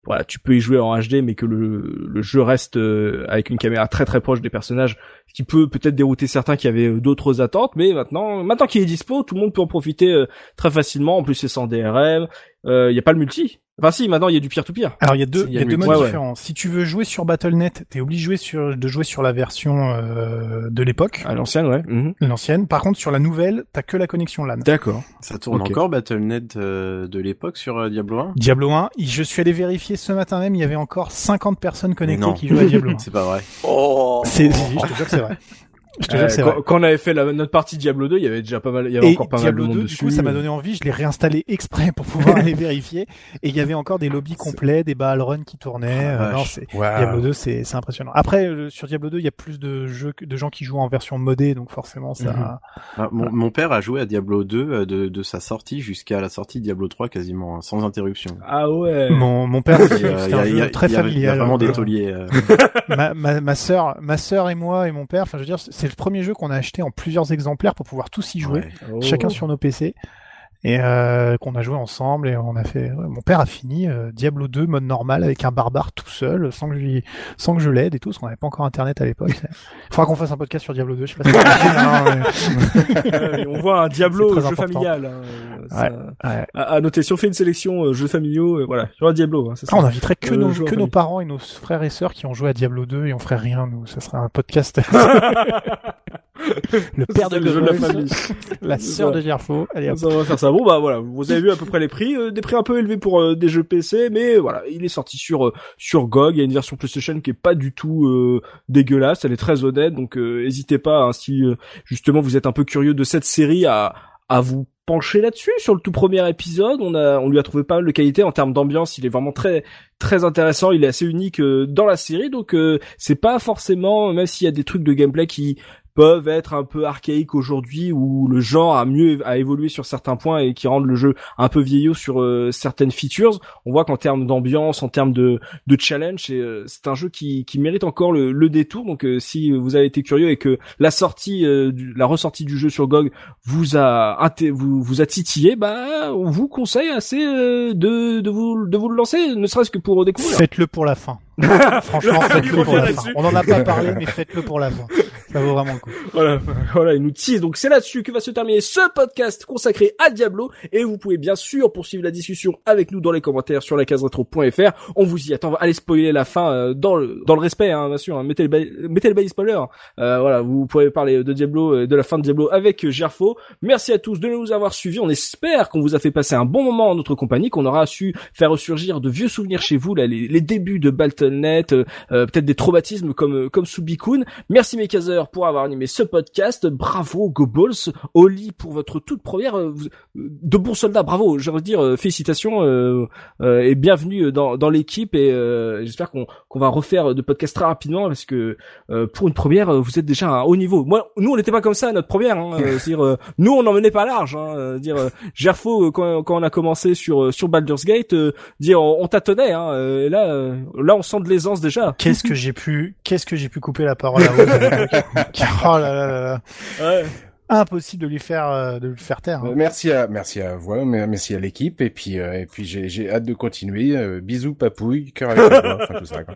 voilà, tu peux y jouer en HD, mais que le, le jeu reste euh, avec une caméra très très proche des personnages, qui peut peut-être dérouter certains qui avaient d'autres attentes, mais maintenant, maintenant qu'il est dispo, tout le monde peut en profiter euh, très facilement. En plus, c'est sans DRM, il y a pas le multi. Enfin si, maintenant il y a du peer-to-peer. Alors il y a deux, Il il y y a deux modes ouais, ouais. différents. Si tu veux jouer sur Battle.net, t'es obligé de jouer sur, de jouer sur la version euh, de l'époque, À l'ancienne, ouais. Mhm. l'ancienne. Par contre, sur la nouvelle, t'as que la connexion LAN. D'accord. Ça tourne encore Battle.net euh, de l'époque sur euh, Diablo 1 Diablo 1, il- je suis allé vérifier ce matin même, il y avait encore 50 personnes connectées non. qui jouaient à Diablo 1. C'est pas vrai. Oh. C'est, je te jure que c'est vrai. Je te jure Euh, c'est quand, vrai. quand on avait fait la, notre partie Diablo 2, il y avait déjà pas mal, il y avait Et encore pas Diablo mal de 2, monde du dessus. coup, ça m'a donné envie, je l'ai réinstallé exprès pour pouvoir aller vérifier. Et il y avait encore des lobbies complets, des ball runs qui tournaient. Ah, Euh, non, c'est. Diablo 2, c'est, c'est impressionnant. Après, euh, sur Diablo 2, il y a plus de jeux, de gens qui jouent en version modée, donc forcément, ça, Mhm. Ah, mon, mon père a joué à Diablo 2 euh, de, de sa sortie jusqu'à la sortie de Diablo 3 quasiment hein, sans interruption. Ah ouais. mon, mon père, y un y jeu a- très y a- il y a familial. vraiment des tauliers. euh. ma, ma, ma sœur, ma sœur et moi et mon père, enfin, je veux dire, c'est le premier jeu qu'on a acheté en plusieurs exemplaires pour pouvoir tous y jouer. Ouais. Oh. chacun sur nos PC et euh, qu'on a joué ensemble et on a fait ouais, mon père a fini euh, Diablo 2 mode normal avec un barbare tout seul sans que je lui- sans que je l'aide et tout parce qu'on n'avait pas encore internet à l'époque il faudra qu'on fasse un podcast sur Diablo 2 je sais pas si hein, Ouais, on voit un Diablo jeu important. familial. hein. Ça- mais- ouais. À, à noter, si on fait une sélection euh, jeux familiaux, euh, voilà, sur un Diablo. Hein, c'est ça. Ah, on inviterait que, Euh, nos, que nos parents et nos frères et sœurs qui ont joué à Diablo 2 et on ferait rien nous ça serait un podcast le père de le jeu de la famille. la sœur de Gerfo allez hop. Ça va faire ça. Bon bah voilà, vous avez vu à peu près les prix, euh, des prix un peu élevés pour euh, des jeux PC, mais voilà, il est sorti sur euh, sur GOG. Il y a une version PlayStation qui est pas du tout euh, dégueulasse, elle est très honnête, donc euh, n'hésitez pas hein, si euh, justement vous êtes un peu curieux de cette série à à vous pencher là-dessus. Sur le tout premier épisode, on a on lui a trouvé pas mal de qualité en termes d'ambiance. Il est vraiment très très intéressant. Il est assez unique euh, dans la série, donc euh, c'est pas forcément même s'il y a des trucs de gameplay qui peuvent être un peu archaïques aujourd'hui où le genre a mieux a évolué sur certains points et qui rendent le jeu un peu vieillot sur euh, certaines features. On voit qu'en termes d'ambiance, en termes de, de challenge, euh, c'est un jeu qui, qui mérite encore le, le détour. Donc euh, si vous avez été curieux et que la sortie, euh, du- la ressortie du jeu sur GOG vous a vous, vous a titillé, bah on vous conseille assez euh, de, de vous de vous le lancer, ne serait-ce que pour découvrir. faites-le pour la fin Franchement, faites-le pour la fin. On n'en a pas parlé, mais faites-le pour la fin. Ça vaut vraiment le coup. Voilà, voilà, il nous tease. Donc c'est là-dessus que va se terminer ce podcast consacré à Diablo. Et vous pouvez bien sûr poursuivre la discussion avec nous dans les commentaires sur la retro.fr. On vous y attend. Allez spoiler la fin euh, dans le dans le respect, hein, bien sûr. Hein. Mettez le mettez le bail spoiler. Euh, voilà, vous pouvez parler de Diablo, euh, de la fin de Diablo avec Gerfo. Merci à tous de nous avoir suivis. On espère qu'on vous a fait passer un bon moment en notre compagnie, qu'on aura su faire ressurgir de vieux souvenirs chez vous, là, les, les débuts de Battle.net, euh, peut-être des traumatismes comme comme Subikun. Merci mes caseurs pour avoir animé ce podcast. Bravo GoBalls, Oli pour votre toute première de bons soldats. Bravo, veux dire félicitations et bienvenue dans dans l'équipe et j'espère qu'on qu'on va refaire de podcasts très rapidement parce que pour une première vous êtes déjà à un haut niveau. Moi nous on n'était pas comme ça à notre première hein, dire nous on n'en menait pas large hein, dire Gerfo quand, quand on a commencé sur sur Baldur's Gate dire on, tâtonnait hein, et là là on sent de l'aisance déjà. Qu'est-ce que j'ai pu qu'est-ce que j'ai pu couper la parole à oh là là là. Ouais impossible de lui faire de lui faire taire. Hein. Merci à merci à vous, merci à l'équipe et puis et puis j'ai j'ai hâte de continuer. bisous papouille, cœur avec enfin tout ça. Quoi.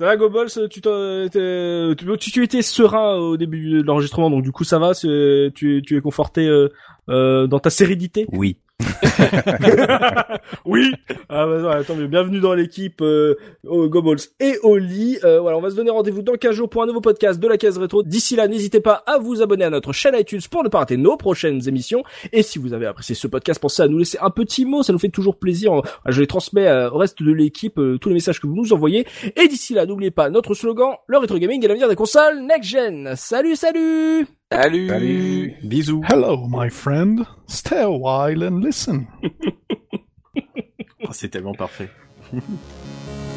Ça va Gobols, tu, tu, tu étais serein au début de l'enregistrement, donc du coup ça va, tu, tu es conforté euh, euh, dans ta sérénité? Oui. oui. Ah bah, mais bienvenue dans l'équipe euh, Goballs et Oli. Euh, voilà, on va se donner rendez-vous dans 15 jours pour un nouveau podcast de la case rétro. D'ici là, n'hésitez pas à vous abonner à notre chaîne iTunes pour ne pas rater nos prochaines émissions. Et si vous avez apprécié ce podcast, pensez à nous laisser un petit mot, ça nous fait toujours plaisir. Je les transmets euh, au reste de l'équipe euh, tous les messages que vous nous envoyez. Et d'ici là, n'oubliez pas notre slogan, le rétro gaming est l'avenir des consoles next gen. Salut, salut. Salut. Salut. Bisous. Hello, my friend. Stay a while and listen. oh, c'est tellement parfait.